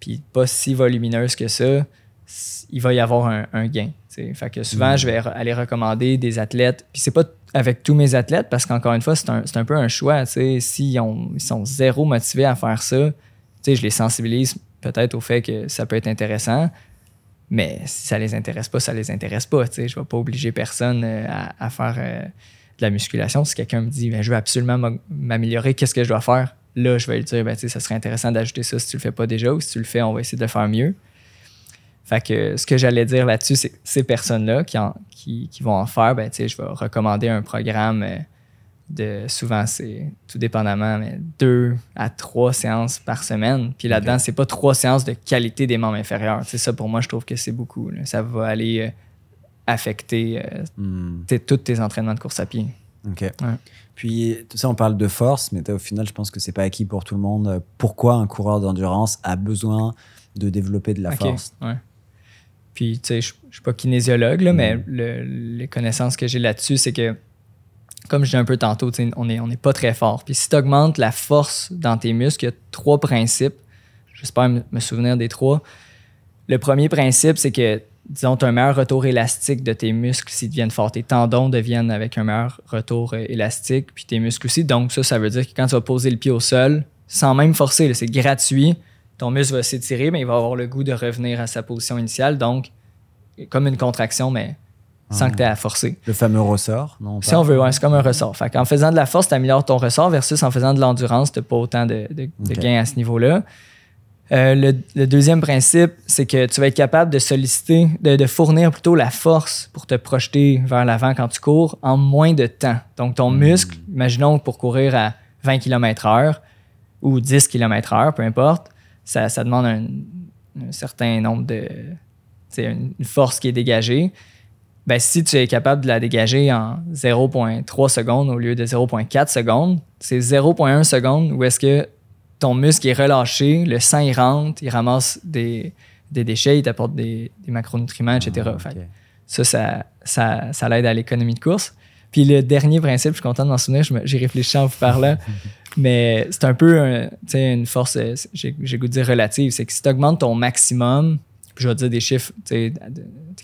puis pas si volumineuse que ça, il va y avoir un, un gain. Fait que souvent, mm. je vais aller recommander des athlètes. Puis c'est pas avec tous mes athlètes, parce qu'encore une fois, c'est un, un, peu un choix. S'ils ils sont zéro motivés à faire ça, je les sensibilise peut-être au fait que ça peut être intéressant. Mais si ça les intéresse pas, ça les intéresse pas. Je ne vais pas obliger personne euh, à, faire euh, de la musculation. Si quelqu'un me dit ben, je veux absolument m'améliorer, qu'est-ce que je dois faire? Là, je vais lui dire ben, ça serait intéressant d'ajouter ça si tu le fais pas déjà ou si tu le fais, on va essayer de le faire mieux. Fait que ce que j'allais dire là-dessus, c'est ces personnes-là qui, qui, vont en faire, ben, je vais recommander un programme euh, de souvent, c'est tout dépendamment, mais deux à trois séances par semaine. Puis là-dedans, c'est pas trois séances de qualité des membres inférieurs. C'est ça, pour moi, je trouve que c'est beaucoup. Ça va aller euh, affecter euh, hmm. tous tes entraînements de course à pied. OK. Puis, tout ça, on parle de force, mais au final, je pense que c'est pas acquis pour tout le monde. Pourquoi un coureur d'endurance a besoin de développer de la force? Puis, tu sais, je ne suis pas kinésiologue, là, mais mm. les connaissances que j'ai là-dessus, c'est que, comme je dis un peu tantôt, on n'est pas très fort. Puis, si tu augmentes la force dans tes muscles, il y a trois principes. J'espère me souvenir des trois. Le premier principe, c'est que, disons, tu as un meilleur retour élastique de tes muscles s'ils deviennent forts. Tes tendons deviennent avec un meilleur retour euh, élastique, puis tes muscles aussi. Donc, ça, ça veut dire que quand tu vas poser le pied au sol, sans même forcer, c'est gratuit, ton muscle va s'étirer, mais il va avoir le goût de revenir à sa position initiale. Donc, comme une contraction, mais sans que tu aies à forcer. Le fameux ressort, non? Si on veut, c'est comme un ressort. Fait en faisant de la force, tu améliores ton ressort versus en faisant de l'endurance, tu n'as pas autant de, gains à ce niveau-là. Euh, le, deuxième principe, c'est que tu vas être capable de solliciter, de, fournir plutôt la force pour te projeter vers l'avant quand tu cours en moins de temps. Donc, ton hmm. muscle, imaginons pour courir à 20 km/h ou 10 km/h, peu importe, ça, demande un, certain nombre de. Une, une force qui est dégagée. Ben, si tu es capable de la dégager en 0,3 secondes au lieu de 0,4 secondes, c'est 0,1 secondes où est-ce que ton muscle est relâché, le sang il rentre, il ramasse des, déchets, il t'apporte des, macronutriments, etc. Ah, ça, ça, ça, l'aide à l'économie de course. Puis le dernier principe, je suis content de m'en souvenir, j'ai réfléchi en vous parlant, Mais c'est un peu une force, euh, j'ai goût de dire relative. C'est que si tu augmentes ton maximum, je vais dire des chiffres, tu es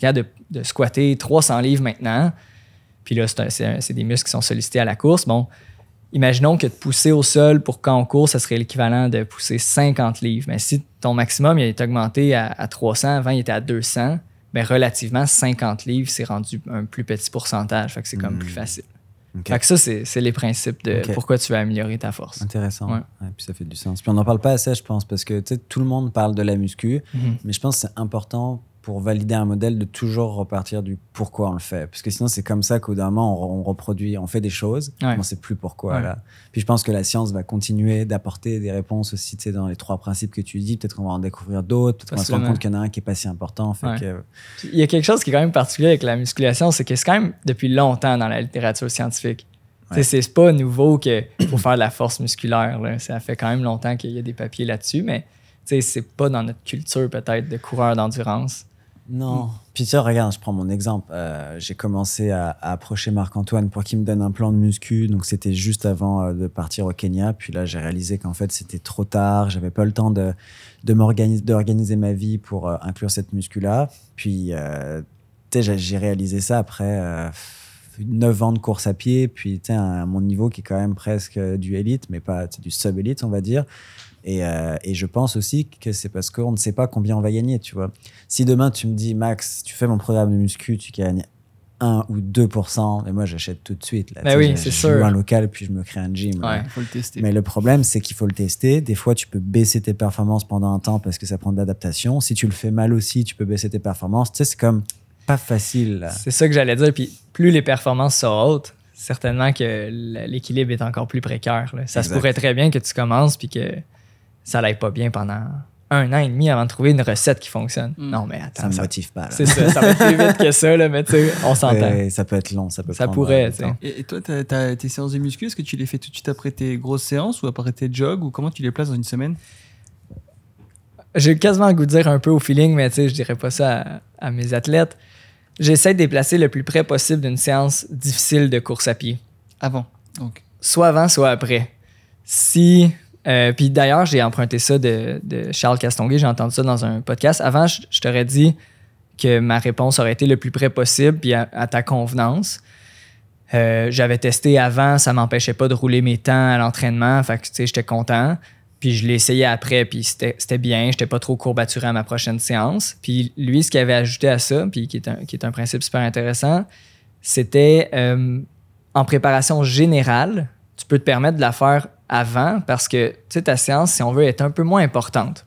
capable de, de, squatter 300 livres maintenant, puis là, c'est des muscles qui sont sollicités à la course. Bon, imaginons que de pousser au sol pour quand on court, ça serait l'équivalent de pousser 50 livres. Mais si ton maximum il est augmenté à, 300, avant il était à 200, bien relativement 50 livres, c'est rendu un plus petit pourcentage. Fait que c'est comme plus hmm. facile. Fait que ça, c'est les principes de pourquoi tu vas améliorer ta force. Intéressant. Ouais. puis ça fait du sens. Puis on n'en parle pas assez, je pense, parce que tout le monde parle de la muscu, mhm. mais je pense que c'est important pour valider un modèle de toujours repartir du pourquoi on le fait. Parce que sinon, c'est comme ça qu'au d'un moment, on, reproduit, on fait des choses, on ne sait plus pourquoi. Là. Puis je pense que la science va continuer d'apporter des réponses aussi dans les trois principes que tu dis. Peut-être qu'on va en découvrir d'autres, peut-être qu'on va se rendre compte qu'il y en a un qui n'est pas si important. Fait Il y a quelque chose qui est quand même particulier avec la musculation, c'est que c'est quand même depuis longtemps dans la littérature scientifique. C'est pas nouveau qu'il faut faire de la force musculaire. Ça fait quand même longtemps qu'il y a des papiers là-dessus, mais c'est pas dans notre culture peut-être de coureur d'endurance. Non. Puis tu regarde, je prends mon exemple. Euh, j'ai commencé à, approcher Marc-Antoine pour qu'il me donne un plan de muscu. Donc c'était juste avant euh, de partir au Kenya. Puis là, j'ai réalisé qu'en fait, c'était trop tard. J'avais pas le temps de, de m'organiser, d'organiser ma vie pour euh, inclure cette muscu-là. Puis, tu sais, j'ai réalisé ça après 9 ans de course à pied, puis tu sais, mon niveau qui est quand même presque du élite, mais pas du sub-élite, on va dire. Et, euh, et, je pense aussi que c'est parce qu'on ne sait pas combien on va gagner, tu vois. Si demain tu me dis, Max, tu fais mon programme de muscu, tu gagnes 1 ou 2%, mais moi j'achète tout de suite. Là, mais oui, c'est sûr. Je un local, puis je me crée un gym. Ouais, faut le tester. Mais le problème, c'est qu'il faut le tester. Des fois, tu peux baisser tes performances pendant un temps parce que ça prend de l'adaptation. Si tu le fais mal aussi, tu peux baisser tes performances. Tu sais, c'est comme pas facile. C'est ça que j'allais dire. Puis plus les performances sont hautes, certainement que l'équilibre est encore plus précaire. Ça se pourrait très bien que tu commences puis que ça n'aille pas bien pendant un an et demi avant de trouver une recette qui fonctionne. Mm. Non, mais attends. Ça me motive pas. C'est ça, ça va plus vite que ça, là, mais tu sais, on s'entend. ça peut être long, ça peut Ça pourrait, tu Et, et, toi, as, tes séances de muscu, est-ce que tu les fais tout de suite après tes grosses séances ou après tes jogs ou comment tu les places dans une semaine? J'ai quasiment le goût de dire un peu au feeling, mais tu sais, je dirais pas ça à, mes athlètes. J'essaie de les placer le plus près possible d'une séance difficile de course à pied. Avant, donc. Soit avant, soit après. Si euh, puis d'ailleurs, j'ai emprunté ça de, Charles Castonguay, j'ai entendu ça dans un podcast. Avant, je, t'aurais dit que ma réponse aurait été le plus près possible, puis à, ta convenance. Euh, j'avais testé avant, ça m'empêchait pas de rouler mes temps à l'entraînement, fait que tu sais, j'étais content. Puis je l'ai essayé après, puis c'était bien, j'étais pas trop courbaturé à ma prochaine séance. Puis lui, ce qu'il avait ajouté à ça, puis qui est un, qui principe super intéressant, c'était euh, en préparation générale, tu peux te permettre de la faire avant parce que ta séance, si on veut, est un peu moins importante.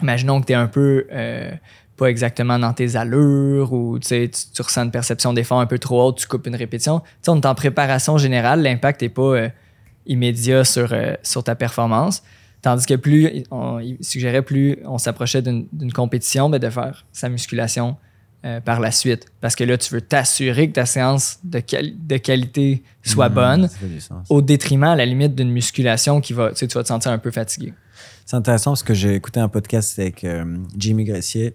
Imaginons que tu es un peu euh, pas exactement dans tes allures ou tu, tu ressens une perception d'effort un peu trop haute, tu coupes une répétition. sais, on est en préparation générale, l'impact n'est pas euh, immédiat sur, euh, sur ta performance. Tandis que plus, on, suggérait plus on s'approchait d'une compétition, ben de faire sa musculation euh, par la suite. Parce que là, tu veux t'assurer que ta séance de, de qualité soit mmh, bonne, au détriment, à la limite, d'une musculation qui va, tu, sais, tu vas te sentir un peu fatigué. C'est intéressant parce que j'ai écouté un podcast avec euh, Jimmy Gressier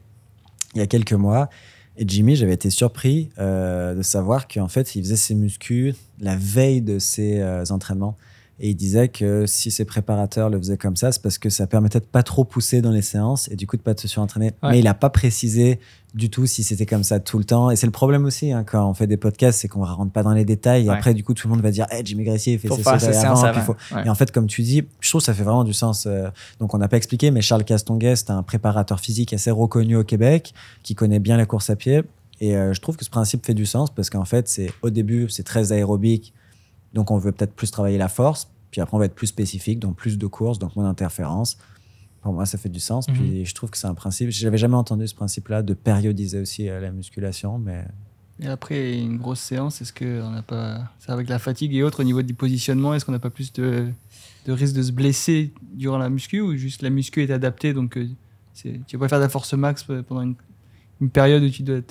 il y a quelques mois. Et Jimmy, j'avais été surpris euh, de savoir qu'en fait, il faisait ses muscles la veille de ses entraînements. Et il disait que si ses préparateurs le faisaient comme ça, c'est parce que ça permettait de pas trop pousser dans les séances et du coup de pas se surentraîner. Mais il n'a pas précisé du tout si c'était comme ça tout le temps. Et c'est le problème aussi hein, quand on fait des podcasts, c'est qu'on ne rentre pas dans les détails. Et après, du coup, tout le monde va dire hey, Jimmy Gressier fait ça avant. Et en fait, comme tu dis, je trouve que ça fait vraiment du sens. Euh. donc, on n'a pas expliqué, mais Charles Castonguet, c'est un préparateur physique assez reconnu au Québec qui connaît bien la course à pied. Et euh, je trouve que ce principe fait du sens parce qu'en fait, c'est au début, c'est très aérobique donc on veut peut-être plus travailler la force, puis après on va être plus spécifique, donc plus de courses, donc moins d'interférences. Pour moi, ça fait du sens. Puis mhm. je trouve que c'est un principe. J'avais jamais entendu ce principe-là de périodiser aussi euh, la musculation, mais. Et après une grosse séance, est-ce que on n'a pas ça avec la fatigue et autres au niveau du positionnement, est-ce qu'on n'a pas plus de, de, risque de se blesser durant la muscu ou juste la muscu est adaptée donc euh, tu vas pas faire de la force max pendant une, une période où tu dois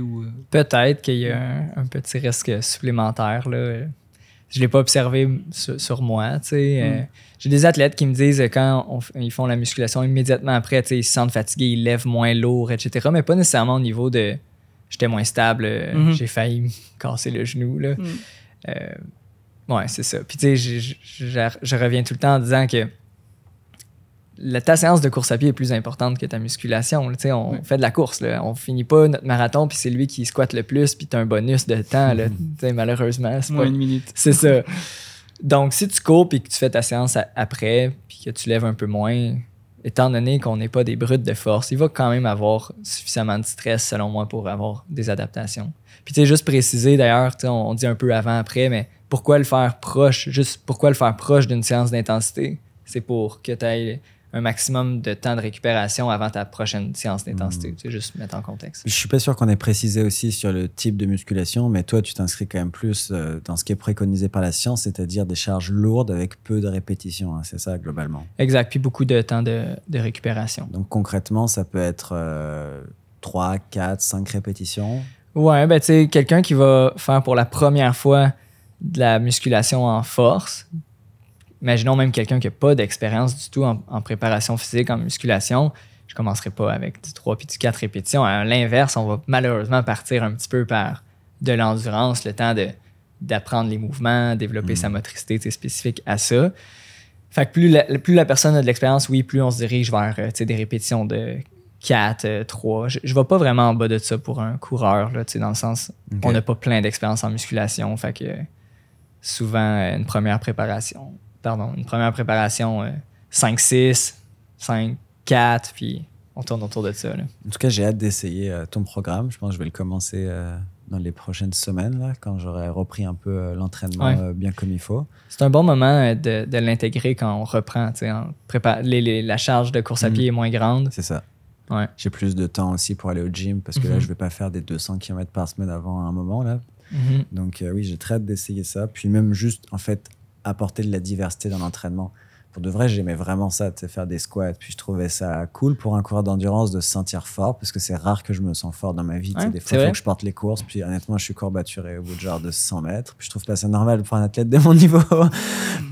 ou euh, peut-être qu'il y a un, petit risque supplémentaire là je l'ai pas observé sur, moi. Mm. J'ai des athlètes qui me disent quand ils font la musculation immédiatement après, ils se sentent fatigués, ils lèvent moins lourd, etc. Mais pas nécessairement au niveau de j'étais moins stable, euh, mm-hmm. j'ai failli me casser le genou. Là. Mm. Euh, ouais, c'est ça. Puis tu sais, je reviens tout le temps en disant que la, ta séance de course à pied est plus importante que ta musculation. on fait de la course. Là. On finit pas notre marathon, puis c'est lui qui squatte le plus, puis tu as un bonus de temps. Là. Malheureusement, c'est pas une minute. C'est ça. Donc, si tu cours puis que tu fais ta séance après, puis que tu lèves un peu moins, étant donné qu'on n'est pas des brutes de force, il va quand même avoir suffisamment de stress, selon moi, pour avoir des adaptations. Puis, tu sais, juste préciser, d'ailleurs, on dit un peu avant, après, mais pourquoi le faire proche, juste pourquoi le faire proche d'une séance d'intensité? C'est pour que tu ailles un maximum de temps de récupération avant ta prochaine séance d'intensité. Hmm. Tu sais, juste mettre en contexte. Je suis pas sûr qu'on ait précisé aussi sur le type de musculation, mais toi, tu t'inscris quand même plus euh, dans ce qui est préconisé par la science, c'est-à-dire des charges lourdes avec peu de répétitions. Hein, c'est ça, globalement? Exact. Puis beaucoup de temps de, de récupération. Donc, concrètement, ça peut être 3, 4, 5 répétitions? Ouais, ben, tu sais, quelqu'un qui va faire pour la première fois de la musculation en force, imaginons même quelqu'un qui n'a pas d'expérience du tout en, préparation physique, en musculation, je ne commencerai pas avec du 3 puis du 4 répétitions. À l'inverse, on va malheureusement partir un petit peu par de l'endurance, le temps d'apprendre les mouvements, développer sa mm. motricité spécifique à ça. Fait que plus la, plus la personne a de l'expérience, oui, plus on se dirige vers euh, des répétitions de 4, 3. Je, je vais pas vraiment en bas de ça pour un coureur, là, dans le sens, Ok. on n'a pas plein d'expérience en musculation, fait que souvent euh, une première préparation, pardon, une première préparation euh, 5, 6, 5, 4, puis on tourne autour de ça. là. En tout cas, j'ai hâte d'essayer euh, ton programme. Je pense que je vais le commencer euh, dans les prochaines semaines, là, quand j'aurai repris un peu euh, l'entraînement Ouais. euh, bien comme il faut. C'est un bon moment euh, de, de l'intégrer quand on reprend, les- les- la charge de course à Mhm. pied est moins grande. C'est ça. Ouais. J'ai plus de temps aussi pour aller au gym parce que là, Mhm. je vais pas faire des 200 km par semaine avant un moment. là. Mhm. Donc euh, oui, j'ai très hâte d'essayer ça. Puis même juste, en fait, apporter de la diversité dans l'entraînement. Pour de vrai, j'aimais vraiment ça, faire des squats. Puis je trouvais ça cool pour un coureur d'endurance de se sentir fort parce que c'est rare que je me sens fort dans ma vie. Ouais, des fois, il faut que je porte les courses. Puis honnêtement, je suis courbaturé au bout de genre de 100 mètres. Puis je trouve pas ça normal pour un athlète de mon niveau.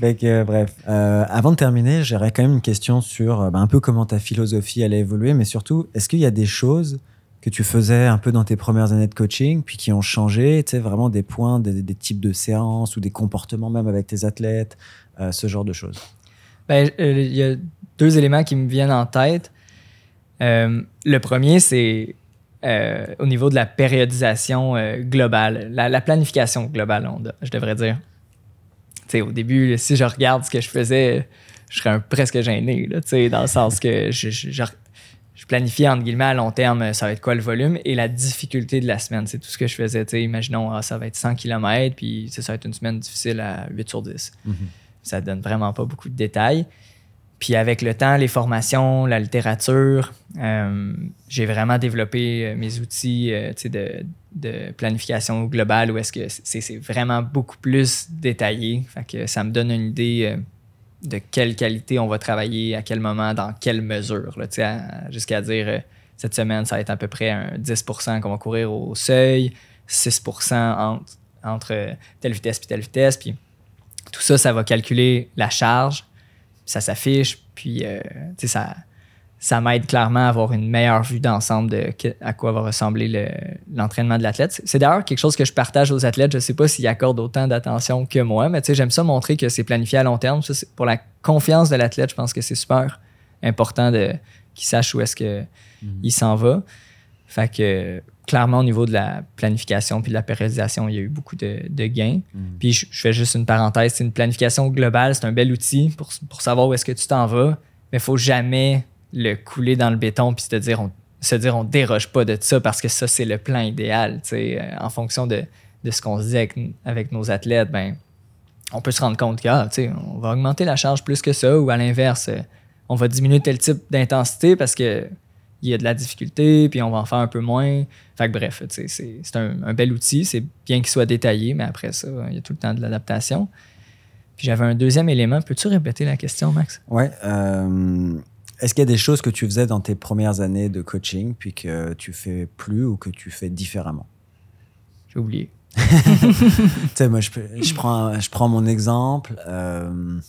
que, euh, bref. Euh, avant de terminer, j'aurais quand même une question sur euh, bah, un peu comment ta philosophie elle a évolué, mais surtout, est-ce qu'il y a des choses que tu faisais un peu dans tes premières années de coaching, puis qui ont changé, tu vraiment des points, des, types de séances ou des comportements même avec tes athlètes, euh, ce genre de choses? Ben, euh, il y a deux éléments qui me viennent en tête. Euh, le premier, c'est au niveau de la périodisation globale, la, la planification globale, on je devrais dire. Tu sais, au début, si je regarde ce que je faisais, je serais presque gêné, là, dans le sens que je, je, je, je planifiais entre guillemets à long terme, ça va être quoi le volume et la difficulté de la semaine. C'est tout ce que je faisais. tu sais. Imaginons, ah, ça va être 100 km, puis ça va être une semaine difficile à 8 sur 10 ça donne vraiment pas beaucoup de détails. Puis avec le temps, les formations, la littérature, euh, j'ai vraiment développé euh, mes outils euh, de, de planification globale où est-ce que c'est vraiment beaucoup plus détaillé. Fait que ça me donne une idée euh, de quelle qualité on va travailler, à quel moment, dans quelle mesure. Jusqu'à dire euh, cette semaine, ça va être à peu près un 10% qu'on va courir au seuil, 6 entre, entre euh, telle vitesse puis telle vitesse. Puis tout ça, ça va calculer la charge, ça s'affiche, puis euh, ça, ça m'aide clairement à avoir une meilleure vue d'ensemble de à quoi va ressembler le- l'entraînement de l'athlète. C'est- d'ailleurs quelque chose que je partage aux athlètes. Je sais pas s'ils accordent autant d'attention que moi, mais tu sais, j'aime ça montrer que c'est planifié à long terme. Ça, pour la confiance de l'athlète, je pense que c'est super important de qu'il sache où est-ce que il s'en va. Fait que clairement, au niveau de la planification puis de la périodisation, il y a eu beaucoup de, de gains. Puis je, je fais juste une parenthèse, c'est une planification globale, c'est un bel outil pour, pour savoir où est-ce que tu t'en vas, mais il faut jamais le couler dans le béton puis se dire on, se dire on déroge pas de ça parce que ça c'est le plan idéal, euh, en fonction de, de ce qu'on se dit avec, avec nos athlètes, ben on peut se rendre compte que ah, on va augmenter la charge plus que ça ou à l'inverse, euh, on va diminuer tel type d'intensité parce que il y a de la difficulté, puis on va en faire un peu moins. Fait que bref, c'est un, un bel outil. C'est bien qu'il soit détaillé, mais après ça, il y a tout le temps de l'adaptation. Puis j'avais un deuxième élément. Peux-tu répéter la question, Max? Ouais. euh, Est-ce qu'il y a des choses que tu faisais dans tes premières années de coaching, puis que tu fais plus ou que tu fais différemment? J'ai oublié. Tu sais, moi, je, prends, je prends mon exemple. euh,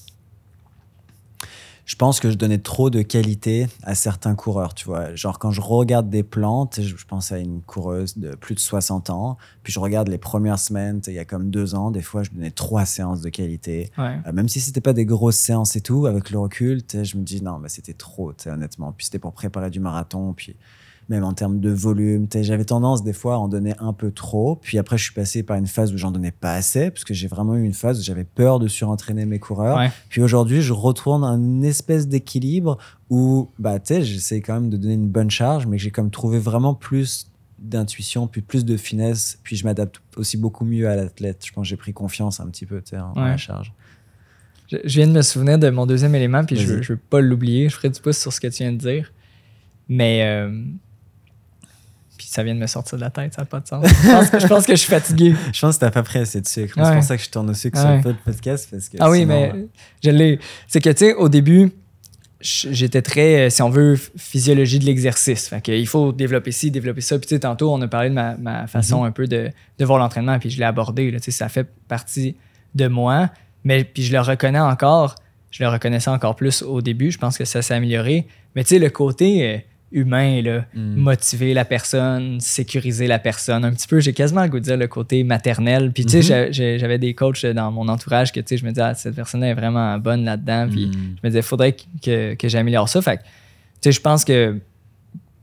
je pense que je donnais trop de qualité à certains coureurs, tu vois. Genre, quand je regarde des plantes, je, je pense à une coureuse de plus de 60 ans, puis je regarde les premières semaines, il y a comme deux ans, des fois, je donnais trois séances de qualité. Ouais. Euh, même si c'était pas des grosses séances et tout, avec le recul, je me dis non, mais c'était trop, tu sais, honnêtement. Puis c'était pour préparer du marathon, puis même en termes de volume, j'avais tendance des fois à en donner un peu trop. Puis après, je suis passé par une phase où j'en donnais pas assez, parce que j'ai vraiment eu une phase où j'avais peur de surentraîner mes coureurs. Ouais. Puis aujourd'hui, je retourne à une espèce d'équilibre où, bah, tu sais, j'essaie quand même de donner une bonne charge, mais que j'ai comme trouvé vraiment plus d'intuition, puis plus de finesse, puis je m'adapte aussi beaucoup mieux à l'athlète. Je pense que j'ai pris confiance un petit peu, en Ouais. la charge. Je, je viens de me souvenir de mon deuxième élément, puis je, je veux pas l'oublier. Je ferai du pouce sur ce que tu viens de dire. Mais. euh, puis ça vient de me sortir de la tête, ça n'a pas de sens. Je pense, que- je pense que je suis fatigué. Je pense que t'as pas pris assez de sucre. C'est pour ça que je tourne au sucre Ouais. sur le podcast. Parce que Ah oui, mais euh, je l'ai. C'est que, tu sais, au début, j'étais très, euh, si on veut, physiologie de l'exercice. Fait faut développer ci, développer ça. Puis, tu sais, tantôt, on a parlé de ma, ma façon un peu de, de voir l'entraînement, puis je l'ai abordé. Là, tu sais, ça fait partie de moi. Mais puis, je le reconnais encore. Je le reconnaissais encore plus au début. Je pense que ça s'est amélioré. Mais, tu sais, le côté euh, humain, là, Mm. motiver la personne, sécuriser la personne. Un petit peu, j'ai quasiment le goût de dire le côté maternel. Puis, tu sais, Mhm. j'ai- j'avais des coachs dans mon entourage que, tu sais, je me disais, ah, cette personne est vraiment bonne là-dedans. Puis, Mm. je me disais, faudrait que, que j'améliore ça. Fait que, tu sais, je pense que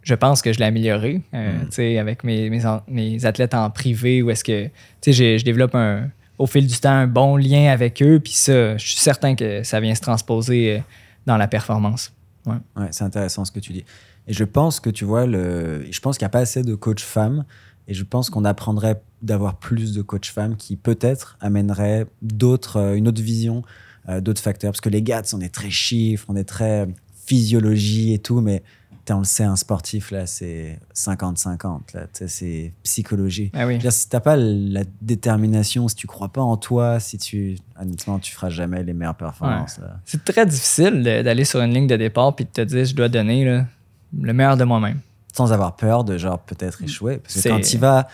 je pense que je l'ai amélioré euh, Mm. tu sais, avec mes, mes, en- mes athlètes en privé où est-ce que tu sais, j'ai- je développe un, au fil du temps un bon lien avec eux. Puis ça, je suis certain que ça vient se transposer euh, dans la performance. Ouais, c'est intéressant ce que tu dis. Et je pense que tu vois, le... je pense qu'il n'y a pas assez de coachs femmes. Et je pense qu'on apprendrait d'avoir plus de coachs femmes qui peut-être amèneraient d'autres, euh, une autre vision, euh, d'autres facteurs. Parce que les gars, on est très chiffres, on est très physiologie et tout, mais on le sait, un sportif, là, c'est 50-50. Là, tu sais, c'est psychologie. Ah oui. Si t'as pas la détermination, si tu crois pas en toi, si tu honnêtement tu feras jamais les meilleures performances. C'est très difficile d'aller sur une ligne de départ puis de te dire je dois donner là, le meilleur de moi-même. sans avoir peur de genre peut-être échouer. Parce que quand tu vas,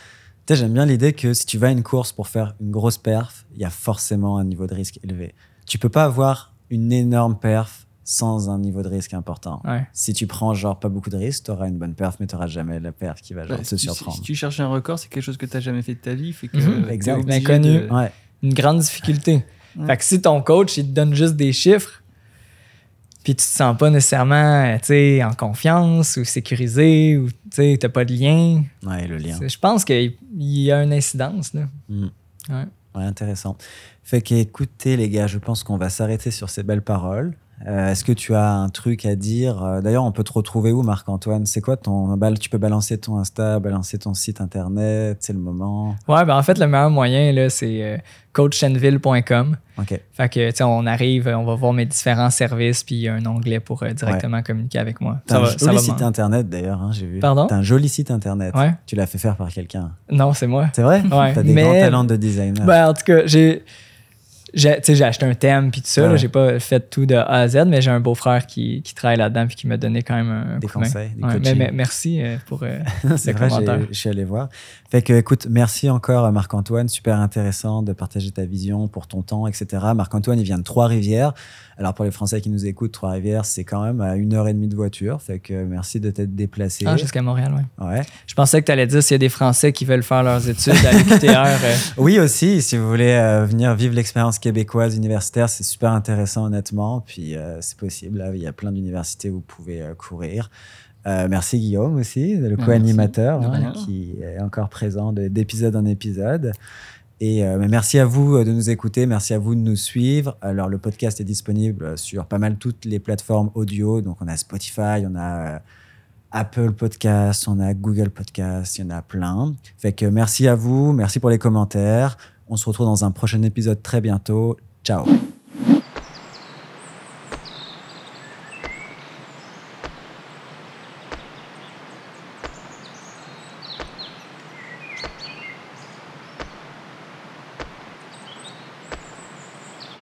tu sais, j'aime bien l'idée que si tu vas à une course pour faire une grosse perf, il y a forcément un niveau de risque élevé. Tu peux pas avoir une énorme perf sans un niveau de risque important. Ouais. Si tu prends genre pas beaucoup de risques, tu auras une bonne perf, mais tu jamais la perf qui va genre Ouais, te si, tu- surprendre. si tu cherches un record, c'est quelque chose que tu n'as jamais fait de ta vie. Fait que, t'es Exact. de- Ouais. Une grande difficulté. Ouais. Fait que si ton coach il te donne juste des chiffres, puis tu te sens pas nécessairement euh, en confiance ou sécurisé ou tu n'as pas de lien, ouais, le lien. je pense qu'il y a une incidence. Là. Mm. Ouais. Ouais, intéressant. Fait que, écoutez, les gars, je pense qu'on va s'arrêter sur ces belles paroles. Euh, Est-ce que tu as un truc à dire Euh, D'ailleurs, on peut te retrouver où, Marc-Antoine? C'est quoi ton. Tu peux balancer ton Insta, balancer ton site internet, c'est le moment. Ouais, ben en fait, le meilleur moyen, là, c'est euh, coachchenville.com. Ok. Fait que, tu sais, on arrive, on va voir mes différents services, puis il y a un onglet pour euh, directement communiquer avec moi. T'as un ça joli site internet d'ailleurs, hein, j'ai vu. Pardon? T'as un joli site internet. Ouais. Tu l'as fait faire par quelqu'un. Non, c'est moi. C'est vrai? Ouais, T'as des mais- grands talents de designer. Ben, en tout cas, j'ai. J'ai, tu sais, j'ai acheté un thème puis tout ça. Ouais. J'ai pas fait tout de A à Z, mais j'ai un beau-frère qui, qui travaille là-dedans puis qui m'a donné quand même un Des coup conseils, des Ouais, mais, mais merci euh, pour euh, c'est le vrai, commentaire. j'ai- je suis allé voir. Fait que, écoute, merci encore, Marc-Antoine. Super intéressant de partager ta vision pour ton temps, etc. Marc-Antoine, il vient de Trois-Rivières. Alors, pour les Français qui nous écoutent, Trois-Rivières, c'est quand même à une heure et demie de voiture. Fait que merci de t'être déplacé. Ah, jusqu'à Montréal, ouais. ouais. Je pensais que tu allais dire s'il y a des Français qui veulent faire leurs études à l'UQTR. euh, Oui, aussi, si vous voulez euh, venir vivre l'expérience québécoise universitaire, c'est super intéressant, honnêtement. Puis, euh, c'est possible. Là, il y a plein d'universités où vous pouvez euh, courir. Euh, merci Guillaume aussi, le co-animateur hein, qui est encore présent de- d'épisode en épisode. Et euh, merci à vous euh, de nous écouter, merci à vous de nous suivre. Alors le podcast est disponible euh, sur pas mal toutes les plateformes audio. Donc on a Spotify, on a Apple Podcast, on a Google Podcast, il y en a plein. Fait que merci à vous, merci pour les commentaires. On se retrouve dans un prochain épisode très bientôt. Ciao.